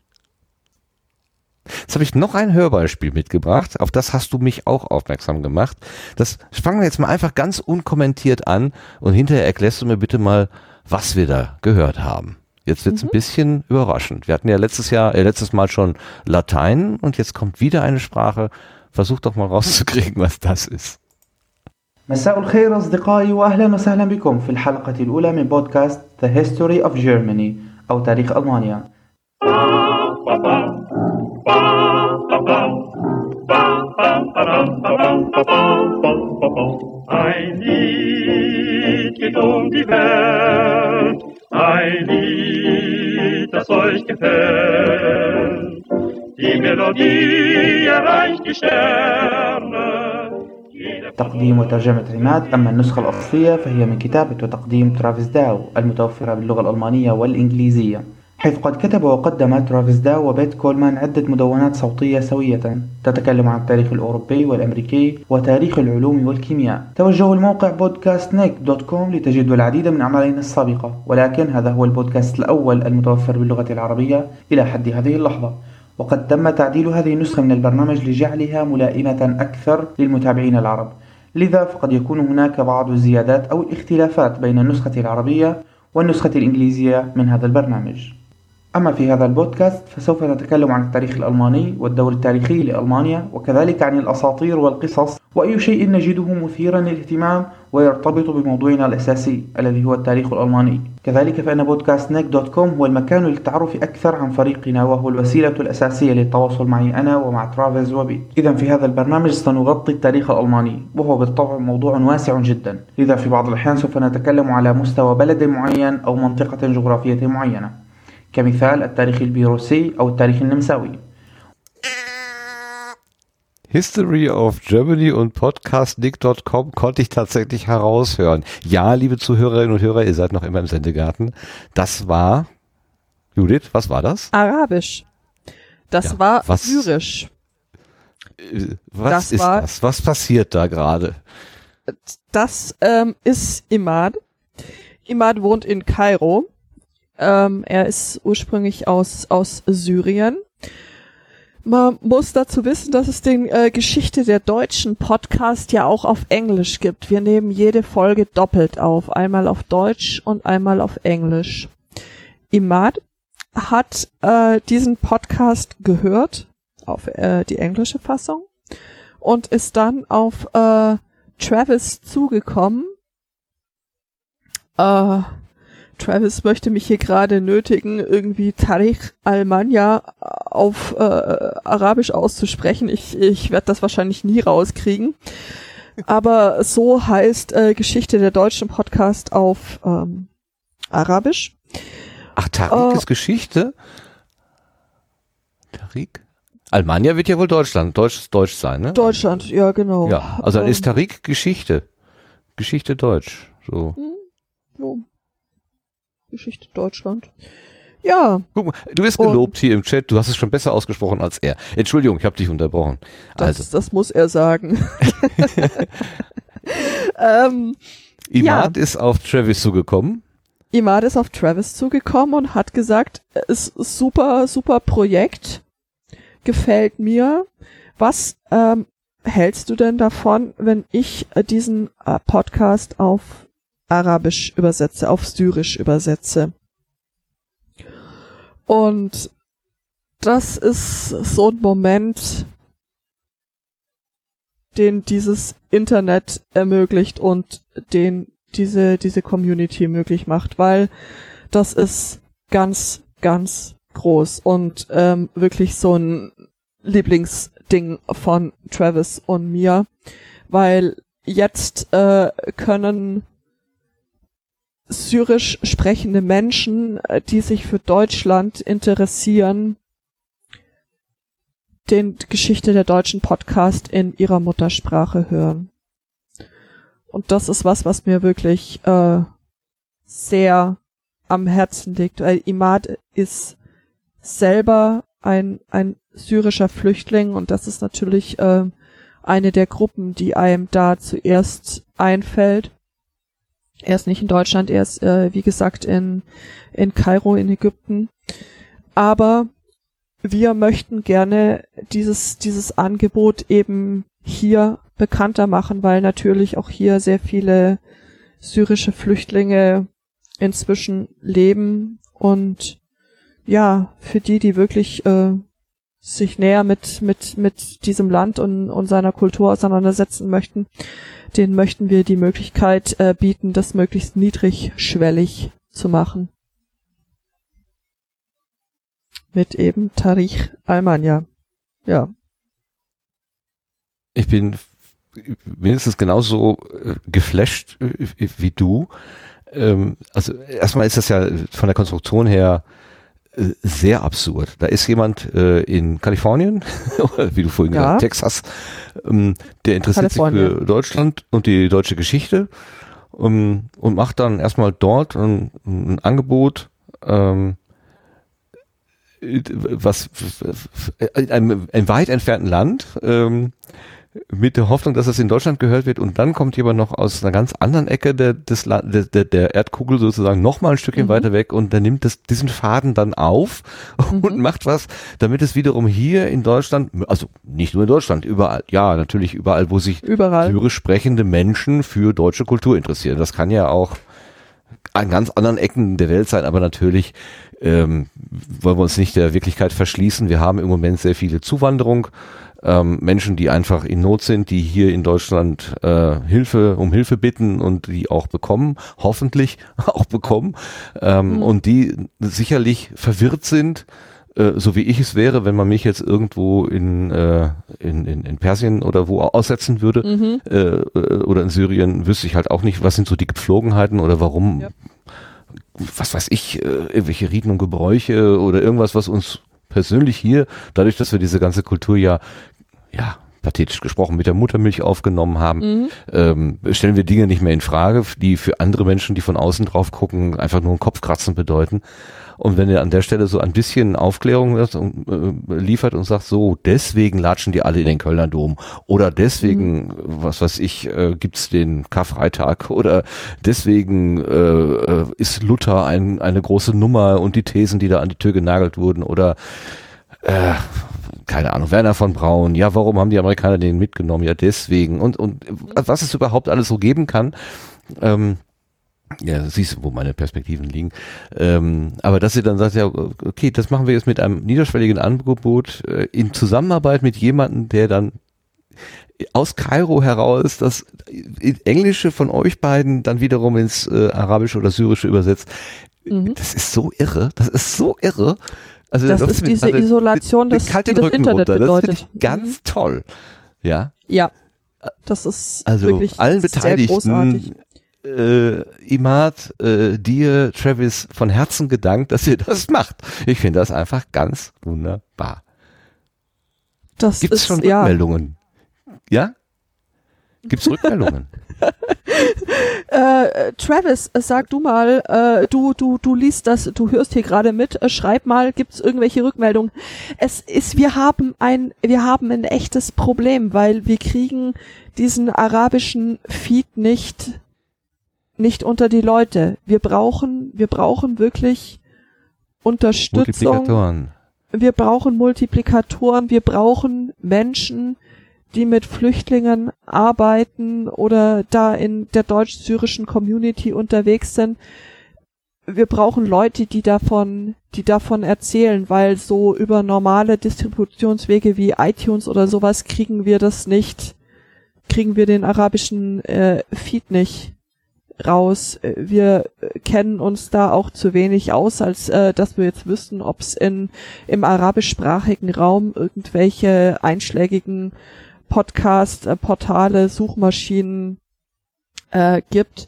Jetzt habe ich noch ein Hörbeispiel mitgebracht. Auf das hast du mich auch aufmerksam gemacht. Das fangen wir jetzt mal einfach ganz unkommentiert an und hinterher erklärst du mir bitte mal, was wir da gehört haben. Jetzt wird's ein bisschen überraschend. Wir hatten ja letztes Jahr, äh, letztes Mal schon Latein und jetzt kommt wieder eine Sprache. Versuch doch mal rauszukriegen, was das ist. مساء الخير أصدقائي وأهلا وسهلا بكم في الحلقة الأولى من بودكاست The History of Germany أو تاريخ ألمانيا Geht um die Welt, ein Lied, das euch gefällt. Die Melodie erreicht die Sterne. تقديم وترجمة عماد أما النسخة الأصلية فهي من كتابة وتقديم ترافيس داو المتوفرة باللغة الألمانية والإنجليزية حيث قد كتب وقدم ترافيس داو وبيت كولمان عدة مدونات صوتية سوية تتكلم عن التاريخ الأوروبي والأمريكي وتاريخ العلوم والكيمياء. توجهوا لموقع بودكاستنيك دوت كوم لتجدوا العديد من أعمالنا السابقة ولكن هذا هو البودكاست الأول المتوفر باللغة العربية إلى حد هذه اللحظة. وقد تم تعديل هذه النسخة من البرنامج لجعلها ملائمة أكثر للمتابعين العرب. لذا فقد يكون هناك بعض الزيادات أو الاختلافات بين النسخة العربية والنسخة الإنجليزية من هذا البرنامج. أما في هذا البودكاست فسوف نتكلم عن التاريخ الألماني والدور التاريخي لألمانيا وكذلك عن الأساطير والقصص. وأي شيء نجده مثيرا للاهتمام ويرتبط بموضوعنا الأساسي الذي هو التاريخ الألماني. كذلك فإن بودكاست نيك دوت كوم هو المكان للتعرف أكثر عن فريقنا وهو الوسيلة الأساسية للتواصل معي أنا ومع ترافيز وبيت. إذا في هذا البرنامج سنغطي التاريخ الألماني وهو بالطبع موضوع واسع جدا. لذا في بعض الأحيان سوف نتكلم على مستوى بلد معين أو منطقة جغرافية معينة. كمثال التاريخ البيروسي أو التاريخ النمساوي History of Germany und podcastnick.com konnte ich tatsächlich heraushören. Ja, liebe Zuhörerinnen und Hörer, ihr seid noch immer im Sendegarten. Das war, Judith, was war das? Arabisch. Das Ja, war was- syrisch. Äh, Was Das ist war- das? Was passiert da gerade? Das ähm, ist Imad. Imad wohnt in Kairo. ähm, er ist ursprünglich aus, aus Syrien. Man muss dazu wissen, dass es den äh, Geschichte der deutschen Podcast ja auch auf Englisch gibt. Wir nehmen jede Folge doppelt auf. Einmal auf Deutsch und einmal auf Englisch. Imad hat äh, diesen Podcast gehört, auf äh, die englische Fassung, und ist dann auf äh, Travis zugekommen. Äh, Travis möchte mich hier gerade nötigen, irgendwie Tariq Almanya auf äh, Arabisch auszusprechen. Ich, ich werde das wahrscheinlich nie rauskriegen. Aber so heißt äh, Geschichte der deutschen Podcast auf ähm, Arabisch. Ach, Tariq Äh, ist Geschichte? Tariq? Almania wird ja wohl Deutschland, Deutsch, Deutsch sein, ne? Deutschland, ja genau. Ja, also dann Ähm, ist Tariq Geschichte. Geschichte Deutsch. So. so. Geschichte Deutschland. Ja, Guck mal, du bist Und- gelobt hier im Chat, du hast es schon besser ausgesprochen als er. Entschuldigung, ich habe dich unterbrochen. das, Also, das muss er sagen. ähm, Imad ist auf Travis zugekommen. Imad ist auf Travis zugekommen und hat gesagt, es ist super, super Projekt, gefällt mir. Was ähm, hältst du denn davon, wenn ich äh, diesen äh, Podcast auf Arabisch übersetze, auf Syrisch übersetze? Und das ist so ein Moment, den dieses Internet ermöglicht und den diese, diese Community möglich macht, weil das ist ganz, ganz groß und ähm, wirklich so ein Lieblingsding von Travis und mir, weil jetzt äh, können syrisch sprechende Menschen, äh, die sich für Deutschland interessieren, den Geschichte der deutschen Podcast in ihrer Muttersprache hören. Und das ist was, was mir wirklich äh, sehr am Herzen liegt, weil Imad ist selber ein, ein syrischer Flüchtling und das ist natürlich äh, eine der Gruppen, die einem da zuerst einfällt. Er ist nicht in Deutschland, er ist, äh, wie gesagt, in, in Kairo in Ägypten. Aber wir möchten gerne dieses, dieses Angebot eben hier bekannter machen, weil natürlich auch hier sehr viele syrische Flüchtlinge inzwischen leben und ja, für die, die wirklich äh, sich näher mit, mit, mit diesem Land und, und seiner Kultur auseinandersetzen möchten, denen möchten wir die Möglichkeit äh, bieten, das möglichst niedrigschwellig zu machen. Mit eben Tarich Almania. Ja. Ich bin mindestens genauso äh, geflasht äh, wie du. Ähm, also erstmal ist das ja von der Konstruktion her sehr absurd. Da ist jemand äh, in Kalifornien, oder wie du vorhin Ja. gesagt hast, Texas, ähm, der interessiert sich für Deutschland und die deutsche Geschichte ähm, und macht dann erstmal dort ein, ein Angebot, ähm, was in einem, einem weit entfernten Land ähm, mit der Hoffnung, dass es in Deutschland gehört wird und dann kommt jemand noch aus einer ganz anderen Ecke der, des, der, der, Erdkugel sozusagen noch mal ein Stückchen Mhm. weiter weg und der nimmt das, diesen Faden dann auf und Mhm. macht was, damit es wiederum hier in Deutschland, also nicht nur in Deutschland, überall, ja natürlich überall, wo sich Überall. syrisch sprechende Menschen für deutsche Kultur interessieren. Das kann ja auch an ganz anderen Ecken der Welt sein, aber natürlich ähm, wollen wir uns nicht der Wirklichkeit verschließen. Wir haben im Moment sehr viele Zuwanderung ähm, Menschen, die einfach in Not sind, die hier in Deutschland äh, Hilfe um Hilfe bitten und die auch bekommen, hoffentlich auch bekommen ähm, Mhm. und die sicherlich verwirrt sind, äh, so wie ich es wäre, wenn man mich jetzt irgendwo in, äh, in, in, in Persien oder wo aussetzen würde Mhm. äh, äh, oder in Syrien, wüsste ich halt auch nicht, was sind so die Gepflogenheiten oder warum, Ja. was weiß ich, äh, irgendwelche Riten und Gebräuche oder irgendwas, was uns persönlich hier, dadurch, dass wir diese ganze Kultur ja, ja, pathetisch gesprochen, mit der Muttermilch aufgenommen haben, Mhm. ähm, stellen wir Dinge nicht mehr in Frage, die für andere Menschen, die von außen drauf gucken, einfach nur ein Kopfkratzen bedeuten. Und wenn ihr an der Stelle so ein bisschen Aufklärung äh, liefert und sagt, so, deswegen latschen die alle in den Kölner Dom oder deswegen, was weiß ich, äh, gibt's den Karfreitag oder deswegen äh, äh, ist Luther ein, eine große Nummer und die Thesen, die da an die Tür genagelt wurden oder äh, keine Ahnung, Werner von Braun, ja, warum haben die Amerikaner den mitgenommen? Ja, deswegen. Und, und was es überhaupt alles so geben kann, ähm, ja, siehst du, wo meine Perspektiven liegen. Ähm, aber dass ihr dann sagt, ja, okay, das machen wir jetzt mit einem niederschwelligen Angebot äh, in Zusammenarbeit mit jemandem, der dann aus Kairo heraus das Englische von euch beiden dann wiederum ins äh, Arabische oder Syrische übersetzt. Mhm. Das ist so irre, das ist so irre. Also Das da läuft ist diese gerade Isolation, das- kalt den das Rücken Internet runter. bedeutet. Das finde ich ganz toll. Ja. Ja. Das ist Also wirklich allen. Beteiligten, äh, Imad, äh, dir, Travis, von Herzen gedankt, dass ihr das macht. Ich finde das einfach ganz wunderbar. Das Gibt es ist, schon ja. Rückmeldungen? Ja? Gibt es Rückmeldungen? Äh, Travis, äh, sag du mal, äh, du, du, du liest das, du hörst hier gerade mit, äh, schreib mal, gibt's irgendwelche Rückmeldungen? Es ist, wir haben ein, wir haben ein echtes Problem, weil wir kriegen diesen arabischen Feed nicht, nicht unter die Leute. Wir brauchen, wir brauchen wirklich Unterstützung. Multiplikatoren. Wir brauchen Multiplikatoren, wir brauchen Menschen, die mit Flüchtlingen arbeiten oder da in der deutsch-syrischen Community unterwegs sind. Wir brauchen Leute, die davon, die davon erzählen, weil so über normale Distributionswege wie iTunes oder sowas kriegen wir das nicht, kriegen wir den arabischen äh, Feed nicht raus. Wir kennen uns da auch zu wenig aus, als äh, dass wir jetzt wüssten, ob es in im arabischsprachigen Raum irgendwelche einschlägigen Podcast, äh, Portale, Suchmaschinen äh, gibt.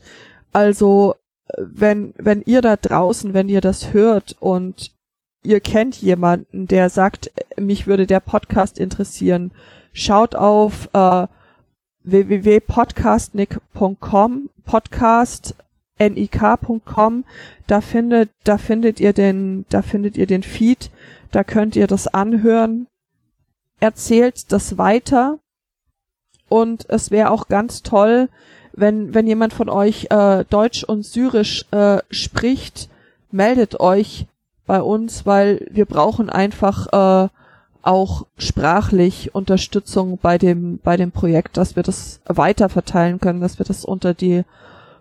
Also äh, wenn wenn ihr da draußen, wenn ihr das hört und ihr kennt jemanden, der sagt, äh, mich würde der Podcast interessieren, schaut auf äh, www.podcastnik.com, podcast nik.com, da findet, da findet ihr den, da findet ihr den Feed, da könnt ihr das anhören, erzählt das weiter und es wäre auch ganz toll, wenn, wenn jemand von euch äh, Deutsch und Syrisch äh, spricht, meldet euch bei uns, weil wir brauchen einfach äh, auch sprachlich Unterstützung bei dem, bei dem Projekt, dass wir das weiter verteilen können, dass wir das unter die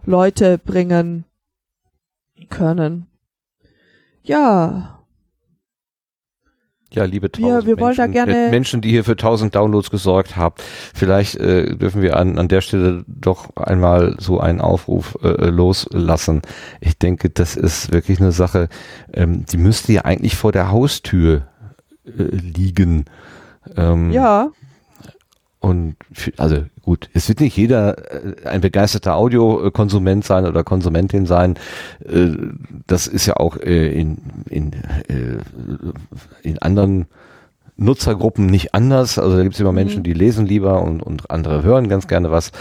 Leute bringen können. Ja, Ja, liebe tausend wir wollen da Menschen, gerne- äh, Menschen, die hier für tausend Downloads gesorgt haben. Vielleicht äh, dürfen wir an, an der Stelle doch einmal so einen Aufruf äh, loslassen. Ich denke, das ist wirklich eine Sache, ähm, die müsste ja eigentlich vor der Haustür äh, liegen. Ähm, ja, Und für, also gut, es wird nicht jeder äh, ein begeisterter Audiokonsument sein oder Konsumentin sein. Äh, Das ist ja auch äh, in, in, äh, in anderen Nutzergruppen nicht anders. Also da gibt es immer Menschen, die lesen lieber und, und andere hören ganz gerne was.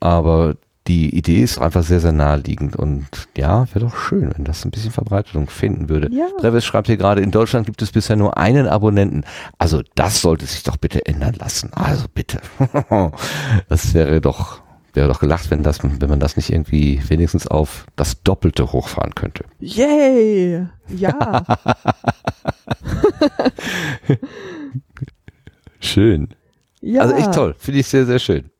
Aber die Idee ist einfach sehr, sehr naheliegend und ja, wäre doch schön, wenn das ein bisschen Verbreitung finden würde. Ja. Travis schreibt hier gerade, in Deutschland gibt es bisher nur einen Abonnenten. Also das sollte sich doch bitte ändern lassen. Also bitte. Das wäre doch, wäre doch gelacht, wenn das, wenn man das nicht irgendwie wenigstens auf das Doppelte hochfahren könnte. yay, ja, Schön. ja. Also echt toll. Finde ich sehr, sehr schön.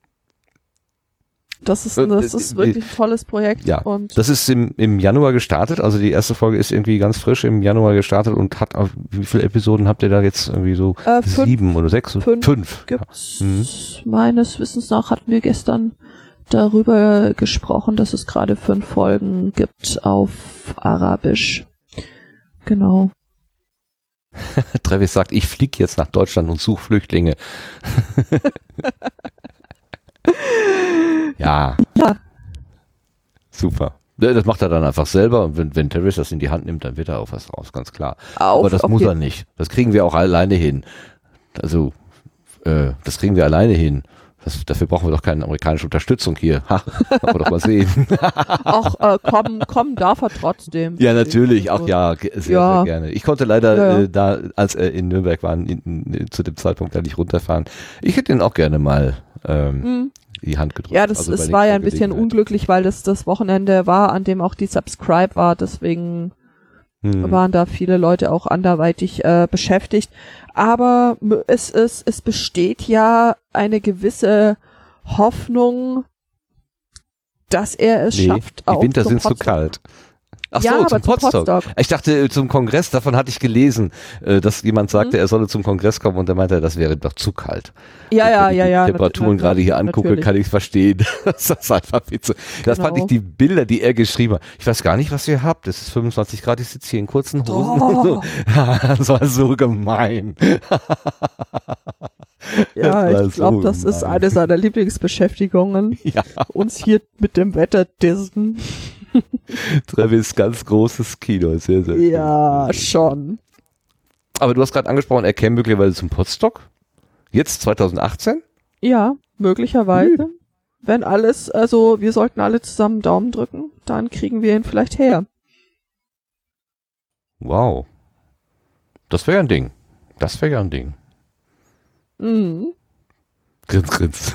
Das ist, das ist wirklich ein tolles Projekt. Ja, und das ist im, im Januar gestartet. Also die erste Folge ist irgendwie ganz frisch im Januar gestartet und hat, auf, wie viele Episoden habt ihr da jetzt irgendwie so? Äh, fünf. Sieben oder sechs? Fünf. Fünf. gibt's Mhm. meines Wissens nach hatten wir gestern darüber gesprochen, dass es gerade fünf Folgen gibt auf Arabisch. Genau. Travis sagt, ich fliege jetzt nach Deutschland und suche Flüchtlinge. ja. Ja. Super. Das macht er dann einfach selber und wenn, wenn Travis das in die Hand nimmt, dann wird er auch was raus, ganz klar. Auf, Aber das auf muss er nicht. Das kriegen wir auch alleine hin. Also, äh, das kriegen wir alleine hin. Das, dafür brauchen wir doch keine amerikanische Unterstützung hier. Ha, wollen wir doch mal sehen. Auch äh, kommen, kommen darf er trotzdem. Ja, natürlich, auch ja, sehr, Ja. sehr gerne. Ich konnte leider Ja, ja. Äh, da, als er in Nürnberg in, zu dem Zeitpunkt da nicht runterfahren. Ich hätte ihn auch gerne mal ähm, Mhm. Die Hand gedrückt. Ja, das, Also es war ja ein bisschen unglücklich, weil das das Wochenende war, an dem auch die Subscribe war. Deswegen Hm. waren da viele Leute auch anderweitig äh, beschäftigt. Aber es, es, es besteht ja eine gewisse Hoffnung, dass er es Nee, schafft. die auch Winter sind zu kalt. Ach Ja, so, zum. Potsdok. Ich dachte äh, zum Kongress, davon hatte ich gelesen, äh, dass jemand sagte, er solle zum Kongress kommen und er meinte, das wäre doch zu kalt. Mhm. Ja, ja, Wenn ich ja, die ja. Temperaturen gerade hier angucke, natürlich. kann ich verstehen. das ist einfach zu. Das fand ich Genau. die Bilder, die er geschrieben hat. Ich weiß gar nicht, was ihr habt. Es ist 25 Grad, ich sitze hier in kurzen Hosen. Oh. das war so gemein. Ja, ich glaube, so das ist eine seiner Lieblingsbeschäftigungen. Ja, Uns hier mit dem Wetter dissen. Travis, ganz großes Kino. Sehr, sehr. Ja, schon. Aber du hast gerade angesprochen, er käme möglicherweise zum Potsdok. Jetzt 2018? Ja, möglicherweise. Wenn alles, also wir sollten alle zusammen Daumen drücken, dann kriegen wir ihn vielleicht her. Wow. Das wäre ja ein Ding. Das wäre ja ein Ding. Mhm. Grins, grins.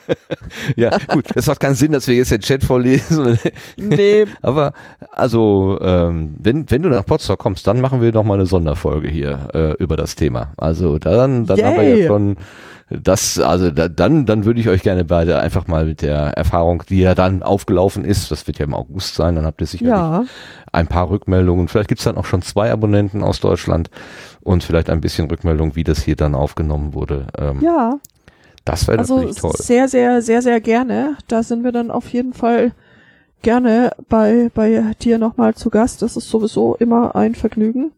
ja, gut. Es macht keinen Sinn, dass wir jetzt den Chat vorlesen. Nee, Aber also, ähm, wenn, wenn du nach Potsdam kommst, dann machen wir noch mal eine Sonderfolge hier äh, über das Thema. Also dann, dann haben wir Yay. ja schon das, also da, dann, dann würde ich euch gerne beide einfach mal mit der Erfahrung, die ja dann aufgelaufen ist, das wird ja im August sein, dann habt ihr sicherlich ja. ein paar Rückmeldungen. Vielleicht gibt's dann auch schon zwei Abonnenten aus Deutschland und vielleicht ein bisschen Rückmeldung, wie das hier dann aufgenommen wurde. Ähm, Ja, Das wäre also natürlich toll. sehr, sehr, sehr, sehr gerne. Da sind wir dann auf jeden Fall gerne bei, bei dir nochmal zu Gast. Das ist sowieso immer ein Vergnügen.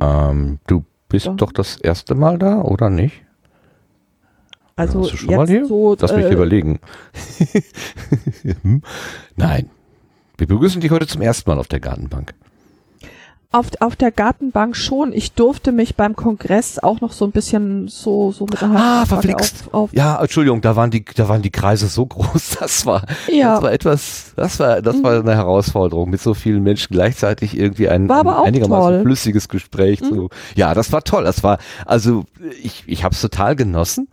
Ähm, du bist Ja. doch das erste Mal da, oder nicht? Also Warst du schon mal hier? so, Lass mich äh, überlegen. Hm? Nein. Wir begrüßen dich heute zum ersten Mal auf der Gartenbank. Auf, auf der Gartenbank schon. Ich durfte mich beim Kongress auch noch so ein bisschen so, so mit der Hand Ah, verflixt. Auf, auf, Ja, Entschuldigung, da waren die, da waren die Kreise so groß. Das war, Ja. das war etwas, das war, das war eine Herausforderung, mit so vielen Menschen gleichzeitig irgendwie ein, ein einigermaßen toll. Mhm. flüssiges Gespräch zu. Ja, das war toll. Das war, also ich, ich habe es total genossen.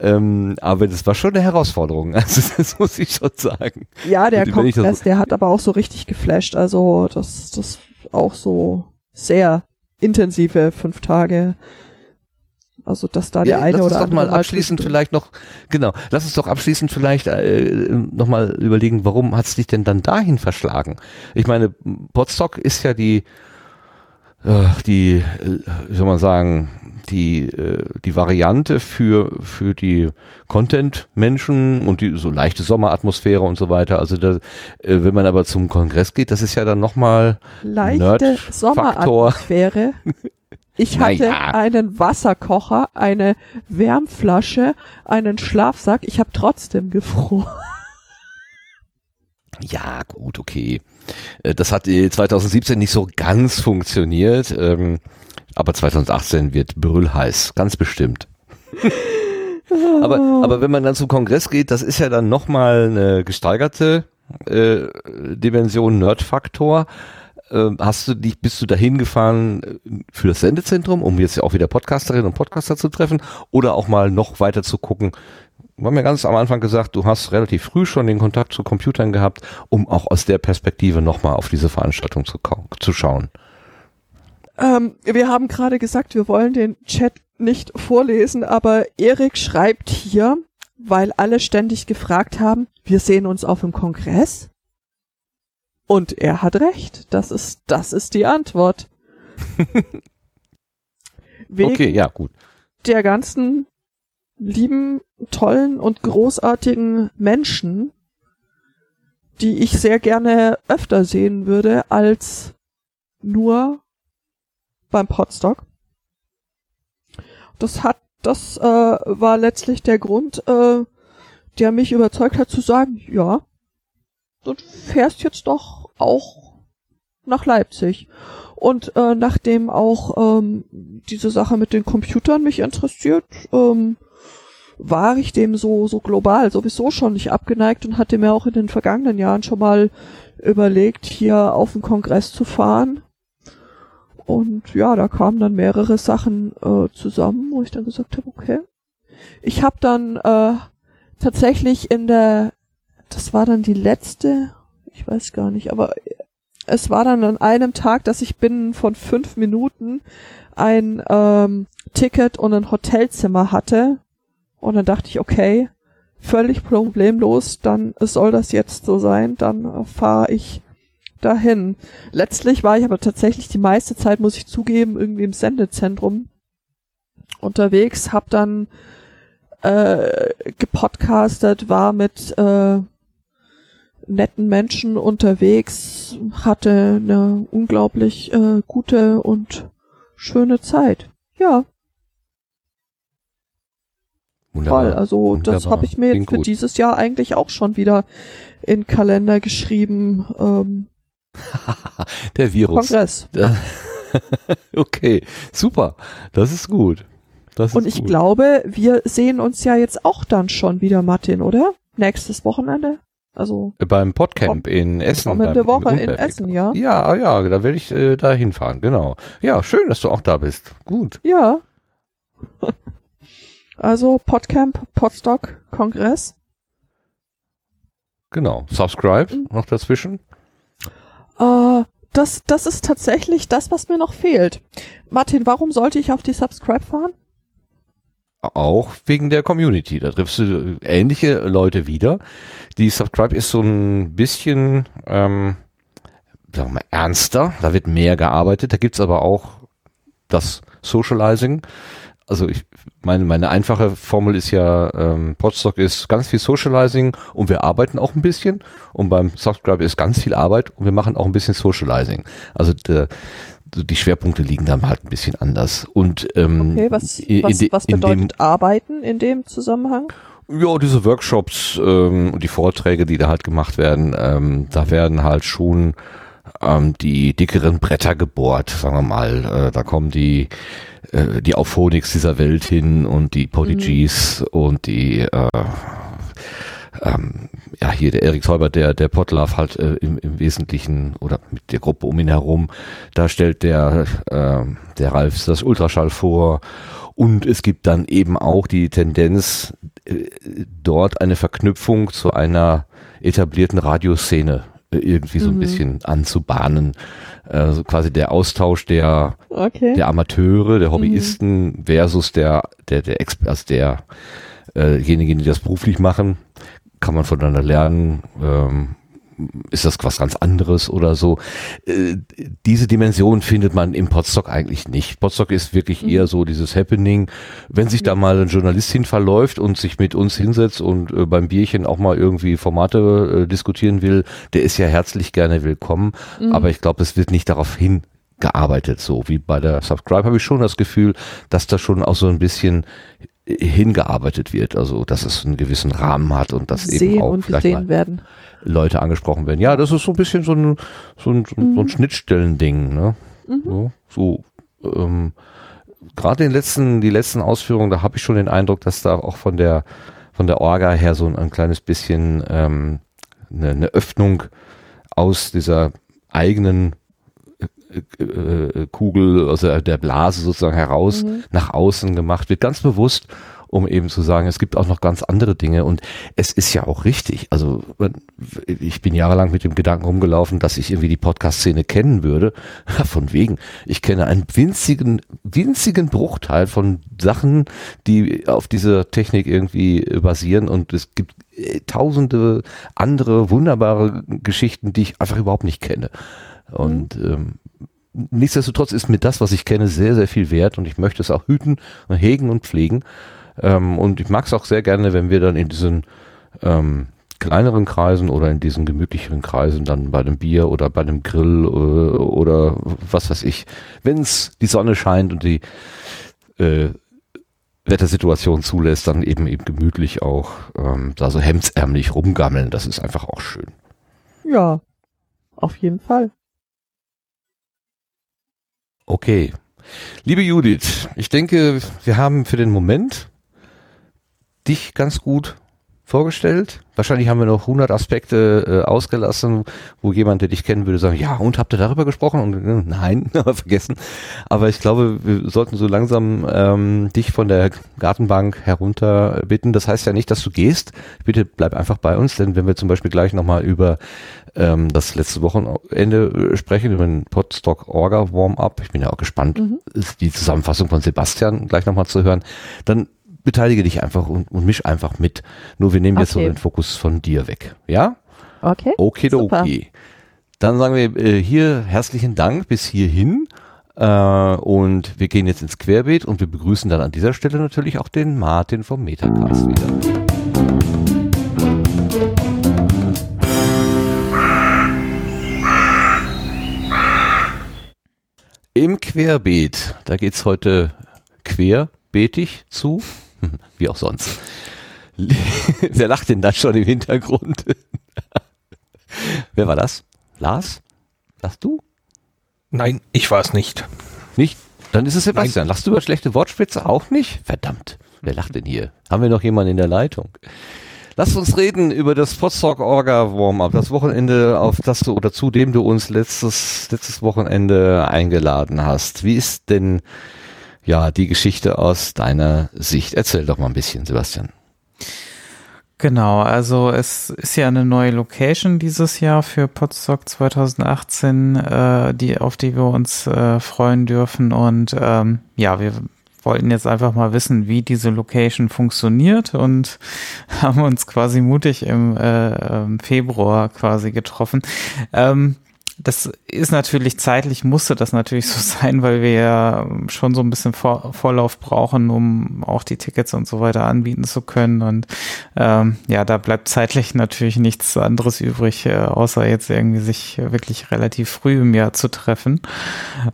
Ähm, aber das war schon eine Herausforderung. Also das muss ich schon sagen. Ja, der Kongress, so- der hat aber auch so richtig geflasht. Also das, das auch so sehr intensive fünf Tage. Also dass da der Ja, eine lass uns oder doch andere mal abschließend zwischendurch- vielleicht noch, genau, lass uns doch abschließend vielleicht äh, nochmal überlegen, warum hat es dich denn dann dahin verschlagen? Ich meine, Potsdok ist ja die, äh, die, äh, wie soll man sagen, die, äh, die Variante für, für die Content-Menschen und die so leichte Sommeratmosphäre und so weiter. Also da, äh, wenn man aber zum Kongress geht, das ist ja dann nochmal leichte. Sommeratmosphäre. Ich hatte Naja. einen Wasserkocher, eine Wärmflasche, einen Schlafsack. Ich habe trotzdem gefroren. Ja, gut, okay. Äh, Das hat äh, 2017 nicht so ganz funktioniert, ähm, aber 2018 wird brüllheiß, ganz bestimmt. aber, aber wenn man dann zum Kongress geht, das ist ja dann nochmal eine gesteigerte äh, Dimension Nerdfaktor. Ähm, hast du dich, bist du dahin gefahren äh, für das Sendezentrum, um jetzt ja auch wieder Podcasterinnen und Podcaster zu treffen oder auch mal noch weiter zu gucken? Wir haben ja ganz am Anfang gesagt, du hast relativ früh schon den Kontakt zu Computern gehabt, um auch aus der Perspektive nochmal auf diese Veranstaltung zu, zu schauen. Ähm, wir haben gerade gesagt, wir wollen den Chat nicht vorlesen, aber Erik schreibt hier, weil alle ständig gefragt haben, wir sehen uns auf dem Kongress? Und er hat recht. Das ist, das ist die Antwort. Wegen Okay, ja, gut. der ganzen lieben, tollen und großartigen Menschen, die ich sehr gerne öfter sehen würde als nur beim Podstock. Das hat, das äh, war letztlich der Grund, äh, der mich überzeugt hat zu sagen, ja, du fährst jetzt doch auch nach Leipzig. Und äh, nachdem auch ähm, diese Sache mit den Computern mich interessiert, ähm, war ich dem so, so global sowieso schon nicht abgeneigt und hatte mir auch in den vergangenen Jahren schon mal überlegt, hier auf den Kongress zu fahren. Und ja, da kamen dann mehrere Sachen äh, zusammen, wo ich dann gesagt habe, okay. Ich habe dann äh, tatsächlich in der, das war dann die letzte, ich weiß gar nicht, aber es war dann an einem Tag, dass ich binnen von fünf Minuten ein ähm, Ticket und ein Hotelzimmer hatte. Und dann dachte ich, okay, völlig problemlos, dann soll das jetzt so sein, dann äh, fahre ich dahin. Letztlich war ich aber tatsächlich die meiste Zeit, muss ich zugeben, irgendwie im Sendezentrum unterwegs, hab dann äh, gepodcastet, war mit äh, netten Menschen unterwegs, hatte eine unglaublich äh, gute und schöne Zeit. Ja, Wunderbar. voll. Also das Wunderbar. habe ich mir jetzt Klingt für gut. dieses Jahr eigentlich auch schon wieder in den Kalender geschrieben. Ähm, Der Virus. Kongress. okay, super. Das ist gut. Das ist Und ich gut. glaube, wir sehen uns ja jetzt auch dann schon wieder, Martin, oder? Nächstes Wochenende? Also Beim Podcamp in Essen. kommende Woche in. Essen, ja? Ja, ja, da werde ich äh, da hinfahren, genau. Ja, schön, dass du auch da bist. Gut. Ja. Also Podcamp, Podstock, Kongress. Genau. Subscribe Mhm. noch dazwischen. Äh, das, das ist tatsächlich das, was mir noch fehlt. Martin, warum sollte ich auf die Subscribe fahren? Auch wegen der Community. Da triffst du ähnliche Leute wieder. Die Subscribe ist so ein bisschen, ähm, sagen wir mal, ernster. Da wird mehr gearbeitet. Da gibt's aber auch das Socializing. Also ich meine, meine einfache Formel ist ja, ähm, Podstock ist ganz viel Socializing und wir arbeiten auch ein bisschen. Und beim Subscribe ist ganz viel Arbeit und wir machen auch ein bisschen Socializing. Also der, die Schwerpunkte liegen dann halt ein bisschen anders. Und ähm, Okay, was, was, de- was in dem- bedeutet arbeiten in dem Zusammenhang? ja, diese Workshops ähm, und die Vorträge, die da halt gemacht werden, ähm, da werden halt schon ähm, die dickeren Bretter gebohrt, sagen wir mal. Äh, da kommen die äh, die Auphonics dieser Welt hin und die Podyg's und die äh, ähm, ja hier der Erik Täuber, der der Potlove halt äh, im, im Wesentlichen oder mit der Gruppe um ihn herum, da stellt der äh, der Ralf das Ultraschall vor. Und es gibt dann eben auch die Tendenz äh, dort eine Verknüpfung zu einer etablierten Radioszene irgendwie so ein Mhm. bisschen anzubahnen, also quasi der Austausch der Okay. der Amateure, der Hobbyisten versus der der der Exper also der äh, die das beruflich machen, kann man voneinander lernen. Ähm, ist das was ganz anderes oder so? Äh, diese Dimension findet man im Podstock eigentlich nicht. Podstock ist wirklich eher so dieses Happening. Wenn sich da mal ein Journalist hin verläuft und sich mit uns hinsetzt und äh, beim Bierchen auch mal irgendwie Formate äh, diskutieren will, der ist ja herzlich gerne willkommen. Aber ich glaube, es wird nicht darauf hin gearbeitet, so wie bei der Subscribe habe ich schon das Gefühl, dass da schon auch so ein bisschen hingearbeitet wird, also dass es einen gewissen Rahmen hat und dass eben Sehen auch und vielleicht werden. Leute angesprochen werden. Ja, das ist so ein bisschen so ein, so ein, so ein, ein Schnittstellending, ne? So, so ähm, gerade den letzten, die letzten Ausführungen, da habe ich schon den Eindruck, dass da auch von der von der Orga her so ein, ein kleines bisschen ähm, eine, eine Öffnung aus dieser eigenen Kugel, also der Blase sozusagen heraus nach außen gemacht wird, ganz bewusst um eben zu sagen, es gibt auch noch ganz andere Dinge und es ist ja auch richtig. Also ich bin jahrelang mit dem Gedanken rumgelaufen, dass ich irgendwie die Podcast-Szene kennen würde. Von wegen. Ich kenne einen winzigen, winzigen Bruchteil von Sachen, die auf dieser Technik irgendwie basieren und es gibt äh, tausende andere wunderbare Geschichten, die ich einfach überhaupt nicht kenne. Und ähm, nichtsdestotrotz ist mir das, was ich kenne, sehr, sehr viel wert und ich möchte es auch hüten, hegen und pflegen. Ähm, und ich mag es auch sehr gerne, wenn wir dann in diesen ähm, kleineren Kreisen oder in diesen gemütlicheren Kreisen dann bei dem Bier oder bei dem Grill oder, äh, oder was weiß ich, wenn es die Sonne scheint und die äh, Wettersituation zulässt, dann eben eben gemütlich auch ähm, da so hemdsärmlich rumgammeln. Das ist einfach auch schön. Ja, auf jeden Fall. Okay. Liebe Judith, ich denke, wir haben für den Moment dich ganz gut vorgestellt. Wahrscheinlich haben wir noch 100 Aspekte äh, ausgelassen, wo jemand, der dich kennen würde, sagen, ja, und habt ihr darüber gesprochen? Und äh, nein, vergessen. Aber ich glaube, wir sollten so langsam ähm, dich von der Gartenbank herunter bitten. Das heißt ja nicht, dass du gehst. Bitte bleib einfach bei uns, denn wenn wir zum Beispiel gleich nochmal über ähm, das letzte Wochenende äh, sprechen, über den Podstock Orga Warm-Up, ich bin ja auch gespannt, Mhm. die Zusammenfassung von Sebastian gleich nochmal zu hören, dann beteilige dich einfach und, und misch einfach mit. Nur wir nehmen jetzt so Okay. den Fokus von dir weg. Ja? Okay. Okidoki. Dann sagen wir äh, hier herzlichen Dank bis hierhin. Äh, und wir gehen jetzt ins Querbeet und wir begrüßen dann an dieser Stelle natürlich auch den Martin vom Metacast wieder. Im Querbeet, da geht's heute querbeetig zu, wie auch sonst. Wer lacht denn da schon im Hintergrund? Wer war das? Lars? Lachst du? Nein, ich war es nicht. Nicht? Dann ist es Sebastian. Lachst du über schlechte Wortspitze auch nicht? Verdammt. Wer lacht denn hier? Haben wir noch jemanden in der Leitung? Lass uns reden über das Potsdok Orga Warm-Up, das Wochenende, auf das du oder zu dem du uns letztes, letztes Wochenende eingeladen hast. Wie ist denn, ja, die Geschichte aus deiner Sicht? Erzähl doch mal ein bisschen, Sebastian. Genau, also es ist ja eine neue Location dieses Jahr für Podstock 2018, äh, die, auf die wir uns äh, freuen dürfen. Und ähm, ja, wir wollten jetzt einfach mal wissen, wie diese Location funktioniert und haben uns quasi mutig im äh, Februar quasi getroffen. Ähm, das ist natürlich zeitlich, musste das natürlich so sein, weil wir ja schon so ein bisschen Vor Vorlauf brauchen, um auch die Tickets und so weiter anbieten zu können. Und ähm, ja, da bleibt zeitlich natürlich nichts anderes übrig, äh, außer jetzt irgendwie sich wirklich relativ früh im Jahr zu treffen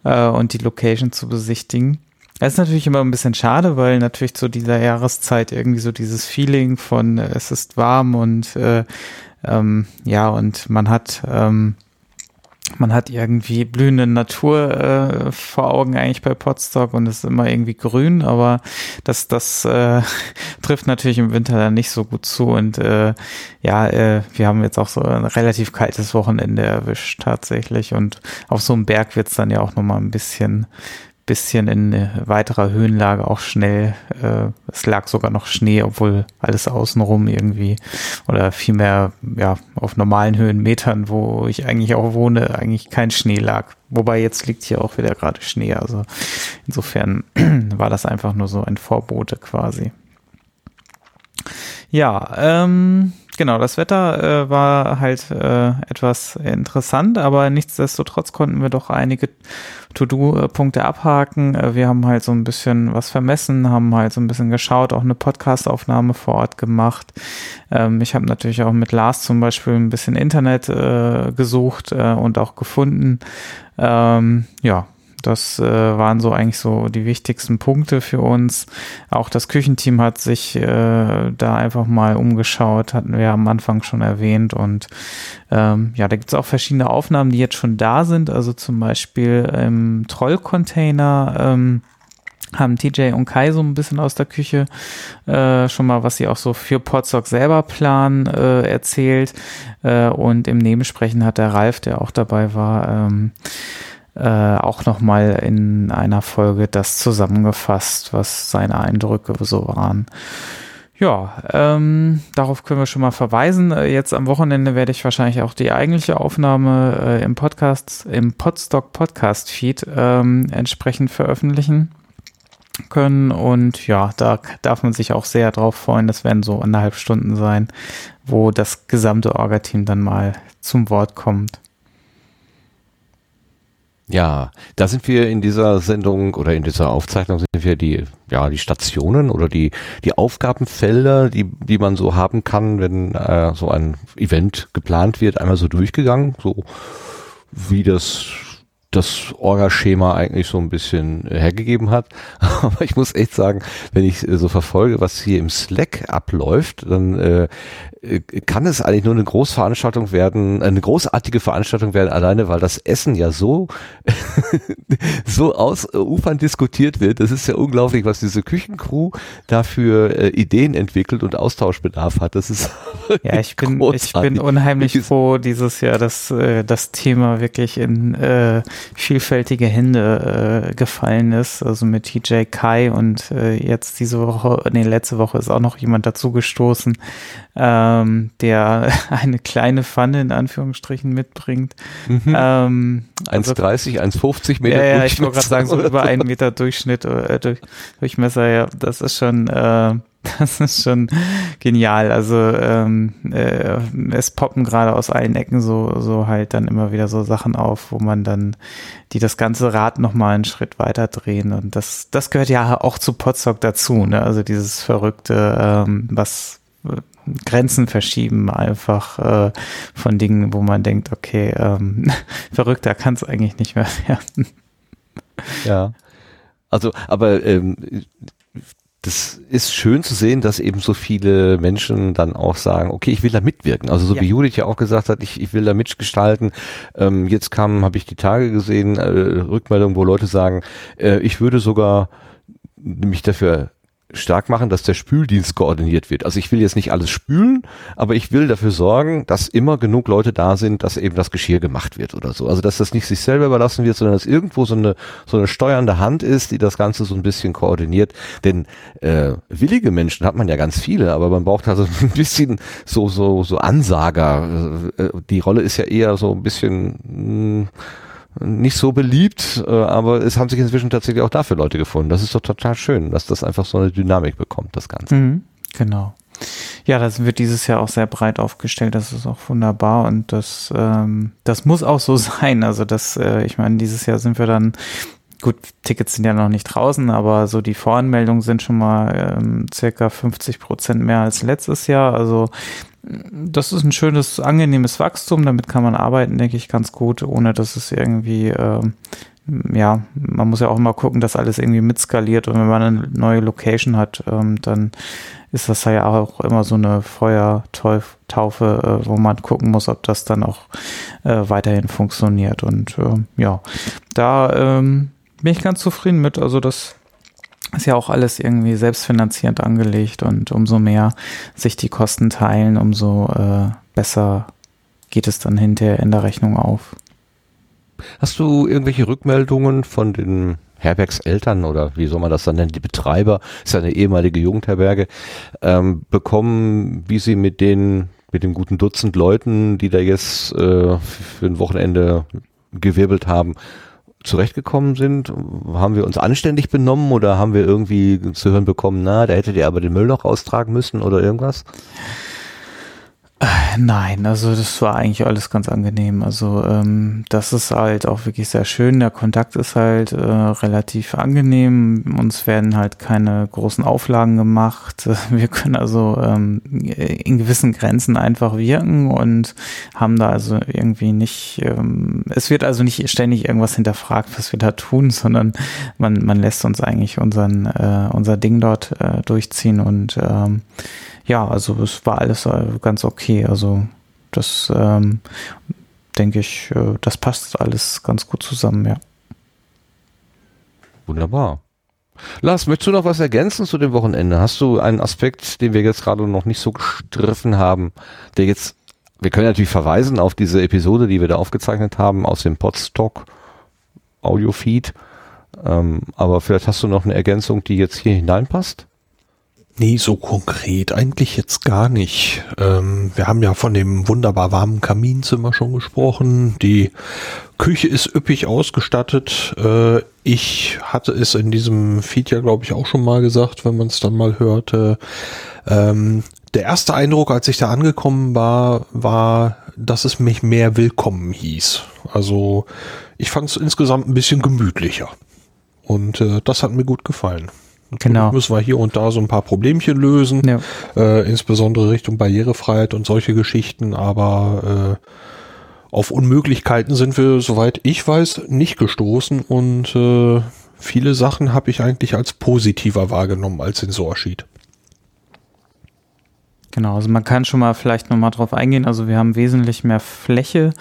äh, und die Location zu besichtigen. Das ist natürlich immer ein bisschen schade, weil natürlich zu dieser Jahreszeit irgendwie so dieses Feeling von äh, es ist warm und äh, ähm, ja, und man hat ähm, man hat irgendwie blühende Natur äh, vor Augen eigentlich bei Potstock und ist immer irgendwie grün, aber das, das äh, trifft natürlich im Winter dann nicht so gut zu und äh, ja, äh, wir haben jetzt auch so ein relativ kaltes Wochenende erwischt tatsächlich und auf so einem Berg wird's dann ja auch nochmal ein bisschen bisschen in äh, weiterer Höhenlage auch schnell. Äh, es lag sogar noch Schnee, obwohl alles außenrum irgendwie oder vielmehr ja auf normalen Höhenmetern, wo ich eigentlich auch wohne, eigentlich kein Schnee lag. Wobei jetzt liegt hier auch wieder gerade Schnee. Also insofern war das einfach nur so ein Vorbote quasi. Ja, ähm, genau, das Wetter äh, war halt äh, etwas interessant, aber nichtsdestotrotz konnten wir doch einige To-Do-Punkte abhaken. Äh, wir haben halt so ein bisschen was vermessen, haben halt so ein bisschen geschaut, auch eine Podcast-Aufnahme vor Ort gemacht. Ähm, ich habe natürlich auch mit Lars zum Beispiel ein bisschen Internet äh, gesucht äh, und auch gefunden. Ähm, ja, das äh, waren so eigentlich so die wichtigsten Punkte für uns. Auch das Küchenteam hat sich äh, da einfach mal umgeschaut, hatten wir am Anfang schon erwähnt. Und ähm, ja, da gibt es auch verschiedene Aufnahmen, die jetzt schon da sind. Also zum Beispiel im Trollcontainer. Ähm, haben TJ und Kai so ein bisschen aus der Küche äh, schon mal, was sie auch so für Potstock selber planen, äh, erzählt. Äh, und im Nebensprechen hat der Ralf, der auch dabei war, ähm, äh, auch nochmal in einer Folge das zusammengefasst, was seine Eindrücke so waren. Ja, ähm, darauf können wir schon mal verweisen. Äh, Jetzt am Wochenende werde ich wahrscheinlich auch die eigentliche Aufnahme äh, im Podcast, im Podstock Podcast Feed ähm, entsprechend veröffentlichen können. Und ja, da darf man sich auch sehr drauf freuen. Das werden so anderthalb Stunden sein, wo das gesamte Orga-Team dann mal zum Wort kommt. Ja, da sind wir in dieser Sendung oder in dieser Aufzeichnung sind wir die, ja, die Stationen oder die, die Aufgabenfelder, die, die man so haben kann, wenn äh, so ein Event geplant wird, einmal so durchgegangen, so wie das das Orga-Schema eigentlich so ein bisschen hergegeben hat. Aber ich muss echt sagen, wenn ich so verfolge, was hier im Slack abläuft, dann äh, kann es eigentlich nur eine Großveranstaltung werden, eine großartige Veranstaltung werden, alleine weil das Essen ja so, so ausufernd diskutiert wird. Das ist ja unglaublich, was diese Küchencrew dafür äh, Ideen entwickelt und Austauschbedarf hat. Das ist Ja, ich bin, ich bin unheimlich Ich- froh dieses Jahr, dass äh, das Thema wirklich in äh, vielfältige Hände äh, gefallen ist. Also mit TJ Kai und äh, jetzt diese Woche, nee, letzte Woche ist auch noch jemand dazugestoßen, ähm, der eine kleine Pfanne in Anführungsstrichen mitbringt. Ähm, also 1,30, 1,50 Meter. ja, ja, ich wollte gerade sagen, so über einen Meter Durchschnitt, äh, durch, Durchmesser, ja, das ist schon, äh, das ist schon genial. Also ähm, äh, es poppen gerade aus allen Ecken so, so halt dann immer wieder so Sachen auf, wo man dann, die das ganze Rad nochmal einen Schritt weiter drehen. Und das, das gehört ja auch zu Potsdok dazu, ne? Also dieses verrückte, ähm, was Grenzen verschieben einfach äh, von Dingen, wo man denkt, okay, ähm, verrückter kann es eigentlich nicht mehr werden. Ja. Also, aber ähm, das ist schön zu sehen, dass eben so viele Menschen dann auch sagen, okay, ich will da mitwirken. Also so Ja. wie Judith ja auch gesagt hat, ich, ich will da mitgestalten. Ähm, jetzt kam, habe ich die Tage gesehen, äh, Rückmeldungen, wo Leute sagen, äh, ich würde sogar mich dafür stark machen, dass der Spüldienst koordiniert wird. Also ich will jetzt nicht alles spülen, aber ich will dafür sorgen, dass immer genug Leute da sind, dass eben das Geschirr gemacht wird oder so. Also dass das nicht sich selber überlassen wird, sondern dass irgendwo so eine so eine steuernde Hand ist, die das Ganze so ein bisschen koordiniert. Denn äh, willige Menschen hat man ja ganz viele, aber man braucht also ein bisschen so so so Ansager. Äh, Die Rolle ist ja eher so ein bisschen mh, nicht so beliebt, äh, aber es haben sich inzwischen tatsächlich auch dafür Leute gefunden. Das ist doch total schön, dass das einfach so eine Dynamik bekommt, das Ganze. Mhm, genau. Ja, das wird dieses Jahr auch sehr breit aufgestellt. Das ist auch wunderbar und das, ähm, das muss auch so sein. Also das, äh, ich meine, dieses Jahr sind wir dann Gut, Tickets sind ja noch nicht draußen, aber so die Voranmeldungen sind schon mal ähm, circa 50 Prozent mehr als letztes Jahr. Also das ist ein schönes, angenehmes Wachstum. Damit kann man arbeiten, denke ich, ganz gut, ohne dass es irgendwie, ähm, ja, man muss ja auch immer gucken, dass alles irgendwie mitskaliert. Und wenn man eine neue Location hat, ähm, dann ist das ja auch immer so eine Feuertaufe, äh, wo man gucken muss, ob das dann auch äh, weiterhin funktioniert. Und äh, ja, da ähm, bin ich ganz zufrieden mit. Also das ist ja auch alles irgendwie selbstfinanzierend angelegt und umso mehr sich die Kosten teilen, umso äh, besser geht es dann hinterher in der Rechnung auf. Hast du irgendwelche Rückmeldungen von den Herbergseltern oder wie soll man das dann nennen, die Betreiber, ist ja eine ehemalige Jugendherberge, ähm, bekommen, wie sie mit den, mit dem guten Dutzend Leuten, die da jetzt äh, für ein Wochenende gewirbelt haben, zurechtgekommen sind? Haben wir uns anständig benommen oder haben wir irgendwie zu hören bekommen, na, da hättet ihr aber den Müll noch austragen müssen oder irgendwas? Nein, also das war eigentlich alles ganz angenehm. Also ähm, das ist halt auch wirklich sehr schön. Der Kontakt ist halt äh, relativ angenehm. Uns werden halt keine großen Auflagen gemacht. Wir können also ähm, in gewissen Grenzen einfach wirken und haben da also irgendwie nicht, ähm, es wird also nicht ständig irgendwas hinterfragt, was wir da tun, sondern man, man lässt uns eigentlich unseren, äh, unser Ding dort äh, durchziehen und ähm, ja, also es war alles äh, ganz okay. Also das ähm, denke ich, äh, das passt alles ganz gut zusammen, ja. Wunderbar. Lars, möchtest du noch was ergänzen zu dem Wochenende? Hast du einen Aspekt, den wir jetzt gerade noch nicht so gestriffen haben, der jetzt, wir können natürlich verweisen auf diese Episode, die wir da aufgezeichnet haben aus dem Podstock. Audio-Feed. Ähm, aber vielleicht hast du noch eine Ergänzung, die jetzt hier hineinpasst? Nee, so konkret eigentlich jetzt gar nicht. Ähm, wir haben ja von dem wunderbar warmen Kaminzimmer schon gesprochen. Die Küche ist üppig ausgestattet. Äh, ich hatte es in diesem Feed ja, glaube ich, auch schon mal gesagt, wenn man es dann mal hörte. Ähm, der erste Eindruck, als ich da angekommen war, war, dass es mich mehr willkommen hieß. Also ich fand es insgesamt ein bisschen gemütlicher. Und äh, das hat mir gut gefallen. Genau. Müssen wir hier und da so ein paar Problemchen lösen, Ja. äh, insbesondere Richtung Barrierefreiheit und solche Geschichten, aber äh, auf Unmöglichkeiten sind wir, soweit ich weiß, nicht gestoßen und äh, viele Sachen habe ich eigentlich als positiver wahrgenommen als in Sorschied. Genau, also man kann schon mal vielleicht nochmal drauf eingehen. Also wir haben wesentlich mehr Fläche.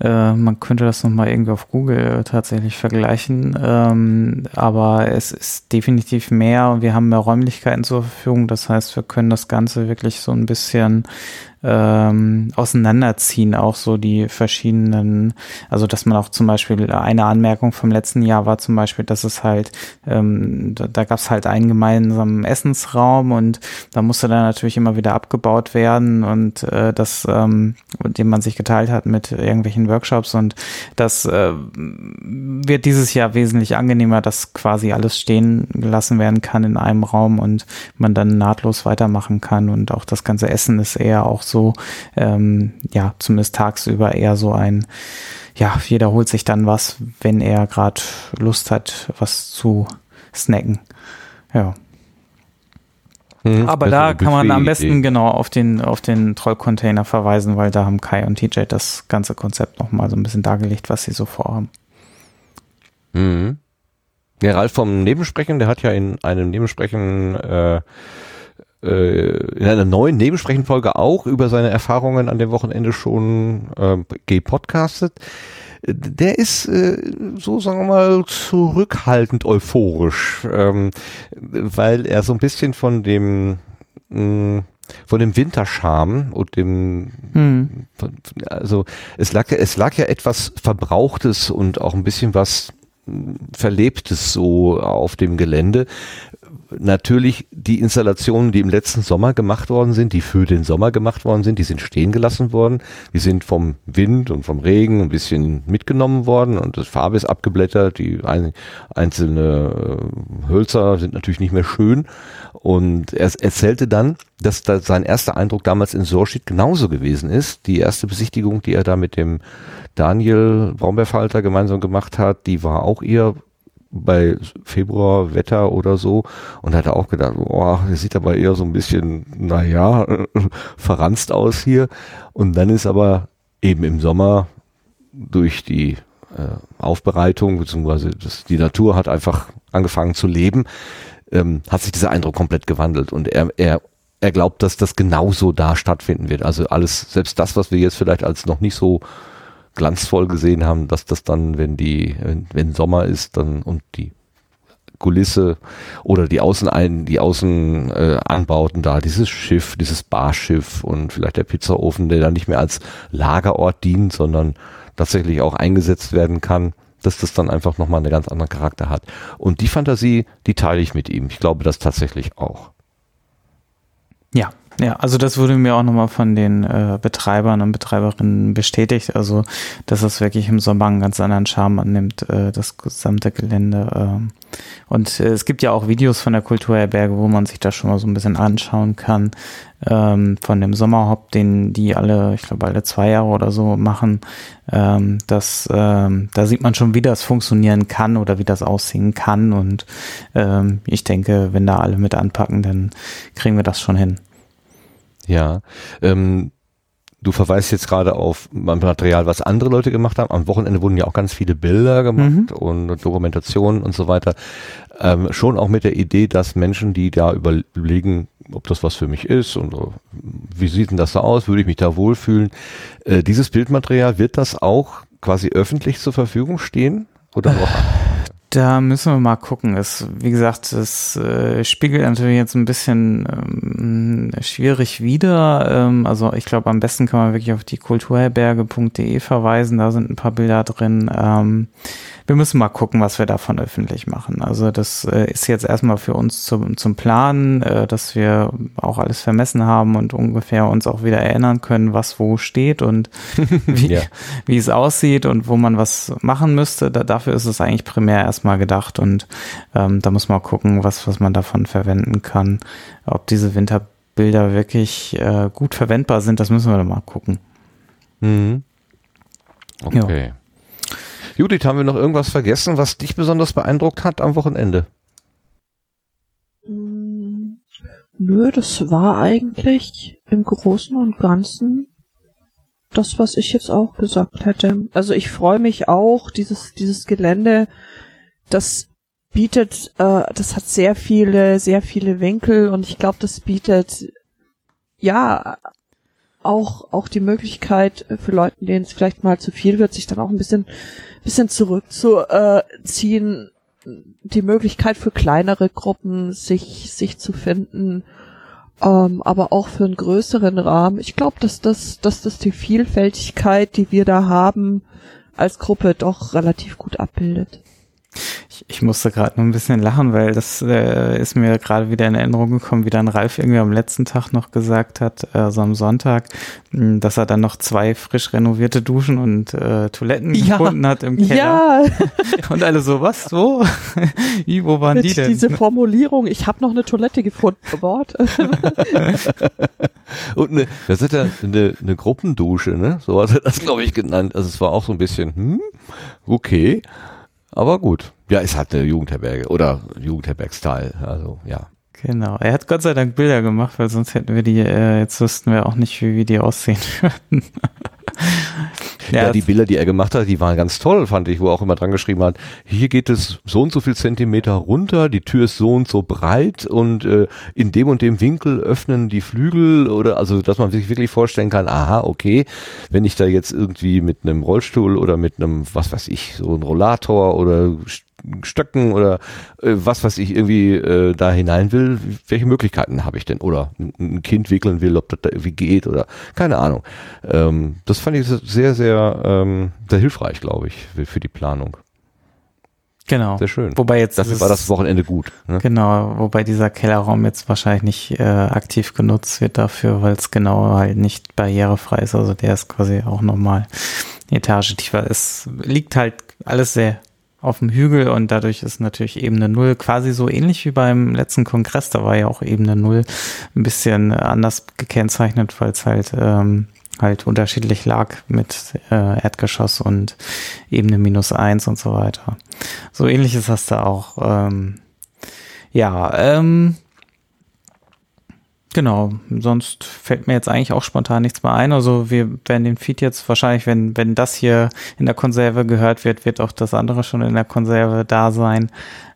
Äh, man könnte das nochmal irgendwie auf Google tatsächlich vergleichen. Ähm, aber es ist definitiv mehr und wir haben mehr Räumlichkeiten zur Verfügung. Das heißt, wir können das Ganze wirklich so ein bisschen ähm, auseinanderziehen, auch so die verschiedenen, also dass man auch zum Beispiel eine Anmerkung vom letzten Jahr war zum Beispiel, dass es halt, ähm, da, da gab es halt einen gemeinsamen Essensraum und da musste dann natürlich immer wieder abgebaut werden und äh, das, ähm, den man sich geteilt hat mit irgendwelchen Workshops und das äh, wird dieses Jahr wesentlich angenehmer, dass quasi alles stehen gelassen werden kann in einem Raum und man dann nahtlos weitermachen kann und auch das ganze Essen ist eher auch so, ähm, ja, zumindest tagsüber eher so ein, ja, jeder holt sich dann was, wenn er gerade Lust hat, was zu snacken. Ja. Hm, Aber bessere da kann man am besten genau auf den, auf den Trollcontainer verweisen, weil da haben Kai und TJ das ganze Konzept nochmal so ein bisschen dargelegt, was sie so vorhaben. Mhm. Der Ralf vom Nebensprechen, der hat ja in einem Nebensprechen, äh, in einer neuen Nebensprechenfolge auch über seine Erfahrungen an dem Wochenende schon äh, gepodcastet. Der ist äh, so, sagen wir mal, zurückhaltend euphorisch, ähm, weil er so ein bisschen von dem mh, von dem Winterscham und dem Hm. also es lag ja, es lag ja etwas Verbrauchtes und auch ein bisschen was mh, Verlebtes so auf dem Gelände. Natürlich die Installationen, die im letzten Sommer gemacht worden sind, die für den Sommer gemacht worden sind, die sind stehen gelassen worden. Die sind vom Wind und vom Regen ein bisschen mitgenommen worden und das Farbe ist abgeblättert. Die ein, einzelne äh, Hölzer sind natürlich nicht mehr schön. Und er erzählte dann, dass da sein erster Eindruck damals in Sorschied genauso gewesen ist. Die erste Besichtigung, die er da mit dem Daniel Braunbärfalter gemeinsam gemacht hat, die war auch eher bei Februar Wetter oder so und hatte auch gedacht, boah, das sieht aber eher so ein bisschen, naja, verranzt aus hier. Und dann ist aber eben im Sommer durch die äh, Aufbereitung, beziehungsweise das, die Natur hat einfach angefangen zu leben, ähm, hat sich dieser Eindruck komplett gewandelt und er, er, er glaubt, dass das genauso da stattfinden wird. Also alles, selbst das, was wir jetzt vielleicht als noch nicht so glanzvoll gesehen haben, dass das dann, wenn die, wenn, wenn Sommer ist, dann und die Kulisse oder die Außenein, die Außenanbauten äh, da, dieses Schiff, dieses Barschiff und vielleicht der Pizzaofen, der dann nicht mehr als Lagerort dient, sondern tatsächlich auch eingesetzt werden kann, dass das dann einfach nochmal einen ganz anderen Charakter hat. Und die Fantasie, die teile ich mit ihm. Ich glaube das tatsächlich auch. Ja, ja, also das wurde mir auch nochmal von den äh, Betreibern und Betreiberinnen bestätigt, also dass es wirklich im Sommer einen ganz anderen Charme annimmt, äh, das gesamte Gelände. ähm. und äh, es gibt ja auch Videos von der Kulturherberge, wo man sich das schon mal so ein bisschen anschauen kann, ähm, von dem Sommerhop, den die alle, ich glaube alle zwei Jahre oder so machen. Ähm, das, ähm, da sieht man schon, wie das funktionieren kann oder wie das aussehen kann und ähm, ich denke, wenn da alle mit anpacken, dann kriegen wir das schon hin. Ja, ähm, du verweist jetzt gerade auf Material, was andere Leute gemacht haben. Am Wochenende wurden ja auch ganz viele Bilder gemacht und Dokumentationen und so weiter. Ähm, schon auch mit der Idee, dass Menschen, die da überlegen, ob das was für mich ist und äh, wie sieht denn das so aus, würde ich mich da wohlfühlen. Äh, dieses Bildmaterial, wird das auch quasi öffentlich zur Verfügung stehen? Oder noch? Da müssen wir mal gucken. Es, wie gesagt, es äh, spiegelt natürlich jetzt ein bisschen ähm, schwierig wider. Ähm, also ich glaube, am besten kann man wirklich auf die kulturherberge.de verweisen. Da sind ein paar Bilder drin. Ähm, wir müssen mal gucken, was wir davon öffentlich machen. Also das äh, ist jetzt erstmal für uns zum, zum Planen, äh, dass wir auch alles vermessen haben und ungefähr uns auch wieder erinnern können, was wo steht und wie, Ja. wie es aussieht und wo man was machen müsste. Da, dafür ist es eigentlich primär erstmal gedacht und ähm, da muss man gucken, was, was man davon verwenden kann. Ob diese Winterbilder wirklich äh, gut verwendbar sind, das müssen wir dann mal gucken. Mhm. Okay. Judith, haben wir noch irgendwas vergessen, was dich besonders beeindruckt hat am Wochenende? Mm, Nö, das war eigentlich im Großen und Ganzen das, was ich jetzt auch gesagt hätte. Also ich freue mich auch, dieses, dieses Gelände, das bietet, äh, das hat sehr viele, sehr viele Winkel und ich glaube, das bietet ja auch, auch die Möglichkeit für Leute, denen es vielleicht mal zu viel wird, sich dann auch ein bisschen, bisschen zurückzuziehen, die Möglichkeit für kleinere Gruppen, sich, sich zu finden, ähm, aber auch für einen größeren Rahmen. Ich glaube, dass das, dass das die Vielfältigkeit, die wir da haben, als Gruppe doch relativ gut abbildet. Ich, ich musste gerade nur ein bisschen lachen, weil das äh, ist mir gerade wieder in Erinnerung gekommen, wie dann Ralf irgendwie am letzten Tag noch gesagt hat, also am Sonntag, mh, dass er dann noch zwei frisch renovierte Duschen und äh, Toiletten Ja. gefunden hat im Keller. Ja, Und alle so, was, wo? Wie, wo waren die mit denn? diese Formulierung, ich habe noch eine Toilette gefunden, Wort. Und eine, das ist ja eine, eine Gruppendusche, ne? So hat er das, glaube ich, genannt. Also es war auch so ein bisschen, hm, okay. Aber gut. Ja, ist halt eine Jugendherberge oder Jugendherbergstyle. Also ja. Genau. Er hat Gott sei Dank Bilder gemacht, weil sonst hätten wir die, äh, jetzt wüssten wir auch nicht, wie, wie die aussehen würden. Ja, die Bilder, die er gemacht hat, die waren ganz toll, fand ich, wo er auch immer dran geschrieben hat, hier geht es so und so viel Zentimeter runter, die Tür ist so und so breit und äh, in dem und dem Winkel öffnen die Flügel oder also, dass man sich wirklich vorstellen kann, aha, okay, wenn ich da jetzt irgendwie mit einem Rollstuhl oder mit einem, was weiß ich, so ein Rollator oder Stöcken oder äh, was weiß ich irgendwie äh, da hinein will, welche Möglichkeiten habe ich denn? Oder ein- Kind wickeln will, ob das da irgendwie geht oder keine Ahnung. Ähm, das fand ich sehr, sehr, ähm, sehr hilfreich, glaube ich, für, die Planung. Genau. Sehr schön. Wobei jetzt Dafür dieses- war das Wochenende gut. Ne? Genau, wobei dieser Kellerraum jetzt wahrscheinlich nicht äh, aktiv genutzt wird dafür, weil es genau halt nicht barrierefrei ist. Also der ist quasi auch nochmal eine Etage tiefer. Es liegt halt alles sehr auf dem Hügel und dadurch ist natürlich Ebene Null quasi so ähnlich wie beim letzten Kongress. Da war ja auch Ebene Null ein bisschen anders gekennzeichnet, weil es halt ähm, halt unterschiedlich lag mit äh, Erdgeschoss und Ebene minus eins und so weiter. So ähnlich ist das da auch. Ähm, ja, ähm, genau. Sonst fällt mir jetzt eigentlich auch spontan nichts mehr ein. Also wir werden den Feed jetzt wahrscheinlich, wenn, wenn das hier in der Konserve gehört wird, wird auch das andere schon in der Konserve da sein.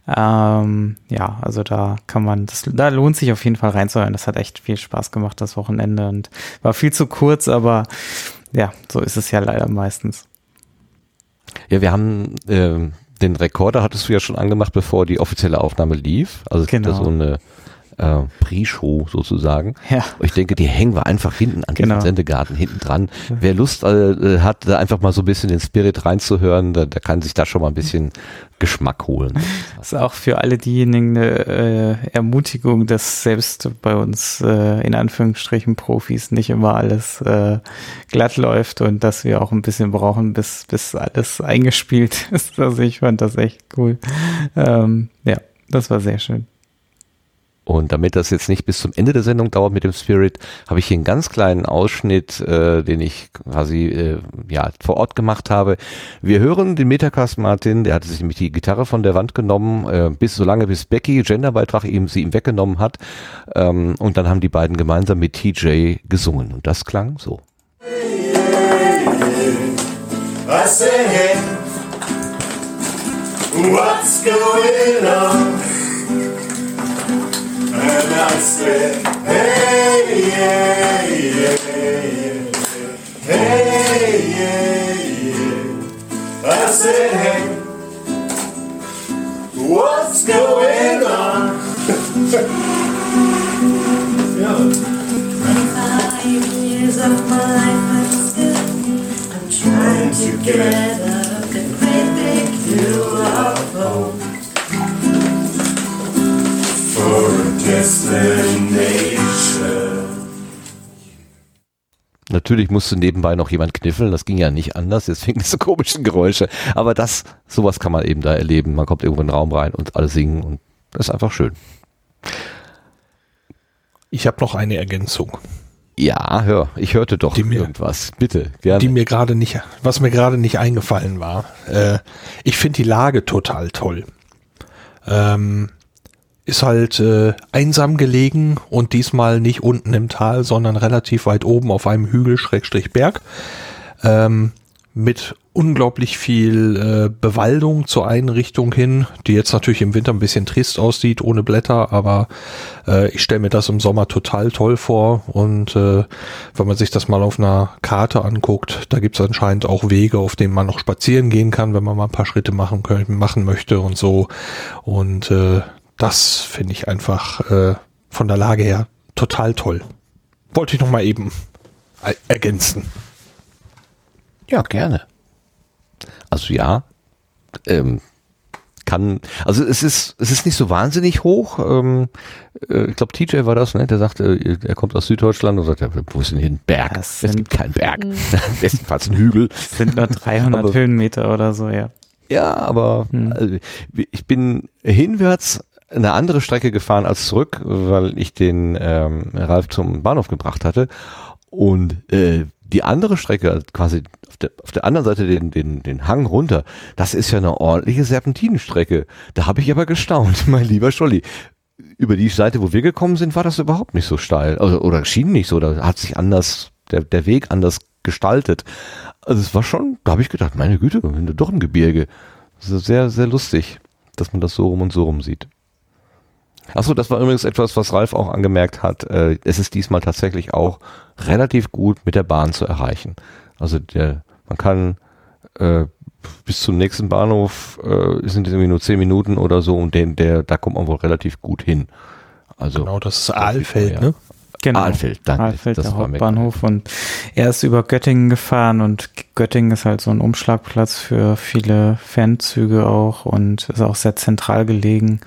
Ähm, ja, also da kann man, das, da lohnt sich auf jeden Fall reinzuhören. Das hat echt viel Spaß gemacht, das Wochenende und war viel zu kurz, aber ja, so ist es ja leider meistens. Ja, wir haben ähm, den Rekorder hattest du ja schon angemacht, bevor die offizielle Aufnahme lief. Also es gibt Genau. da so eine äh, Pre-Show sozusagen. Ja. Ich denke, die hängen wir einfach hinten an Genau. diesem Sendegarten hinten dran. Wer Lust äh, hat, da einfach mal so ein bisschen den Spirit reinzuhören, der, der kann sich da schon mal ein bisschen Geschmack holen. Das ist auch für alle diejenigen eine äh, Ermutigung, dass selbst bei uns äh, in Anführungsstrichen Profis nicht immer alles äh, glatt läuft und dass wir auch ein bisschen brauchen, bis, bis alles eingespielt ist. Also ich fand das echt cool. Ähm, ja, das war sehr schön. Und damit das jetzt nicht bis zum Ende der Sendung dauert mit dem Spirit, habe ich hier einen ganz kleinen Ausschnitt, äh, den ich quasi äh, ja vor Ort gemacht habe. Wir hören den Metacast Martin, der hatte sich nämlich die Gitarre von der Wand genommen, äh, bis so lange bis Becky Genderbeitrag ihm sie ihm weggenommen hat. Ähm, und dann haben die beiden gemeinsam mit TJ gesungen und das klang so. What's going on? and I said, hey, yeah, yeah, yeah, hey, yeah, yeah. I said, hey, what's going on? yeah. 25 years of my life, but still, I'm trying to get a good break, you up, Natürlich musste nebenbei noch jemand kniffeln, das ging ja nicht anders, deswegen diese komischen Geräusche. Aber das, sowas kann man eben da erleben. Man kommt irgendwo in den Raum rein und alle singen und das ist einfach schön. Ich habe noch eine Ergänzung, Ja, hör, ich hörte doch mir- irgendwas. Bitte, gerne. die mir gerade nicht, was mir gerade nicht eingefallen war. Äh, ich finde die Lage total toll. Ähm, ist halt äh, einsam gelegen und diesmal nicht unten im Tal, sondern relativ weit oben auf einem Hügel Schrägstrich Berg. Ähm, mit unglaublich viel äh, Bewaldung zur einen Richtung hin, die jetzt natürlich im Winter ein bisschen trist aussieht, ohne Blätter, aber äh, ich stelle mir das im Sommer total toll vor und äh, wenn man sich das mal auf einer Karte anguckt, da gibt es anscheinend auch Wege, auf denen man noch spazieren gehen kann, wenn man mal ein paar Schritte machen, können, machen möchte und so und äh, das finde ich einfach äh, von der Lage her total toll. Wollte ich noch mal eben er- ergänzen. Ja, gerne. Also ja, ähm, kann, also es ist, es ist nicht so wahnsinnig hoch. Ähm, äh, ich glaube, TJ war das, ne? Der sagte, äh, er kommt aus Süddeutschland und sagt, ja, wo ist denn hier ein Berg? Das es gibt keinen Berg. Bestenfalls ein Hügel. Sind nur 300 Aber- Höhenmeter oder so, ja. Ja, aber Hm. also, ich bin hinwärts eine andere Strecke gefahren als zurück, weil ich den ähm, Ralf zum Bahnhof gebracht hatte. Und äh, die andere Strecke, also quasi auf der, auf der anderen Seite den, den, den Hang runter, das ist ja eine ordentliche Serpentinenstrecke. Da habe ich aber gestaunt, mein lieber Scholli. Über die Seite, wo wir gekommen sind, war das überhaupt nicht so steil. Also, oder schien nicht so, da hat sich anders, der, der Weg anders gestaltet. Also es war schon, da habe ich gedacht, meine Güte, wir sind doch im Gebirge. Das ist sehr, sehr lustig, dass man das so rum und so rum sieht. Achso, das war übrigens etwas, was Ralf auch angemerkt hat. Äh, es ist diesmal tatsächlich auch relativ gut mit der Bahn zu erreichen. Also der, man kann äh, bis zum nächsten Bahnhof äh, sind es irgendwie nur zehn Minuten oder so und den, der, da kommt man wohl relativ gut hin. Also Genau, das ist Aalfeld, ja. ne? Genau. Ahlfeld, danke. Ahlfeld, Das der Hauptbahnhof. Und er ist über Göttingen gefahren und Göttingen ist halt so ein Umschlagplatz für viele Fanzüge auch und ist auch sehr zentral gelegen.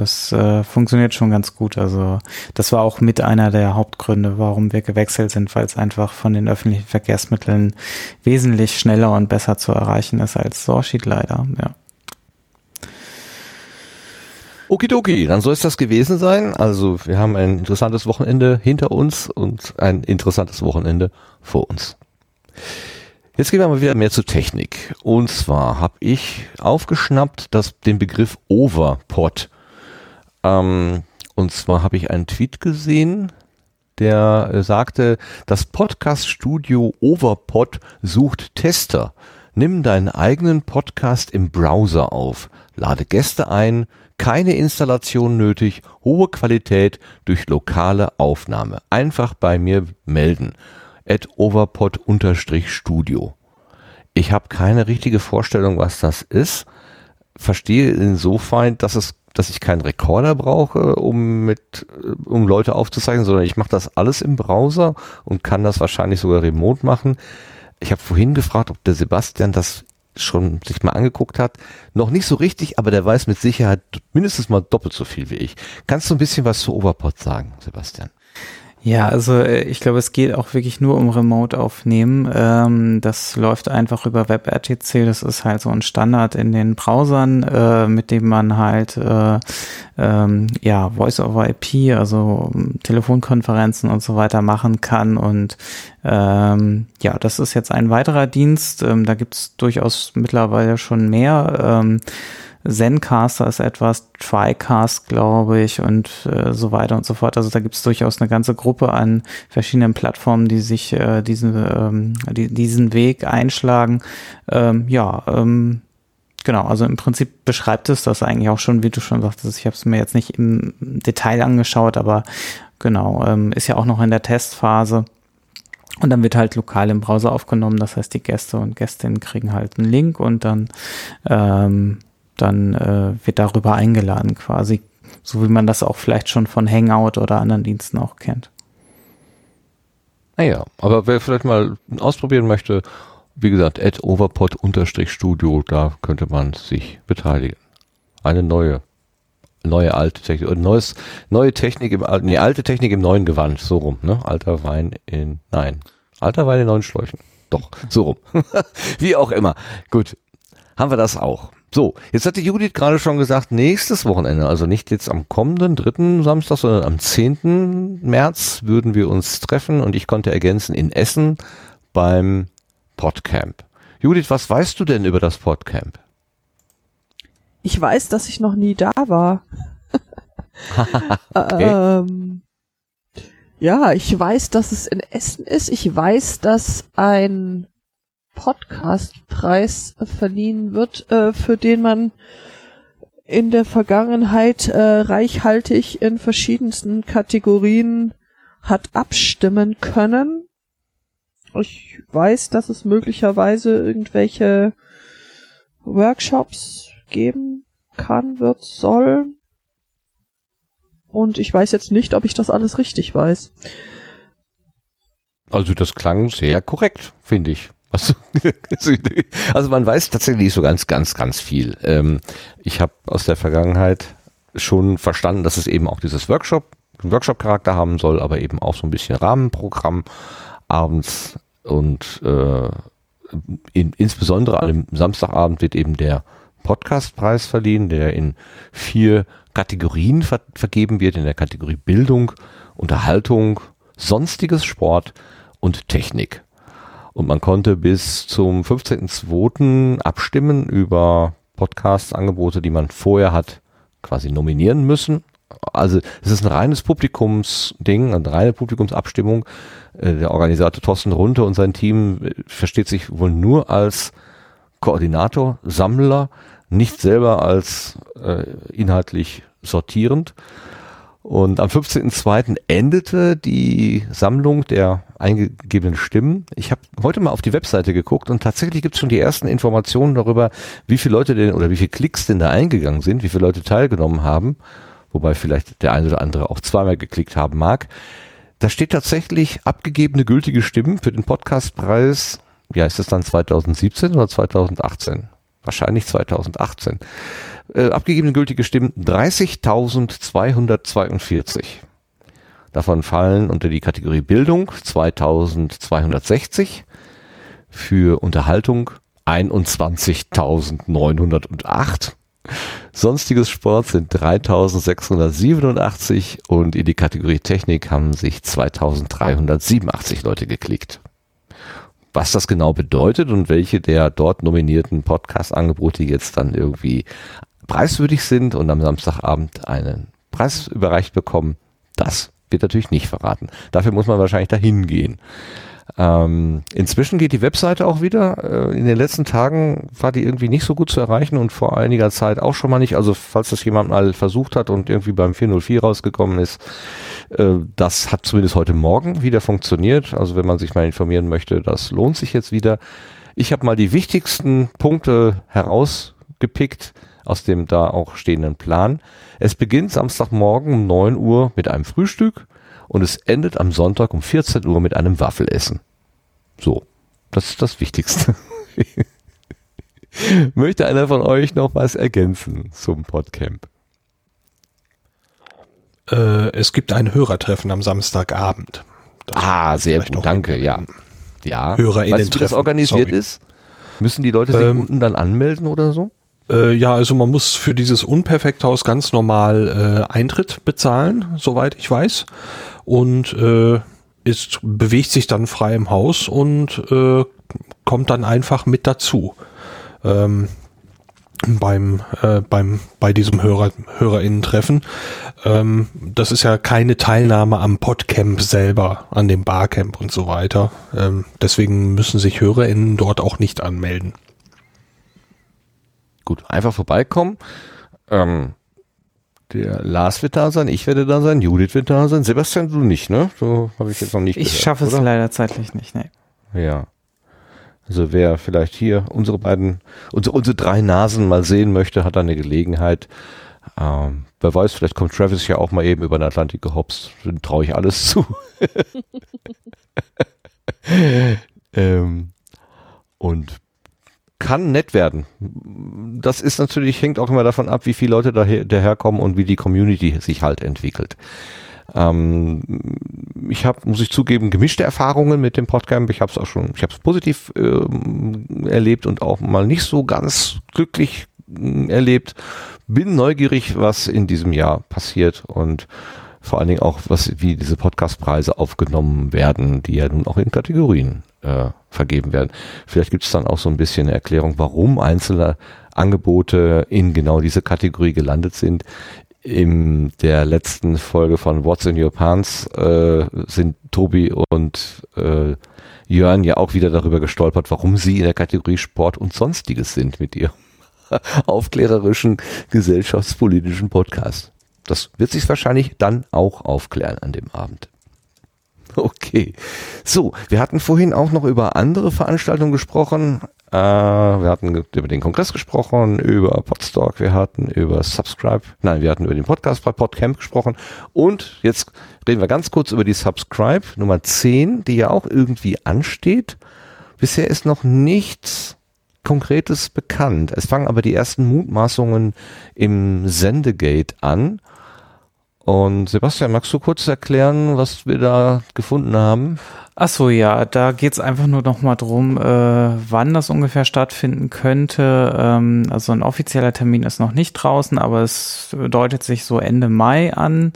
Das äh, funktioniert schon ganz gut. Also das war auch mit einer der Hauptgründe, warum wir gewechselt sind, weil es einfach von den öffentlichen Verkehrsmitteln wesentlich schneller und besser zu erreichen ist als Sorschied leider. Ja. Okidoki, dann soll es das gewesen sein. Also wir haben ein interessantes Wochenende hinter uns und ein interessantes Wochenende vor uns. Jetzt gehen wir mal wieder mehr zur Technik. Und zwar habe ich aufgeschnappt das, den Begriff Overpod. Ähm, und zwar habe ich einen Tweet gesehen, der äh, sagte, das Podcast-Studio Overpod sucht Tester. Nimm deinen eigenen Podcast im Browser auf, lade Gäste ein, keine Installation nötig, hohe Qualität durch lokale Aufnahme. Einfach bei mir melden. At overpod-studio. Ich habe keine richtige Vorstellung, was das ist. Verstehe insofern, dass es dass ich keinen Rekorder brauche, um mit um Leute aufzuzeichnen, sondern ich mache das alles im Browser und kann das wahrscheinlich sogar remote machen. Ich habe vorhin gefragt, ob der Sebastian das schon sich mal angeguckt hat. Noch nicht so richtig, aber der weiß mit Sicherheit mindestens mal doppelt so viel wie ich. Kannst du ein bisschen was zu Overpod sagen, Sebastian? Ja, also äh, ich glaube, es geht auch wirklich nur um Remote aufnehmen. Ähm, das läuft einfach über WebRTC. Das ist halt so ein Standard in den Browsern, äh, mit dem man halt äh, ähm, ja Voice over IP, also ähm, Telefonkonferenzen und so weiter machen kann. Und ähm, ja, das ist jetzt ein weiterer Dienst. Ähm, da gibt's durchaus mittlerweile schon mehr. Zencaster ist etwas, TriCast, glaube ich, und äh, so weiter und so fort. Also da gibt es durchaus eine ganze Gruppe an verschiedenen Plattformen, die sich äh, diesen, ähm, die, diesen Weg einschlagen. Ähm, ja, ähm, genau, also im Prinzip beschreibt es das eigentlich auch schon, wie du schon sagtest. Ich habe es mir jetzt nicht im Detail angeschaut, aber genau, ähm, ist ja auch noch in der Testphase. Und dann wird halt lokal im Browser aufgenommen. Das heißt, die Gäste und Gästinnen kriegen halt einen Link und dann ähm, dann äh, wird darüber eingeladen quasi. So wie man das auch vielleicht schon von Hangout oder anderen Diensten auch kennt. Naja, aber wer vielleicht mal ausprobieren möchte, wie gesagt, at overpod-studio, da könnte man sich beteiligen. Eine neue, neue alte Technik, äh, neues, neue Technik im alten, nee, alte Technik im neuen Gewand, so rum, ne? Alter Wein in, nein, alter Wein in neuen Schläuchen. Doch, so rum. wie auch immer. Gut, haben wir das auch. So, jetzt hatte Judith gerade schon gesagt, nächstes Wochenende, also nicht jetzt am kommenden dritten Samstag, sondern am 10. März würden wir uns treffen und ich konnte ergänzen in Essen beim Podcamp. Judith, was weißt du denn über das Podcamp? Ich weiß, dass ich noch nie da war. ähm, ja, ich weiß, dass es in Essen ist. Ich weiß, dass ein Podcastpreis verliehen wird, äh, für den man in der Vergangenheit äh, reichhaltig in verschiedensten Kategorien hat abstimmen können. Ich weiß, dass es möglicherweise irgendwelche Workshops geben kann, wird, soll. Und ich weiß jetzt nicht, ob ich das alles richtig weiß. Also das klang sehr korrekt, finde ich. Also, also man weiß tatsächlich nicht so ganz, ganz, ganz viel. Ähm, ich habe aus der Vergangenheit schon verstanden, dass es eben auch dieses Workshop, Workshop-Charakter haben soll, aber eben auch so ein bisschen Rahmenprogramm abends und äh, in, insbesondere am Samstagabend wird eben der Podcastpreis verliehen, der in vier Kategorien ver vergeben wird, in der Kategorie Bildung, Unterhaltung, sonstiges Sport und Technik. Und man konnte bis zum 15.02. abstimmen über Podcast-Angebote, die man vorher hat quasi nominieren müssen. Also es ist ein reines Publikumsding, eine reine Publikumsabstimmung. Äh, Der Organisator Thorsten Runte und sein Team äh, versteht sich wohl nur als Koordinator, Sammler, nicht selber als äh, inhaltlich sortierend. Und am 15.02. endete die Sammlung der eingegebenen Stimmen. Ich habe heute mal auf die Webseite geguckt und tatsächlich gibt es schon die ersten Informationen darüber, wie viele Leute denn oder wie viele Klicks denn da eingegangen sind, wie viele Leute teilgenommen haben, wobei vielleicht der eine oder andere auch zweimal geklickt haben mag. Da steht tatsächlich abgegebene gültige Stimmen für den Podcastpreis. Ja, ist das dann 2017 oder 2018? Wahrscheinlich 2018 äh, abgegebene gültige Stimmen 30.242. Davon fallen unter die Kategorie Bildung 2260, für Unterhaltung 21.908. Sonstiges Sport sind 3687 und in die Kategorie Technik haben sich 2387 Leute geklickt. Was das genau bedeutet und welche der dort nominierten Podcast-Angebote jetzt dann irgendwie preiswürdig sind und am Samstagabend einen Preis überreicht bekommen, das wird natürlich nicht verraten. Dafür muss man wahrscheinlich dahin gehen. Ähm, inzwischen geht die Webseite auch wieder. Äh, in den letzten Tagen war die irgendwie nicht so gut zu erreichen und vor einiger Zeit auch schon mal nicht. Also falls das jemand mal versucht hat und irgendwie beim 404 rausgekommen ist, äh, das hat zumindest heute Morgen wieder funktioniert. Also wenn man sich mal informieren möchte, das lohnt sich jetzt wieder. Ich habe mal die wichtigsten Punkte herausgepickt aus dem da auch stehenden Plan. Es beginnt Samstagmorgen um 9 Uhr mit einem Frühstück und es endet am Sonntag um 14 Uhr mit einem Waffelessen. So, das ist das Wichtigste. Möchte einer von euch noch was ergänzen zum Podcamp? Äh, es gibt ein Hörertreffen am Samstagabend. Das Ah, sehr gut, danke, ja. Ja. HörerInnen weißt du, wie das organisiert sorry. ist? Müssen die Leute sich Ähm, unten dann anmelden oder so? Äh, ja, also man muss für dieses Unperfekthaus ganz normal äh, Eintritt bezahlen, soweit ich weiß. Und äh, ist, bewegt sich dann frei im Haus und äh, kommt dann einfach mit dazu. Ähm, beim, äh, beim, bei diesem Hörer, HörerInnen-Treffen. Ähm, das ist ja keine Teilnahme am Podcamp selber, an dem Barcamp und so weiter. Ähm, deswegen müssen sich HörerInnen dort auch nicht anmelden. Gut, einfach vorbeikommen. Ähm, der Lars wird da sein, ich werde da sein, Judith wird da sein, Sebastian du nicht, ne? So habe ich jetzt noch nicht Ich gehört, schaffe es oder? leider zeitlich nicht, ne. Ja. Also wer vielleicht hier unsere beiden, unsere, unsere drei Nasen mal sehen möchte, hat eine Gelegenheit. Ähm, wer weiß, vielleicht kommt Travis ja auch mal eben über den Atlantik gehopst. Dann traue ich alles zu. ähm, und kann nett werden. Das ist natürlich, hängt auch immer davon ab, wie viele Leute daher, daherkommen und wie die Community sich halt entwickelt. Ähm, ich habe, muss ich zugeben, gemischte Erfahrungen mit dem Podcamp. Ich habe es auch schon, ich habe es positiv ähm, erlebt und auch mal nicht so ganz glücklich äh, erlebt. Bin neugierig, was in diesem Jahr passiert und vor allen Dingen auch, was, wie diese Podcastpreise aufgenommen werden, die ja nun auch in Kategorien äh, vergeben werden. Vielleicht gibt es dann auch so ein bisschen eine Erklärung, warum einzelne Angebote in genau diese Kategorie gelandet sind. In der letzten Folge von What's in Your Pants äh, sind Tobi und äh, Jörn ja auch wieder darüber gestolpert, warum sie in der Kategorie Sport und Sonstiges sind mit ihrem aufklärerischen gesellschaftspolitischen Podcast. Das wird sich wahrscheinlich dann auch aufklären an dem Abend. Okay. So, wir hatten vorhin auch noch über andere Veranstaltungen gesprochen. Äh, wir hatten über den Kongress gesprochen, über Podstock, wir hatten über Subscribe, nein, wir hatten über den Podcast bei Podcamp gesprochen. Und jetzt reden wir ganz kurz über die Subscribe Nummer 10, die ja auch irgendwie ansteht. Bisher ist noch nichts Konkretes bekannt. Es fangen aber die ersten Mutmaßungen im Sendegate an. Und Sebastian, magst du kurz erklären, was wir da gefunden haben? Ach so, ja, da geht's einfach nur noch mal drum, äh, wann das ungefähr stattfinden könnte. Ähm, also ein offizieller Termin ist noch nicht draußen, aber es deutet sich so Ende Mai an.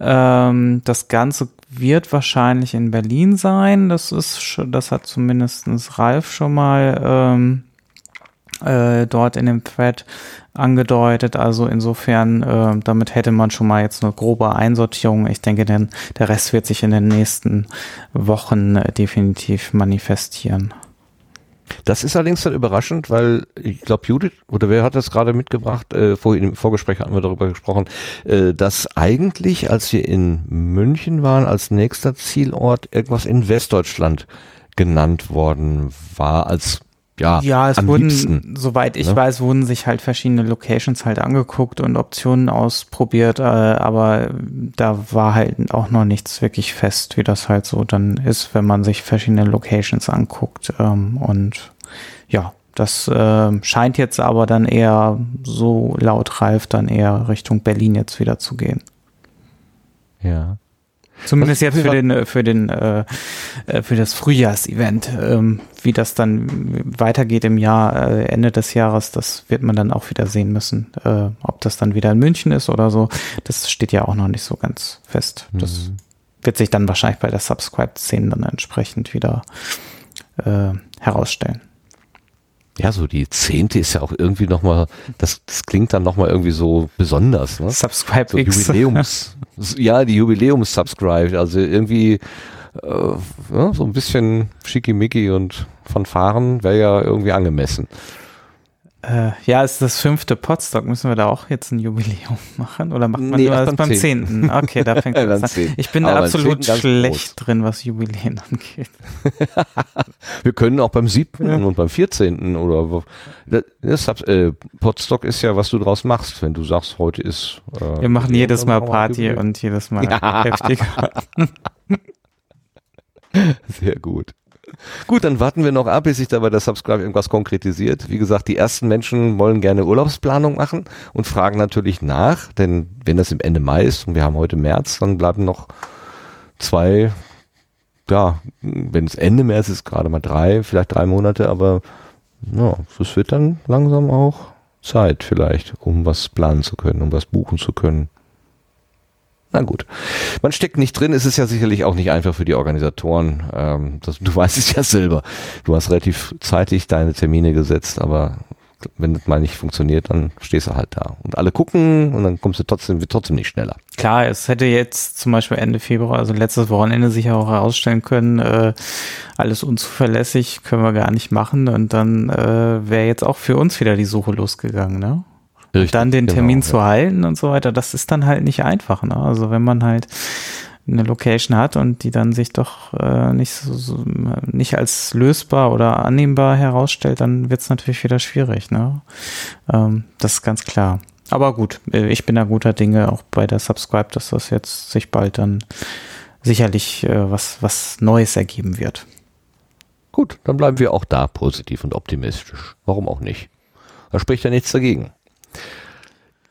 Ähm, das Ganze wird wahrscheinlich in Berlin sein. Das ist, das hat zumindestens Ralf schon mal ähm, äh, dort in dem Thread angedeutet. Also insofern, äh, damit hätte man schon mal jetzt eine grobe Einsortierung. Ich denke, denn der Rest wird sich in den nächsten Wochen äh, definitiv manifestieren. Das ist allerdings dann überraschend, weil ich glaube, Judith, oder wer hat das gerade mitgebracht, äh, vorhin im Vorgespräch hatten wir darüber gesprochen, äh, dass eigentlich, als wir in München waren, als nächster Zielort irgendwas in Westdeutschland genannt worden war, als ja, Ja, es am wurden, liebsten. soweit ich ne? weiß, wurden sich halt verschiedene Locations halt angeguckt und Optionen ausprobiert, äh, aber da war halt auch noch nichts wirklich fest, wie das halt so dann ist, wenn man sich verschiedene Locations anguckt. Ähm, und ja, das ähm, scheint jetzt aber dann eher so laut Ralf dann eher Richtung Berlin jetzt wieder zu gehen. Ja. Zumindest jetzt für den, äh, für den, äh, äh, für das Frühjahrsevent. Ähm, wie das dann weitergeht im Jahr, äh, Ende des Jahres, das wird man dann auch wieder sehen müssen. Äh, ob das dann wieder in München ist oder so, das steht ja auch noch nicht so ganz fest. Das wird sich dann wahrscheinlich bei der Subscribe-Szene dann entsprechend wieder äh, herausstellen. Ja, so die zehnte ist ja auch irgendwie nochmal, das, das klingt dann nochmal irgendwie so besonders, ne? Subscribe so X. Jubiläums, ja, die Jubiläums-Subscribe, also irgendwie äh, ja, so ein bisschen schickimicki und Fanfaren wäre ja irgendwie angemessen. Äh, ja, ist das fünfte Podstock. Müssen wir da auch jetzt ein Jubiläum machen? Oder macht man Nee, nur das beim zehnten. Okay, da fängt das an. Ich bin Aber da absolut schlecht drin, was Jubiläen angeht. Wir können auch beim siebten und beim vierzehnten oder das, äh, Podstock ist ja, was du draus machst, wenn du sagst, heute ist. Äh, Wir machen jedes Mal Party und jedes Mal Ja. heftiger. Sehr gut. Gut, dann warten wir noch ab, bis sich da bei der Subscribe irgendwas konkretisiert. Wie gesagt, die ersten Menschen wollen gerne Urlaubsplanung machen und fragen natürlich nach, denn wenn das im Ende Mai ist und wir haben heute März, dann bleiben noch zwei, ja, wenn es Ende März ist, gerade mal drei, vielleicht drei Monate, aber ja, es wird dann langsam auch Zeit vielleicht, um was planen zu können, um was buchen zu können. Na gut. Man steckt nicht drin, es ist ja sicherlich auch nicht einfach für die Organisatoren. Ähm, das, du weißt es ja selber. Du hast relativ zeitig deine Termine gesetzt, aber wenn das mal nicht funktioniert, dann stehst du halt da. Und alle gucken und dann kommst du trotzdem, wird trotzdem nicht schneller. Klar, es hätte jetzt zum Beispiel Ende Februar, also letztes Wochenende sich auch herausstellen können, äh, alles unzuverlässig, können wir gar nicht machen und dann äh, wäre jetzt auch für uns wieder die Suche losgegangen, ne? Richtig, dann den genau, Termin ja. zu halten und so weiter, das ist dann halt nicht einfach. Ne? Also wenn man halt eine Location hat und die dann sich doch äh, nicht so, so nicht als lösbar oder annehmbar herausstellt, dann wird es natürlich wieder schwierig. Ne? Ähm, das ist ganz klar. Aber gut, äh, ich bin da guter Dinge, auch bei der Subscribe, dass das jetzt sich bald dann sicherlich äh, was, was Neues ergeben wird. Gut, dann bleiben wir auch da positiv und optimistisch. Warum auch nicht? Da spricht ja nichts dagegen.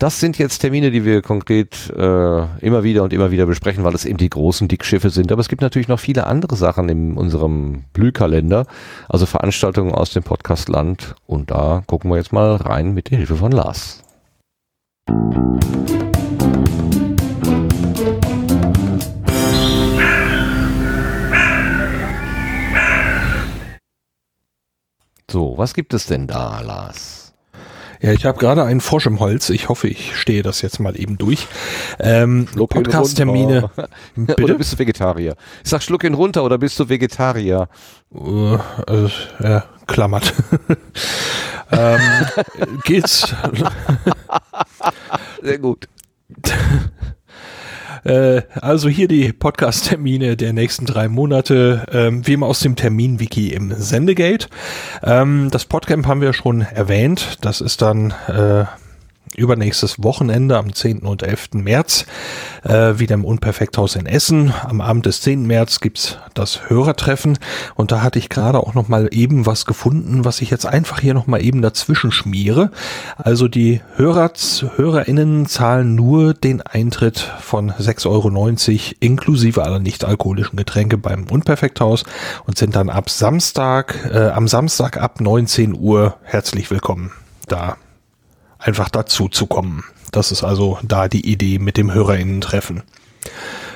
Das sind jetzt Termine, die wir konkret äh, immer wieder und immer wieder besprechen, weil es eben die großen Dickschiffe sind. Aber es gibt natürlich noch viele andere Sachen in unserem Blühkalender, also Veranstaltungen aus dem Podcastland. Und da gucken wir jetzt mal rein mit der Hilfe von Lars. So, was gibt es denn da, Lars? Ja, ich habe gerade einen Frosch im Holz. Ich hoffe, ich stehe das jetzt mal eben durch. Ähm, Podcast-Termine. Oder Bitte? bist du Vegetarier? Ich sag, schluck ihn runter oder bist du Vegetarier? Äh, äh, ja, klammert. ähm, geht's? Sehr gut. Äh, also hier die Podcast-Termine der nächsten drei Monate, ähm, wie immer aus dem Termin-Wiki im Sendegate. Ähm, das Podcamp haben wir schon erwähnt. Das ist dann äh, übernächstes Wochenende am 10. und 11. März äh, wieder im Unperfekthaus in Essen. Am Abend des 10. März gibt's das Hörertreffen und da hatte ich gerade auch noch mal eben was gefunden, was ich jetzt einfach hier noch mal eben dazwischen schmiere. Also die Hörer, HörerInnen zahlen nur den Eintritt von 6,90 Euro inklusive aller nicht-alkoholischen Getränke beim Unperfekthaus und sind dann ab Samstag, äh, am Samstag ab 19 Uhr herzlich willkommen da einfach dazu zu kommen. Das ist also da die Idee mit dem HörerInnen-Treffen.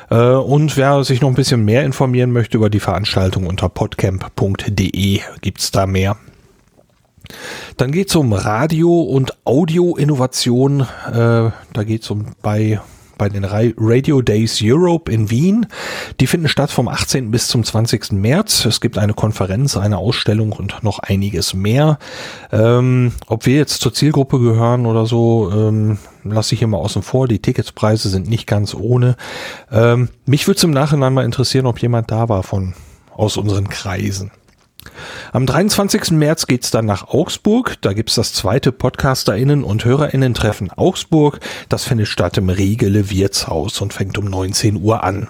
Äh, Und wer sich noch ein bisschen mehr informieren möchte über die Veranstaltung unter podcamp.de gibt's da mehr. Dann geht's um Radio- und Audio-Innovation. Äh, da geht's um bei bei den Ra- Radio Days Europe in Wien. Die finden statt vom 18. bis zum 20. März. Es gibt eine Konferenz, eine Ausstellung und noch einiges mehr. Ähm, ob wir jetzt zur Zielgruppe gehören oder so, ähm, lasse ich hier mal außen vor. Die Ticketspreise sind nicht ganz ohne. Ähm, mich würde es im Nachhinein mal interessieren, ob jemand da war von aus unseren Kreisen. Am 23. März geht's dann nach Augsburg. Da gibt's das zweite PodcasterInnen- und HörerInnen-Treffen Augsburg. Das findet statt im Riegele Wirtshaus und fängt um 19 Uhr an.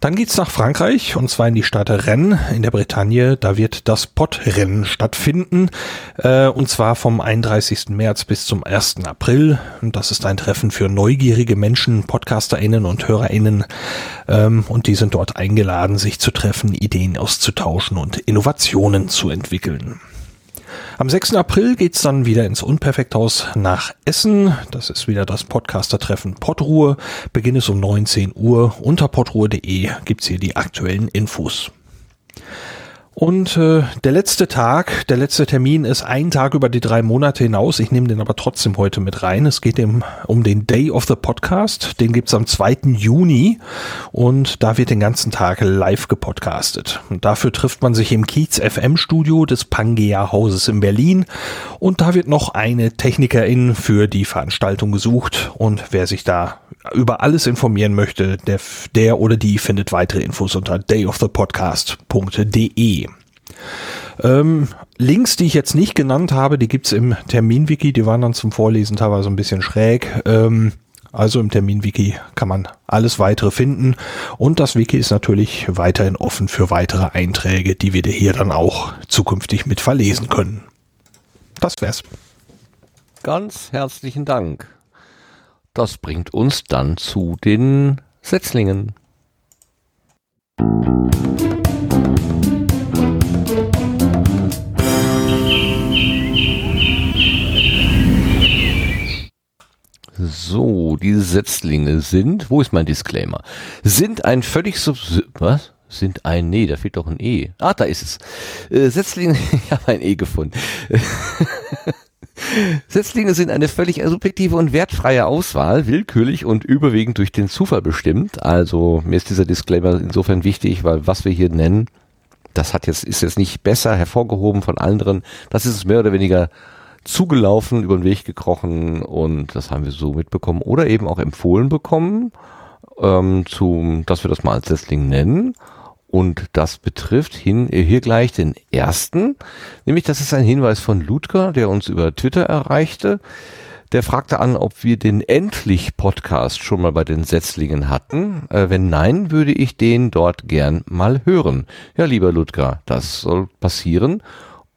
Dann geht's nach Frankreich und zwar in die Stadt Rennes in der Bretagne. Da wird das Podrennen stattfinden äh, und zwar vom 31. März bis zum 1. April. Und das ist ein Treffen für neugierige Menschen, PodcasterInnen und HörerInnen ähm, und die sind dort eingeladen, sich zu treffen, Ideen auszutauschen und Innovationen zu entwickeln. Am 6. April geht's dann wieder ins Unperfekthaus nach Essen. Das ist wieder das Podcaster-Treffen Podruhe. Beginn ist um 19 Uhr. Unter podruhe.de gibt's hier die aktuellen Infos. Und äh, der letzte Tag, der letzte Termin ist ein Tag über die drei Monate hinaus. Ich nehme den aber trotzdem heute mit rein. Es geht dem, um den Day of the Podcast. Den gibt's am 2. Juni und da wird den ganzen Tag live gepodcastet. Und dafür trifft man sich im Kiez FM Studio des Pangea Hauses in Berlin. Und da wird noch eine Technikerin für die Veranstaltung gesucht. Und wer sich da über alles informieren möchte, der, der oder die findet weitere Infos unter dayofthepodcast.de. Ähm, Links, die ich jetzt nicht genannt habe, die gibt's im Terminwiki, die waren dann zum Vorlesen teilweise ein bisschen schräg. Ähm, also im Terminwiki kann man alles weitere finden und das Wiki ist natürlich weiterhin offen für weitere Einträge, die wir hier dann auch zukünftig mit verlesen können. Das wär's. Ganz herzlichen Dank. Das bringt uns dann zu den Setzlingen. So, diese Setzlinge sind, wo ist mein Disclaimer? Sind ein völlig sub, was? Sind ein, nee, da fehlt doch ein E. Ah, da ist es. Äh, Setzlinge, ich habe ein E gefunden. Setzlinge sind eine völlig subjektive und wertfreie Auswahl, willkürlich und überwiegend durch den Zufall bestimmt. Also mir ist dieser Disclaimer insofern wichtig, weil was wir hier nennen, das hat jetzt, ist jetzt nicht besser hervorgehoben von anderen. Das ist es mehr oder weniger zugelaufen, über den Weg gekrochen und das haben wir so mitbekommen oder eben auch empfohlen bekommen, ähm, zu, dass wir das mal als Setzling nennen. Und das betrifft hin, hier gleich den ersten, nämlich das ist ein Hinweis von Ludger, der uns über Twitter erreichte. Der fragte an, ob wir den Endlich-Podcast schon mal bei den Setzlingen hatten. Äh, wenn nein, würde ich den dort gern mal hören. Ja, lieber Ludger, das soll passieren.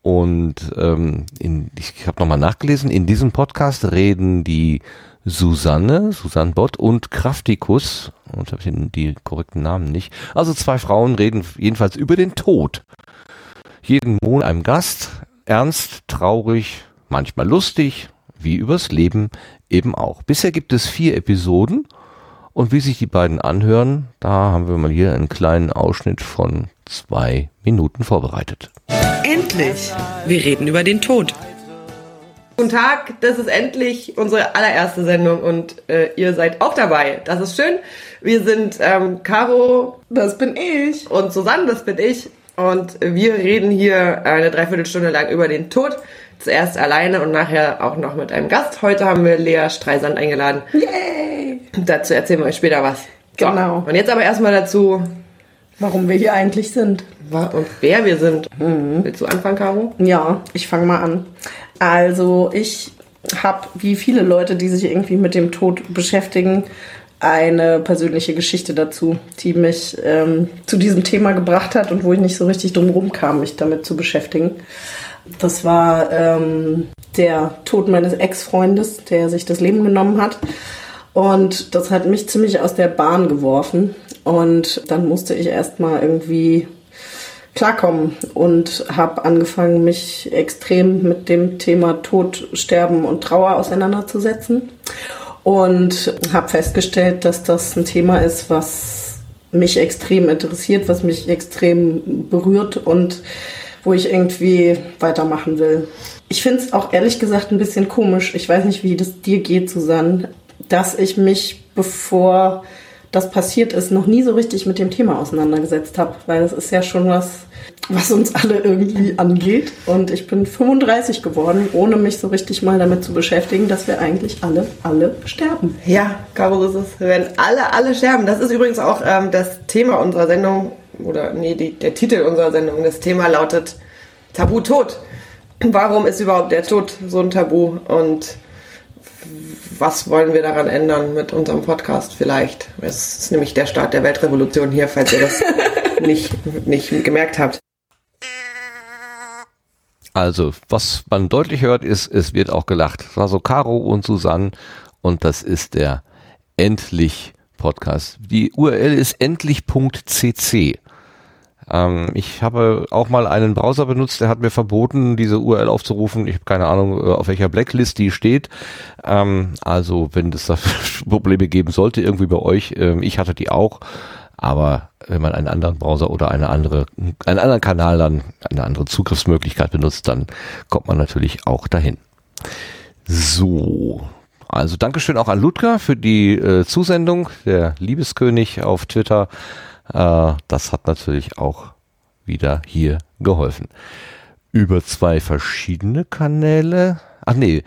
Und ähm, in, ich habe nochmal nachgelesen, in diesem Podcast reden die Susanne, Susanne Bott und Kraftikus, und habe ich die korrekten Namen nicht. Also zwei Frauen reden jedenfalls über den Tod. Jeden Monat einem Gast, ernst, traurig, manchmal lustig, wie übers Leben eben auch. Bisher gibt es vier Episoden und wie sich die beiden anhören, da haben wir mal hier einen kleinen Ausschnitt von zwei Minuten vorbereitet. Endlich! Wir reden über den Tod. Guten Tag, das ist endlich unsere allererste Sendung und äh, ihr seid auch dabei. Das ist schön. Wir sind ähm, Caro, das bin ich, und Susanne, das bin ich. Und wir reden hier eine Dreiviertelstunde lang über den Tod. Zuerst alleine und nachher auch noch mit einem Gast. Heute haben wir Lea Streisand eingeladen. Yay! Dazu erzählen wir euch später was. So, Genau. Und jetzt aber erstmal dazu, Warum wir hier eigentlich sind. Und wer wir sind. Willst du anfangen, Caro? Ja, ich fange mal an. Also ich habe, wie viele Leute, die sich irgendwie mit dem Tod beschäftigen, eine persönliche Geschichte dazu, die mich ähm, zu diesem Thema gebracht hat und wo ich nicht so richtig drum rum kam, mich damit zu beschäftigen. Das war ähm, der Tod meines Ex-Freundes, der sich das Leben genommen hat. Und das hat mich ziemlich aus der Bahn geworfen. Und dann musste ich erstmal irgendwie klarkommen und habe angefangen, mich extrem mit dem Thema Tod, Sterben und Trauer auseinanderzusetzen. Und habe festgestellt, dass das ein Thema ist, was mich extrem interessiert, was mich extrem berührt und wo ich irgendwie weitermachen will. Ich finde es auch ehrlich gesagt ein bisschen komisch. Ich weiß nicht, wie das dir geht, Susanne, dass ich mich, bevor das passiert ist, noch nie so richtig mit dem Thema auseinandergesetzt habe, weil es ist ja schon was, was uns alle irgendwie angeht. Und ich bin 35 geworden, ohne mich so richtig mal damit zu beschäftigen, dass wir eigentlich alle, alle sterben. Ja, Caro, ist, wir werden alle, alle sterben. Das ist übrigens auch ähm, das Thema unserer Sendung, oder nee, die, der Titel unserer Sendung. Das Thema lautet Tabu Tod. Warum ist überhaupt der Tod so ein Tabu? Und was wollen wir daran ändern mit unserem Podcast vielleicht? Es ist nämlich der Start der Weltrevolution hier, falls ihr das nicht, nicht gemerkt habt. Also, was man deutlich hört, ist, es wird auch gelacht. Das war so Caro und Susanne und das ist der Endlich Podcast. Die URL ist endlich.cc. Ähm, ich habe auch mal einen Browser benutzt, der hat mir verboten, diese URL aufzurufen. Ich habe keine Ahnung, äh, auf welcher Blacklist die steht. Ähm, also, wenn es da Probleme geben sollte, irgendwie bei euch, ähm, ich hatte die auch. Aber wenn man einen anderen Browser oder eine andere, einen anderen Kanal dann, eine andere Zugriffsmöglichkeit benutzt, dann kommt man natürlich auch dahin. So. Also Dankeschön auch an Ludger für die äh, Zusendung, der Liebeskönig auf Twitter. Äh, das hat natürlich auch wieder hier geholfen. Über zwei verschiedene Kanäle. Ach nee.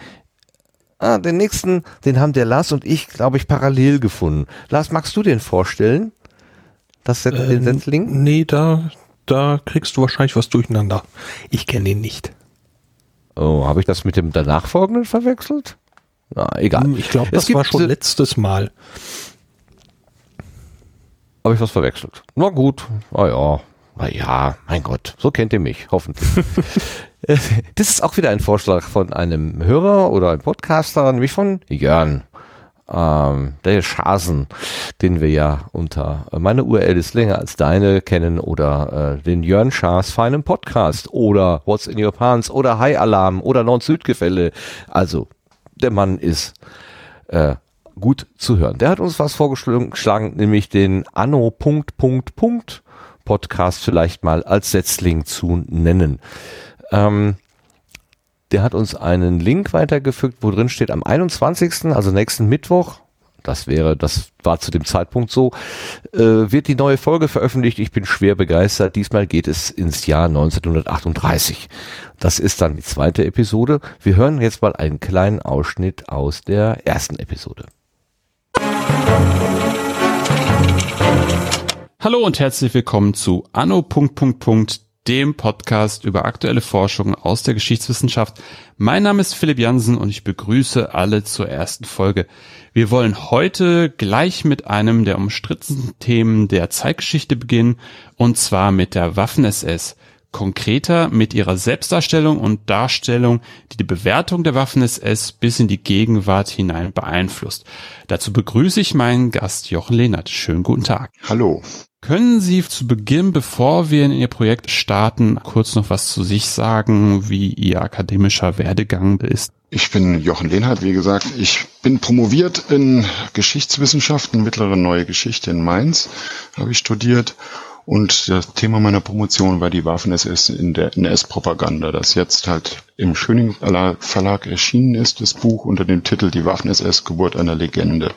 Ah, den nächsten, den haben der Lars und ich, glaube ich, parallel gefunden. Lars, magst du den vorstellen? Das den Ähm, Setzling? Nee, da, da kriegst du wahrscheinlich was durcheinander. Ich kenne ihn nicht. Oh, habe ich das mit dem danach folgenden verwechselt? Na, egal. Hm, Ich glaube, das war schon letztes Mal. Habe ich was verwechselt? Na gut, na ja, na ja, mein Gott, so kennt ihr mich, hoffentlich. Das ist auch wieder ein Vorschlag von einem Hörer oder einem Podcaster, nämlich von Jörn. Ähm, der Schasen, den wir ja unter äh, meine URL ist länger als deine kennen oder äh, den Jörn Schaas feinen Podcast oder What's in Your Pants oder High Alarm oder Nord-Süd-Gefälle. Also, der Mann ist äh, gut zu hören. Der hat uns was vorgeschlagen, nämlich den Anno Punkt Punkt Punkt Podcast vielleicht mal als Setzling zu nennen. Ähm, der hat uns einen Link weitergefügt, wo drin steht, am 21., also nächsten Mittwoch, das wäre, das war zu dem Zeitpunkt so, äh, wird die neue Folge veröffentlicht. Ich bin schwer begeistert. Diesmal geht es ins Jahr 1938. Das ist dann die zweite Episode. Wir hören jetzt mal einen kleinen Ausschnitt aus der ersten Episode. Hallo und herzlich willkommen zu Anno. dem Podcast über aktuelle Forschung aus der Geschichtswissenschaft. Mein Name ist Philipp Jansen und ich begrüße alle zur ersten Folge. Wir wollen heute gleich mit einem der umstrittensten Themen der Zeitgeschichte beginnen, und zwar mit der Waffen-SS. Konkreter mit ihrer Selbstdarstellung und Darstellung, die die Bewertung der Waffen-SS bis in die Gegenwart hinein beeinflusst. Dazu begrüße ich meinen Gast Jochen Lehnert. Schönen guten Tag. Hallo. Können Sie zu Beginn, bevor wir in Ihr Projekt starten, kurz noch was zu sich sagen, wie Ihr akademischer Werdegang ist? Ich bin Jochen Lehnhardt, wie gesagt. Ich bin promoviert in Geschichtswissenschaften, mittlere neue Geschichte in Mainz, habe ich studiert. Und das Thema meiner Promotion war die Waffen-SS in der NS-Propaganda, das jetzt halt im Schöning Verlag erschienen ist, das Buch unter dem Titel Die Waffen-SS, Geburt einer Legende.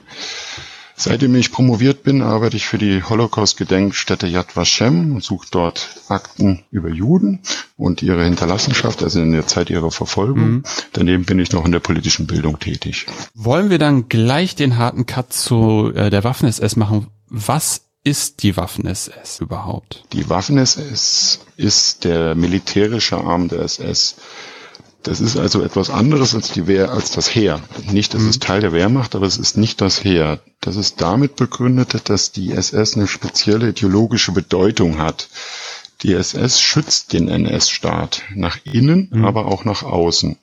Seitdem ich promoviert bin, arbeite ich für die Holocaust-Gedenkstätte Yad Vashem und suche dort Akten über Juden und ihre Hinterlassenschaft, also in der Zeit ihrer Verfolgung. Mhm. Daneben bin ich noch in der politischen Bildung tätig. Wollen wir dann gleich den harten Cut zu äh, der Waffen-SS machen? Was ist die Waffen-SS überhaupt? Die Waffen-SS ist der militärische Arm der SS. Das ist also etwas anderes als die Wehr, als das Heer. Nicht, es ist Teil der Wehrmacht, aber es ist nicht das Heer. Das ist damit begründet, dass die SS eine spezielle ideologische Bedeutung hat. Die SS schützt den NS-Staat nach innen, aber auch nach außen.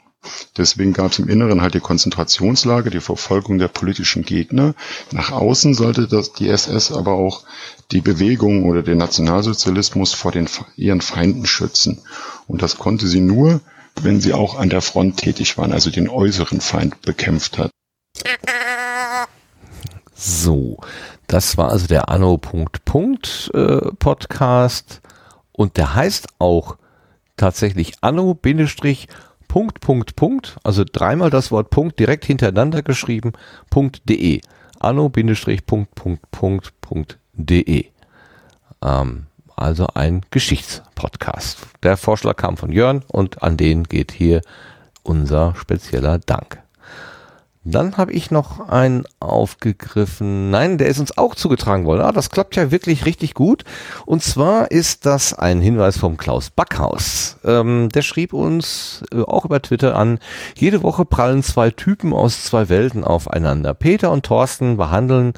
Deswegen gab es im Inneren halt die Konzentrationslage, die Verfolgung der politischen Gegner. Nach außen sollte das die SS aber auch die Bewegung oder den Nationalsozialismus vor den ihren Feinden schützen. Und das konnte sie nur, wenn sie auch an der Front tätig waren, also den äußeren Feind bekämpft hat. So, das war also der Anno Punkt Punkt äh, Podcast und der heißt auch tatsächlich Anno Bindestrich Punkt Punkt Punkt, also dreimal das Wort Punkt direkt hintereinander geschrieben .de Anno Bindestrich Punkt Punkt Punkt Punkt de ähm, also ein Geschichtspodcast. Der Vorschlag kam von Jörn und an den geht hier unser spezieller Dank. Dann habe ich noch einen aufgegriffen. Nein, der ist uns auch zugetragen worden. Ah, das klappt ja wirklich richtig gut. Und zwar ist das ein Hinweis vom Klaus Backhaus. Ähm, der schrieb uns äh, auch über Twitter an, jede Woche prallen zwei Typen aus zwei Welten aufeinander. Peter und Thorsten behandeln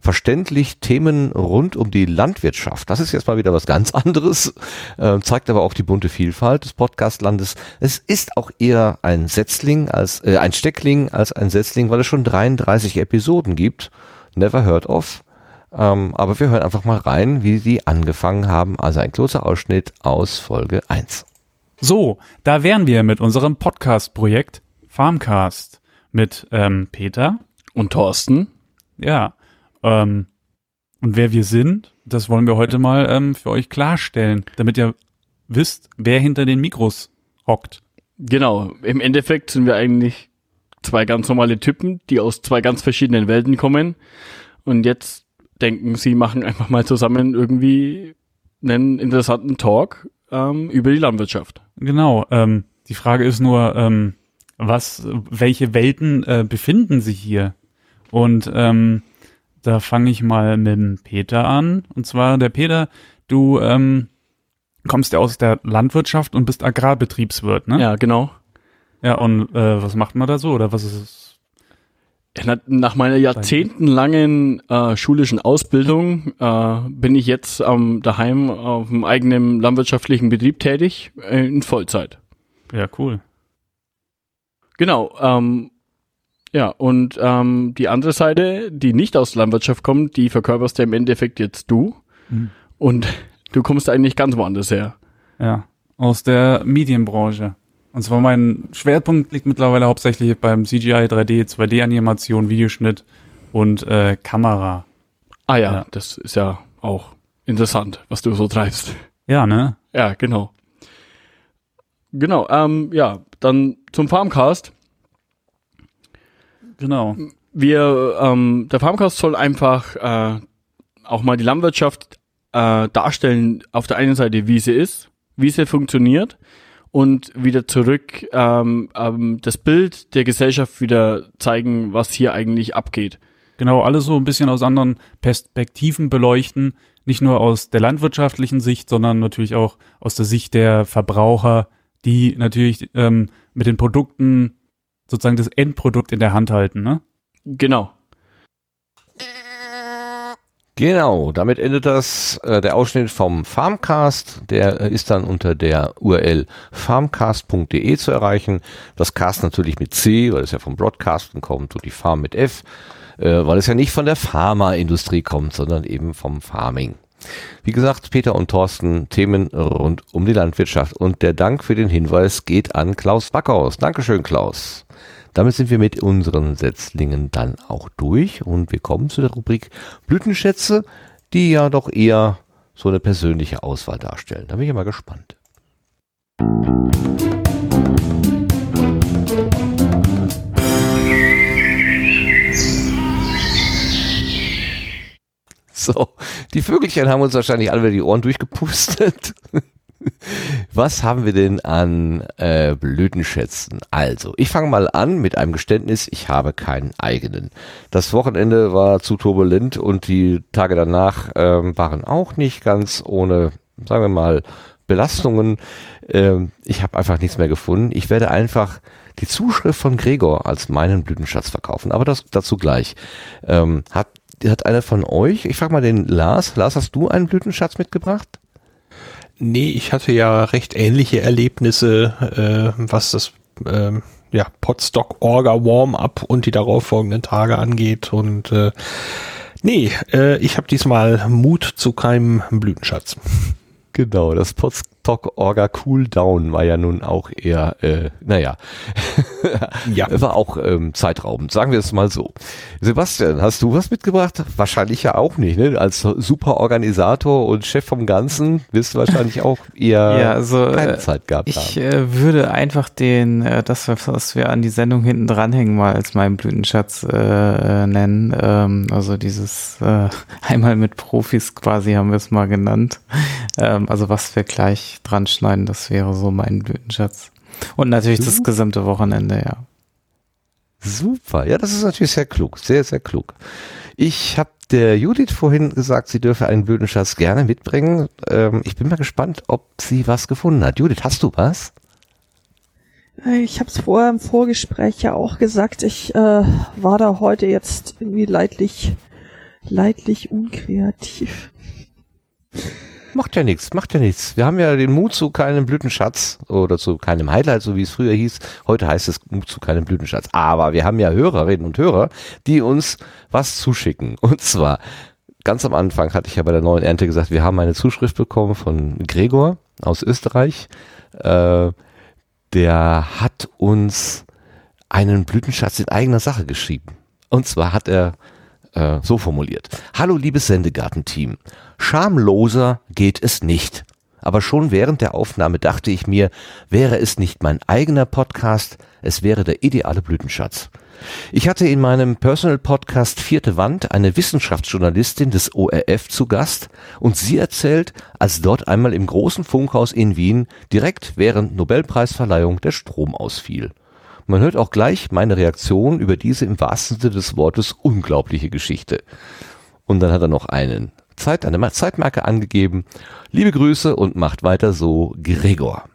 verständlich Themen rund um die Landwirtschaft. Das ist jetzt mal wieder was ganz anderes, äh, zeigt aber auch die bunte Vielfalt des Podcastlandes. Es ist auch eher ein Setzling als äh, ein Steckling als ein Setzling, weil es schon 33 Episoden gibt. Never heard of. Ähm, aber wir hören einfach mal rein, wie die angefangen haben. Also ein kurzer Ausschnitt aus Folge 1. So, da wären wir mit unserem Podcast-Projekt Farmcast mit ähm, Peter und Thorsten. Ja, ähm, und wer wir sind, das wollen wir heute mal ähm, für euch klarstellen, damit ihr wisst, wer hinter den Mikros hockt. Genau, im Endeffekt sind wir eigentlich zwei ganz normale Typen, die aus zwei ganz verschiedenen Welten kommen und jetzt denken, sie machen einfach mal zusammen irgendwie einen interessanten Talk ähm, über die Landwirtschaft. Genau, ähm, die Frage ist nur, ähm, was, welche Welten äh, befinden sich hier? Und ähm, da fange ich mal mit dem Peter an. Und zwar der Peter, du ähm, kommst ja aus der Landwirtschaft und bist Agrarbetriebswirt, ne? Ja, genau. Ja, und äh, was macht man da so? Oder was ist es? Nach meiner jahrzehntelangen äh, schulischen Ausbildung äh, bin ich jetzt ähm, daheim auf dem eigenen landwirtschaftlichen Betrieb tätig, äh, in Vollzeit. Ja, cool. Genau. Ähm, ja, und ähm, die andere Seite, die nicht aus der Landwirtschaft kommt, die verkörperst ja im Endeffekt jetzt du. Mhm. Und du kommst eigentlich ganz woanders her. Ja, aus der Medienbranche. Und zwar mein Schwerpunkt liegt mittlerweile hauptsächlich beim CGI, 3D, 2D-Animation, Videoschnitt und äh, Kamera. Ah ja, ja, das ist ja auch interessant, was du so treibst. Ja, ne? Ja, genau. Genau, ähm, ja, dann zum Farmcast. Genau. Wir, ähm, der Farmcast soll einfach äh, auch mal die Landwirtschaft äh, darstellen, auf der einen Seite, wie sie ist, wie sie funktioniert und wieder zurück ähm, ähm, das Bild der Gesellschaft wieder zeigen, was hier eigentlich abgeht. Genau, alles so ein bisschen aus anderen Perspektiven beleuchten. nicht nur aus der landwirtschaftlichen Sicht, sondern natürlich auch aus der Sicht der Verbraucher, die natürlich ähm, mit den Produkten sozusagen das Endprodukt in der Hand halten, ne? Genau. Genau, damit endet das äh, der Ausschnitt vom Farmcast. Der äh, ist dann unter der URL farmcast.de zu erreichen. Das Cast natürlich mit C, weil es ja vom Broadcasten kommt und die Farm mit F, äh, weil es ja nicht von der Pharmaindustrie kommt, sondern eben vom Farming. Wie gesagt, Peter und Thorsten, Themen rund um die Landwirtschaft. Und der Dank für den Hinweis geht an Klaus Backhaus. Dankeschön, Klaus. Damit sind wir mit unseren Setzlingen dann auch durch und wir kommen zu der Rubrik Blütenschätze, die ja doch eher so eine persönliche Auswahl darstellen. Da bin ich mal gespannt. So, die Vögelchen haben uns wahrscheinlich alle wieder die Ohren durchgepustet. Was haben wir denn an äh, Blütenschätzen? Also, ich fange mal an mit einem Geständnis, ich habe keinen eigenen. Das Wochenende war zu turbulent und die Tage danach ähm, waren auch nicht ganz ohne, sagen wir mal, Belastungen. Ähm, ich habe einfach nichts mehr gefunden. Ich werde einfach die Zuschrift von Gregor als meinen Blütenschatz verkaufen, aber das dazu gleich. Ähm, hat, hat einer von euch, ich frage mal den Lars, Lars, hast du einen Blütenschatz mitgebracht? Nee, ich hatte ja recht ähnliche Erlebnisse, äh, was das ähm, ja, Potstock Orga Warm-up und die darauffolgenden Tage angeht. Und äh, nee, äh, ich habe diesmal Mut zu keinem Blütenschatz. Genau, das Potstock Orga Cooldown war ja nun auch eher, äh, naja, ja. war auch ähm, zeitraubend, sagen wir es mal so. Sebastian, hast du was mitgebracht? Wahrscheinlich ja auch nicht, ne? Als super Organisator und Chef vom Ganzen wirst du wahrscheinlich auch eher ja, also, keine äh, Zeit gehabt ich, haben. äh, würde einfach den, äh, das, was wir an die Sendung hinten dranhängen, mal als meinen Blütenschatz äh, nennen. Ähm, also dieses äh, einmal mit Profis quasi haben wir es mal genannt. Ähm, also was wir gleich dran schneiden, das wäre so mein Blütenschatz. Und natürlich das Mhm. gesamte Wochenende, ja. Super, ja, das ist natürlich sehr klug, sehr, sehr klug. Ich habe der Judith vorhin gesagt, sie dürfe einen Blütenschatz gerne mitbringen. Ähm, ich bin mal gespannt, ob sie was gefunden hat. Judith, hast du was? Äh, Ich habe es vorher im Vorgespräch ja auch gesagt, ich äh, war da heute jetzt irgendwie leidlich, leidlich unkreativ. Macht ja nichts, macht ja nichts. Wir haben ja den Mut zu keinem Blütenschatz oder zu keinem Highlight, so wie es früher hieß. Heute heißt es Mut zu keinem Blütenschatz. Aber wir haben ja Hörerinnen und Hörer, die uns was zuschicken. Und zwar, ganz am Anfang hatte ich ja bei der neuen Ernte gesagt, wir haben eine Zuschrift bekommen von Gregor aus Österreich. Äh, der hat uns einen Blütenschatz in eigener Sache geschrieben. Und zwar hat er äh, so formuliert. Hallo liebes Sendegartenteam. Schamloser geht es nicht. Aber schon während der Aufnahme dachte ich mir, wäre es nicht mein eigener Podcast, es wäre der ideale Blütenschatz. Ich hatte in meinem Personal Podcast Vierte Wand eine Wissenschaftsjournalistin des ORF zu Gast und sie erzählt, als dort einmal im großen Funkhaus in Wien direkt während Nobelpreisverleihung der Strom ausfiel. Man hört auch gleich meine Reaktion über diese im wahrsten Sinne des Wortes unglaubliche Geschichte. Und dann hat er noch einen Zeit, eine Ma- Zeitmarke angegeben. Liebe Grüße und macht weiter so, Gregor.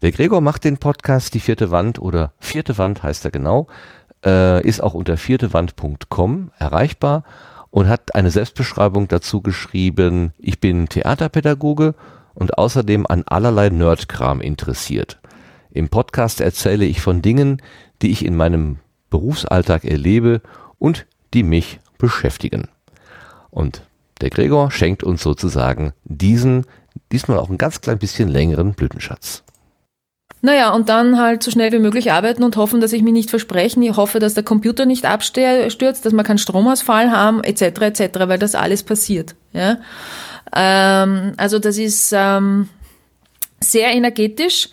Der Gregor macht den Podcast Die vierte Wand oder vierte Wand heißt er genau, äh, ist auch unter viertewand.com erreichbar und hat eine Selbstbeschreibung dazu geschrieben, ich bin Theaterpädagoge und außerdem an allerlei Nerdkram interessiert. Im Podcast erzähle ich von Dingen, die ich in meinem Berufsalltag erlebe und die mich beschäftigen. Und der Gregor schenkt uns sozusagen diesen, diesmal auch ein ganz klein bisschen längeren Blütenschatz. Naja, und dann halt so schnell wie möglich arbeiten und hoffen, dass ich mich nicht versprechen. Ich hoffe, dass der Computer nicht abstürzt, dass wir keinen Stromausfall haben, etc., etc., weil das alles passiert. Ja? Ähm, also das ist ähm, sehr energetisch.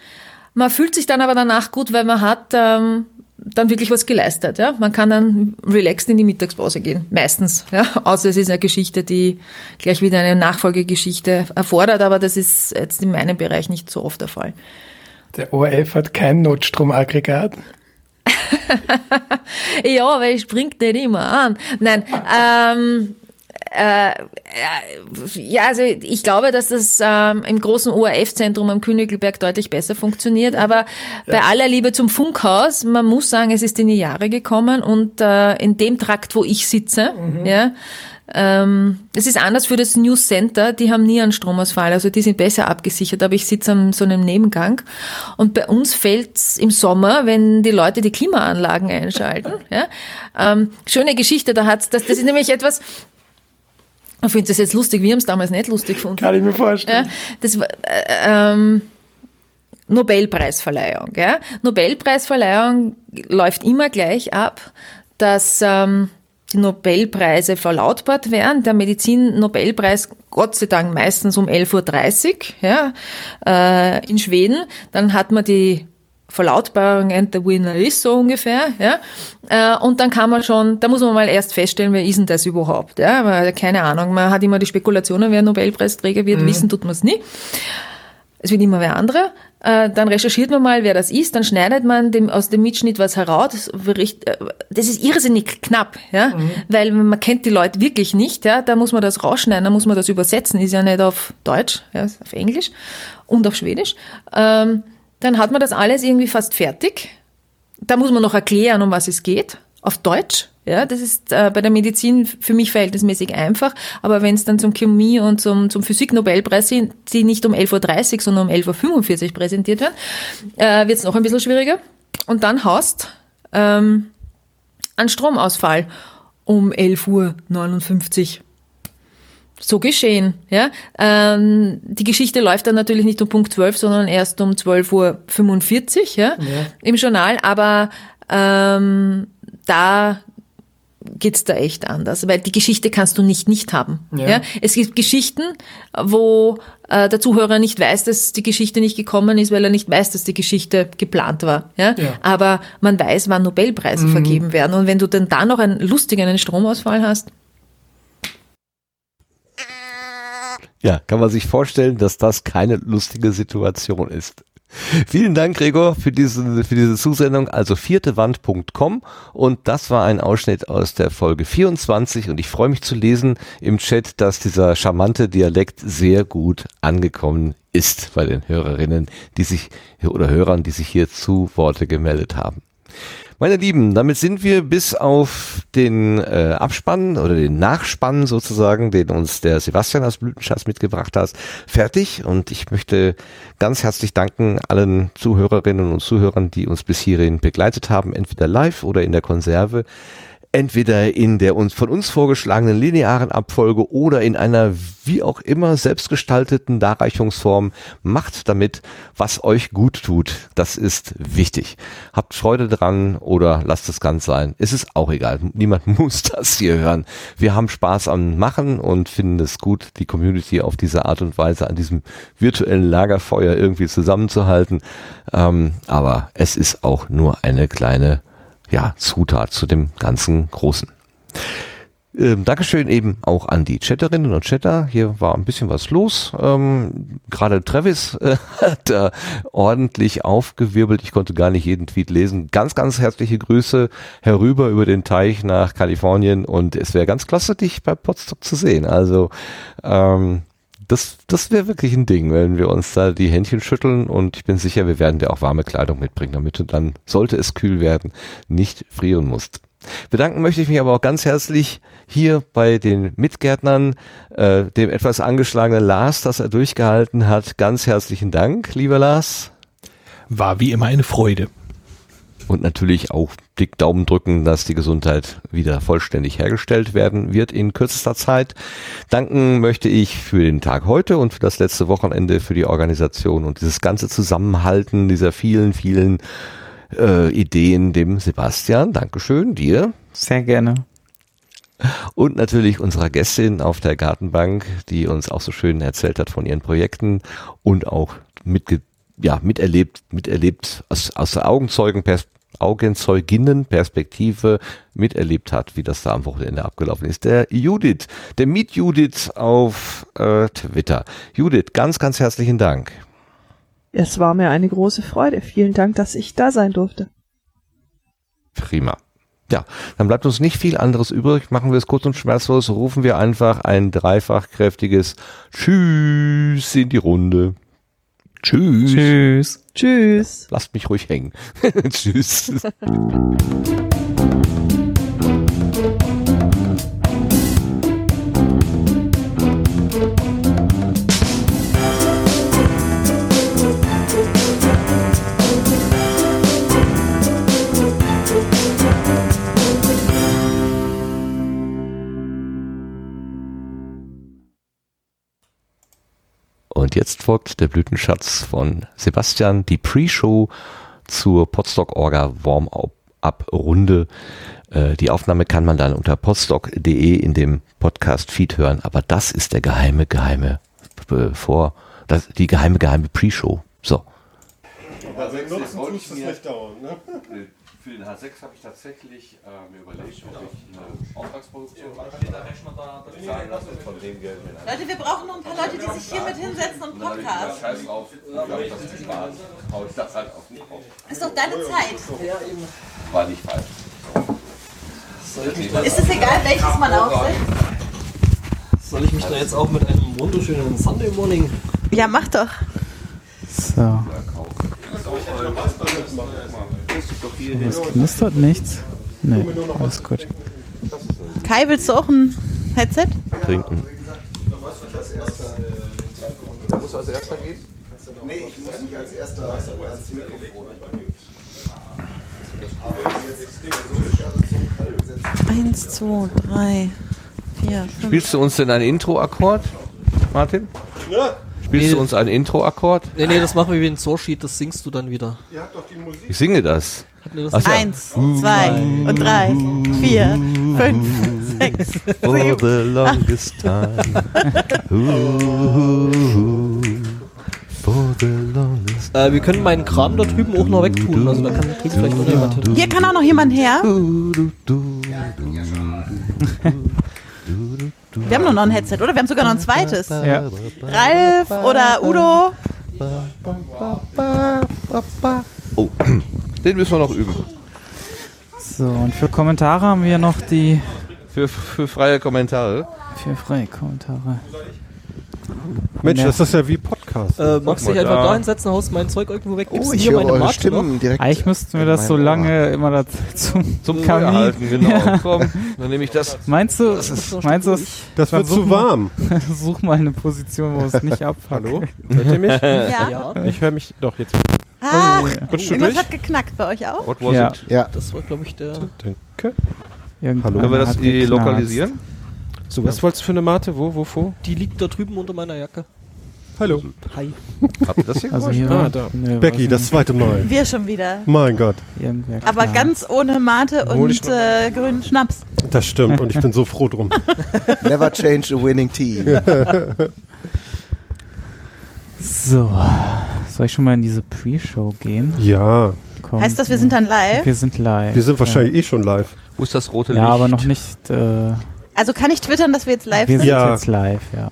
Man fühlt sich dann aber danach gut, weil man hat ähm, dann wirklich was geleistet. Ja? Man kann dann relaxed in die Mittagspause gehen, meistens. Ja? Außer es ist eine Geschichte, die gleich wieder eine Nachfolgegeschichte erfordert, aber das ist jetzt in meinem Bereich nicht so oft der Fall. Der ORF hat kein Notstromaggregat. ja, weil es springt nicht immer an. Nein, ähm, äh, äh, ja, also ich glaube, dass das ähm, im großen ORF-Zentrum am Königelberg deutlich besser funktioniert. Aber bei aller Liebe zum Funkhaus, man muss sagen, es ist in die Jahre gekommen und äh, in dem Trakt, wo ich sitze, ja, ähm, es ist anders für das News Center, die haben nie einen Stromausfall, also die sind besser abgesichert, aber ich sitze an so einem Nebengang und bei uns fällt's im Sommer, wenn die Leute die Klimaanlagen einschalten. Ja? Ähm, schöne Geschichte, da hat's, das, das ist nämlich etwas, ich finde das jetzt lustig, wir haben es damals nicht lustig gefunden. Kann ich mir vorstellen. Ja, das war, äh, ähm, Nobelpreisverleihung. Ja? Nobelpreisverleihung läuft immer gleich ab, dass ähm, die Nobelpreise verlautbart werden. Der Medizin-Nobelpreis, Gott sei Dank, meistens um 11.30 Uhr ja, äh, in Schweden. Dann hat man die Verlautbarung and the winner is so ungefähr, ja. Äh, und dann kann man schon, da muss man mal erst feststellen, wer ist denn das überhaupt, ja. Weil, keine Ahnung, man hat immer die Spekulationen, wer Nobelpreisträger wird, Mhm. wissen tut man es nie. Es wird immer wer andere. Äh, dann recherchiert man mal, wer das ist, dann schneidet man dem, aus dem Mitschnitt was heraus. Das, äh, das ist irrsinnig knapp, ja, weil man kennt die Leute wirklich nicht, ja. Da muss man das rausschneiden, da muss man das übersetzen, ist ja nicht auf Deutsch, ja, ist auf Englisch und auf Schwedisch. Ähm, dann hat man das alles irgendwie fast fertig. Da muss man noch erklären, um was es geht, auf Deutsch. Ja, das ist äh, bei der Medizin für mich verhältnismäßig einfach, aber wenn es dann zum Chemie und zum, zum Physik-Nobelpreis sind, die nicht um 11.30 Uhr, sondern um 11.45 Uhr präsentiert werden, äh, wird es noch ein bisschen schwieriger. Und dann haust ähm, ein Stromausfall um 11.59 Uhr. So geschehen, ja. Ähm, die Geschichte läuft dann natürlich nicht um Punkt 12, sondern erst um 12.45 Uhr, ja, im Journal, aber ähm, da geht's da echt anders, weil die Geschichte kannst du nicht nicht haben. Ja. Ja. Es gibt Geschichten, wo äh, der Zuhörer nicht weiß, dass die Geschichte nicht gekommen ist, weil er nicht weiß, dass die Geschichte geplant war. Ja? Ja. Aber man weiß, wann Nobelpreise Mhm. vergeben werden. Und wenn du dann da noch einen lustigen einen Stromausfall hast, Ja, kann man sich vorstellen, dass das keine lustige Situation ist. Vielen Dank, Gregor, für diese, für diese Zusendung. Also viertewand.com und das war ein Ausschnitt aus der Folge 24 und ich freue mich zu lesen im Chat, dass dieser charmante Dialekt sehr gut angekommen ist bei den Hörerinnen, die sich oder Hörern, die sich hier zu Worte gemeldet haben. Meine Lieben, damit sind wir bis auf den äh, Abspann oder den Nachspann sozusagen, den uns der Sebastian aus Blütenschatz mitgebracht hat, fertig. Und ich möchte ganz herzlich danken allen Zuhörerinnen und Zuhörern, die uns bis hierhin begleitet haben, entweder live oder in der Konserve. Entweder in der uns von uns vorgeschlagenen linearen Abfolge oder in einer wie auch immer selbstgestalteten Darreichungsform. Macht damit, was euch gut tut. Das ist wichtig. Habt Freude dran oder lasst es ganz sein. Es ist auch egal. Niemand muss das hier hören. Wir haben Spaß am Machen und finden es gut, die Community auf diese Art und Weise an diesem virtuellen Lagerfeuer irgendwie zusammenzuhalten. Ähm, aber es ist auch nur eine kleine ja, Zutat zu dem ganzen Großen. Ähm, Dankeschön eben auch an die Chatterinnen und Chatter. Hier war ein bisschen was los. Ähm, Gerade Travis äh, hat da ordentlich aufgewirbelt. Ich konnte gar nicht jeden Tweet lesen. Ganz, ganz herzliche Grüße herüber über den Teich nach Kalifornien und es wäre ganz klasse, dich bei Potsdok zu sehen. Also ähm, das, das wäre wirklich ein Ding, wenn wir uns da die Händchen schütteln und ich bin sicher, wir werden dir auch warme Kleidung mitbringen, damit du dann, sollte es kühl werden, nicht frieren musst. Bedanken möchte ich mich aber auch ganz herzlich hier bei den Mitgärtnern, äh, dem etwas angeschlagenen Lars, dass er durchgehalten hat. Ganz herzlichen Dank, lieber Lars. War wie immer eine Freude. Und natürlich auch dick Daumen drücken, dass die Gesundheit wieder vollständig hergestellt werden wird in kürzester Zeit. Danken möchte ich für den Tag heute und für das letzte Wochenende für die Organisation und dieses ganze Zusammenhalten dieser vielen, vielen äh, Ideen dem Sebastian. Dankeschön, dir. Sehr gerne. Und natürlich unserer Gästin auf der Gartenbank, die uns auch so schön erzählt hat von ihren Projekten und auch mitge ja, miterlebt, miterlebt aus, aus der Augenzeugen Augenzeuginnenperspektive miterlebt hat, wie das da am Wochenende abgelaufen ist. Der Judith, der Meet Judith auf äh, Twitter. Judith, ganz, ganz herzlichen Dank. Es war mir eine große Freude. Vielen Dank, dass ich da sein durfte. Prima. Ja, dann bleibt uns nicht viel anderes übrig. Machen wir es kurz und schmerzlos. Rufen wir einfach ein dreifach kräftiges Tschüss in die Runde. Tschüss. Tschüss. Tschüss. Lasst mich ruhig hängen. Tschüss. Und jetzt folgt der Blütenschatz von Sebastian, die Pre-Show zur Podstock Orga Warm-Up-Runde. Äh, Die Aufnahme kann man dann unter podstock.de in dem Podcast-Feed hören, aber das ist der geheime, geheime, äh, vor, das, die geheime, geheime Pre-Show. So. Also nutzen tust es nicht dauern, ne? Für den H6 habe ich tatsächlich äh, mir überlegt, ob ich eine sagen von dem Geld mir Leute, wir brauchen noch ein paar Leute, die sich hier mit hinsetzen und Podcast. Scheiß drauf, ich glaube, das ist Spaß. Hau ich das halt auf den Kopf. Ist doch deine Zeit. War nicht falsch. Ist es egal, welches man aufsetzt? Soll ich mich da jetzt auch mit einem wunderschönen Sunday Morning? Ja, mach doch. So. Es knistert nichts. Nee, alles gut. Kai, willst du auch ein Headset? Trinken. Da muss als erster gehen? Nee, ich muss nicht als erster ans Mikrofon. Eins, zwei, drei, vier, fünf. Spielst du uns denn ein Intro-Akkord, Martin? Ja. Spielst Nee. du uns ein Intro-Akkord? Nee, nee, das machen wir wie ein Source-Sheet, das singst du dann wieder. Ihr habt doch die Musik. Ich singe das. Das Ach ja. Eins, zwei und drei, vier, fünf, sechs, For sieben, the longest time. Ooh, for the longest Äh, wir können meinen Kram da drüben auch noch wegtun, also da kann drüben vielleicht noch jemand hin. Hier kann auch noch jemand her. Wir haben nur noch ein Headset, oder? Wir haben sogar noch ein zweites. Ja. Ralf oder Udo. Oh, den müssen wir noch üben. So, und für Kommentare haben wir noch die. Für, für freie Kommentare. Für freie Kommentare. Mensch, Ja. das ist ja wie Podcast. Äh, magst du dich mal einfach da. hinsetzen, haust mein Zeug irgendwo weg, gibst Oh, ich hier höre meine eure Marke Stimmen noch? direkt. Eigentlich müssten wir das so lange immer dazu zum, Zum Kamin. Halten, genau. Komm, dann nehme ich das. Meinst du, Das ist- meinst du, Das wird zu mal- warm. Such mal eine Position, wo es nicht abfuckt. Hallo? Hört ihr mich? Ja. Ich höre mich doch jetzt. Ah, Rutscht du irgendwas hat geknackt bei euch auch. What was Ja. it? Ja. Das war, glaube ich, der. Danke. Irgendwann Können wir das eh lokalisieren? So, was wolltest du für eine Mate? Wo, wo, wo? Die liegt da drüben unter meiner Jacke. Hallo. Hi. Habt ihr das hier Also gemacht? hier Ah, da. nee, Becky, das zweite Mal. Wir schon wieder. Mein Gott, Irgendwer Aber ganz ohne Mate und äh, grünen Schnaps. das stimmt und ich bin so froh drum. Never change a winning team. So. Soll ich schon mal in diese Pre-Show gehen? Ja, Komm. Heißt das, wir sind dann live? Wir sind live. wir sind wahrscheinlich eh schon live. Wo ist das rote Ja, Licht? aber noch nicht. Äh, Also kann ich twittern, dass wir jetzt live wir sind? sind Ja. jetzt live, ja.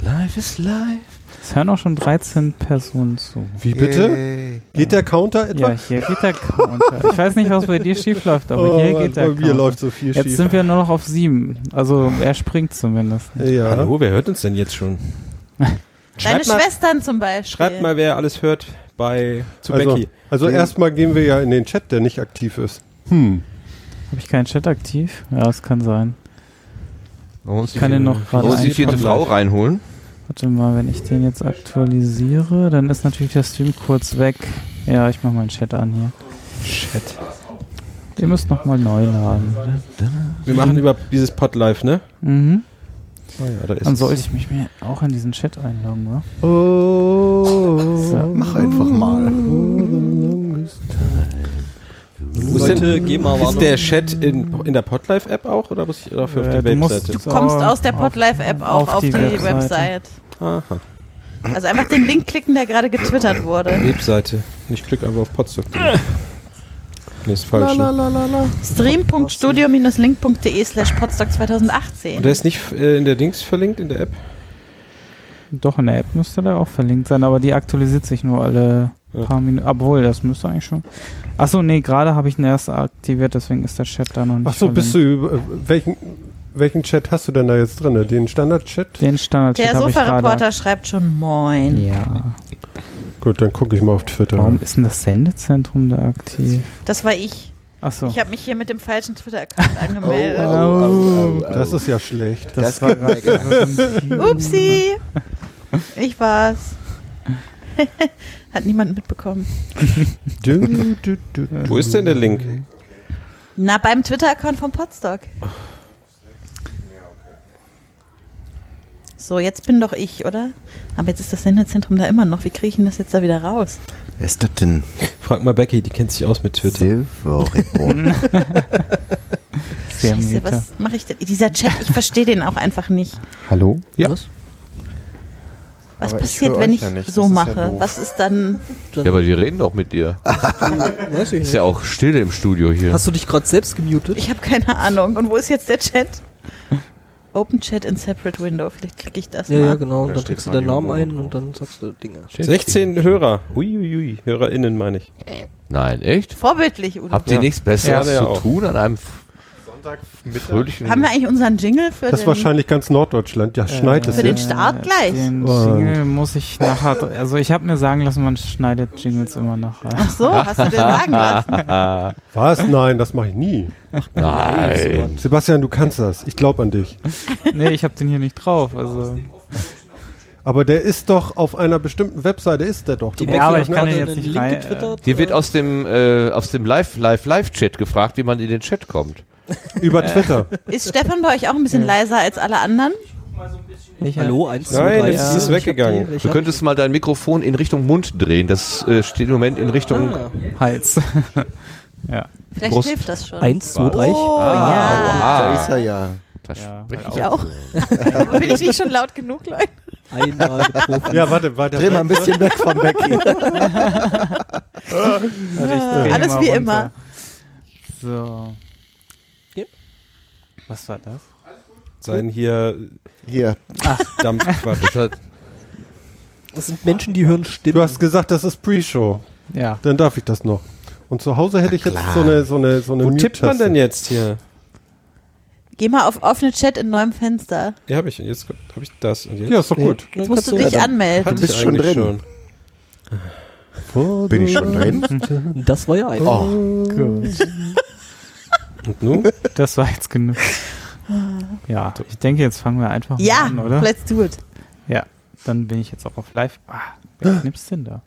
Live is live. Es hören auch schon 13 Personen zu. Wie bitte? Geht der Counter etwa? Ja, hier geht der Counter. Ich weiß nicht, was bei dir schief läuft, aber Oh, hier geht der bei mir Counter. läuft so viel Jetzt schief. sind wir nur noch auf sieben. Also er springt zumindest. Ja. Hallo, wer hört uns denn jetzt schon? Deine Schreibt mal, Schwestern zum Beispiel. schreibt mal, wer alles hört bei zu Also, Becky. also Den- erstmal gehen wir ja in den Chat, der nicht aktiv ist. Hm. Habe ich keinen Chat aktiv? Ja, das kann sein. Uns Ich kann den noch gerade uns die vierte. Frau reinholen? Warte mal, wenn ich den jetzt aktualisiere, dann ist natürlich der Stream kurz weg. Ja, ich mache meinen Chat an hier. Chat. Ihr müsst nochmal neu laden. Wir machen über dieses Podlife, ne? Mhm. Ah ja, da ist Dann es. sollte ich mich mir auch in diesen Chat einloggen, wa? Oh, So. Mach einfach mal. Leute, denn, ist der Chat in, in der Podlife-App auch oder muss ich dafür auf Äh, die du musst- Webseite? Du kommst Auf- aus der Podlife-App auch auf auf, die die, Webseite. Website. Aha. Also einfach den Link klicken, der gerade getwittert wurde. Webseite. Ich klicke einfach auf Podstock. Nee, ist falsch. Ne? Stream.studio-link.de slash podstock 2018. Und der ist nicht äh, in der Dings verlinkt, in der App? Doch, in der App müsste der auch verlinkt sein, aber die aktualisiert sich nur alle paar Minuten. Obwohl, das müsste eigentlich schon. Achso, nee, gerade habe ich ihn erst aktiviert, deswegen ist der Chat da noch nicht. Ach so, bist du über, äh, welchen, welchen Chat hast du denn da jetzt drin? Den Standard-Chat? Den Standard-Chat Der. Sofa-Reporter schreibt schon Moin. Ja. Gut, dann gucke ich mal auf Twitter. Warum ist denn das Sendezentrum da aktiv? Das war ich. Achso. Ich habe mich hier mit dem falschen Twitter-Account angemeldet. Oh, Das ist ja schlecht. Das, war gerade. Upsi. Ich war's. Hat niemand mitbekommen. Du, du, du. Wo ist denn der Link? Na, beim Twitter-Account vom Podstock. So, jetzt bin doch ich, oder? Aber jetzt ist das Sendezentrum da immer noch. Wie kriege ich denn das jetzt da wieder raus? Wer ist das denn? Frag mal Becky, die kennt sich aus mit Twitter. Sehr Scheiße, was mache ich denn? Dieser Chat, ich verstehe den auch einfach nicht. Hallo? Ja. Was Aber ich passiert, höre wenn ich ja so das ist ja mache? doof. Was ist dann. Ja, aber die reden doch mit dir. Weiß ich Ist ja auch Stille im Studio hier. Hast du dich gerade selbst gemutet? Ich habe keine Ahnung. Und wo ist jetzt der Chat? Open Chat in Separate Window. Vielleicht klicke ich das Ja, mal. ja, genau. Da Dann trägst du deinen Namen ein und dann sagst du Dinge. 16 Hörer. Uiuiui. HörerInnen meine ich. Nein, echt? Vorbildlich, Udo. Habt ihr Ja. nichts Besseres Ja, zu auch. tun an einem fröhlichen... Haben wir eigentlich unseren Jingle für Das ist wahrscheinlich ganz Norddeutschland. Ja, schneit es für den. Start gleich? Den. Jingle muss ich nachher. Also, ich habe mir sagen lassen, man schneidet Jingles immer nachher. Ach so, hast du dir sagen lassen? Was? Nein, das mache ich nie. Nein. Sebastian, du kannst das. Ich glaube an dich. nee, ich habe den hier nicht drauf. Also. Aber der ist doch auf einer bestimmten Webseite, ist der doch. Du Ja, aber ich kann den jetzt nicht rein. Dir wird aus dem, äh, aus dem Live, Live, Live-Chat gefragt, wie man in den Chat kommt. Über Twitter. Ist Stefan bei euch auch ein bisschen leiser als alle anderen? Hallo, eins, Nein, zwei, drei, es ist weggegangen. Du könntest mal dein Mikrofon in Richtung Mund drehen. Das äh, steht im Moment in Richtung Ah. Hals. ja. Vielleicht Brust. hilft das schon. Eins, zwei, drei. Oh, Ah, ja. wow. Da ist er ja. Das Ja, spricht Ich auch. Bin ich nicht schon laut genug, Leute? Einmal Profi. Ja, warte, warte. Dreh mal ein bisschen weg von Becky. Also ich Alles mal wie runter. immer. So. Ja. Was war das? Sein hier Hier. Dampfquatsch. Das Das sind Menschen, die hören Stimmen. Du hast gesagt, das ist Pre-Show. Ja. Dann darf ich das noch. Und zu Hause hätte ich jetzt so eine, so eine, so eine Wo tippt man denn jetzt hier? Geh mal auf offene Chat in neuem Fenster. Ja, habe ich. Jetzt habe ich das. Und jetzt? Ja, ist doch gut. Jetzt musst du dich anmelden. Hatte bist schon drin. schon. Bin ich schon drin? Das war ja ein. Oh. Gut. Und nun? Das war jetzt genug. Ja, ich denke, jetzt fangen wir einfach mal Ja, an, oder? let's do it. Ja, dann bin ich jetzt auch auf live. Ah, wer knippst denn da?